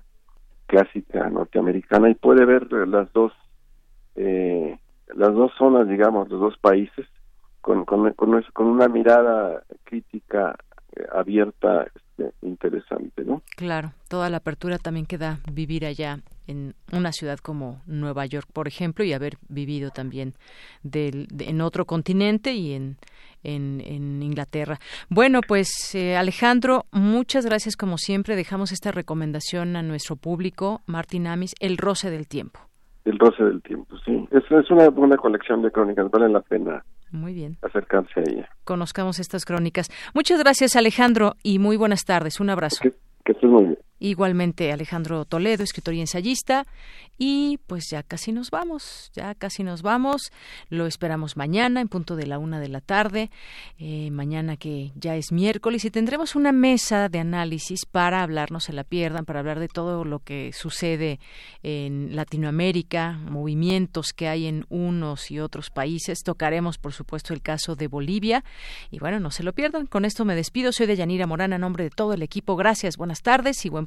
clásica norteamericana y puede ver las dos eh, las dos zonas, digamos, los dos países, con, con, con, una mirada crítica eh, abierta este, interesante, ¿no? Claro, toda la apertura también queda vivir allá en una ciudad como Nueva York, por ejemplo, y haber vivido también del, en otro continente y en, en, Inglaterra. Bueno, pues eh, Alejandro, muchas gracias como siempre. Dejamos esta recomendación a nuestro público, Martín Amis, El roce del tiempo. El roce del tiempo, sí. Es, es una buena colección de crónicas, vale la pena. Muy bien. Acercarse a ella. Conozcamos estas crónicas. Muchas gracias, Alejandro, y muy buenas tardes. Un abrazo. Que, que estés muy bien. Igualmente Alejandro Toledo, escritor y ensayista. Y pues ya casi nos vamos, ya casi nos vamos. Lo esperamos mañana en punto de la una de la tarde. Eh, mañana que ya es miércoles y tendremos una mesa de análisis para hablar, no se la pierdan, para hablar de todo lo que sucede en Latinoamérica, movimientos que hay en unos y otros países. Tocaremos, por supuesto, el caso de Bolivia. Y bueno, no se lo pierdan. Con esto me despido. Soy de Yanira Morán a nombre de todo el equipo. Gracias, buenas tardes y buen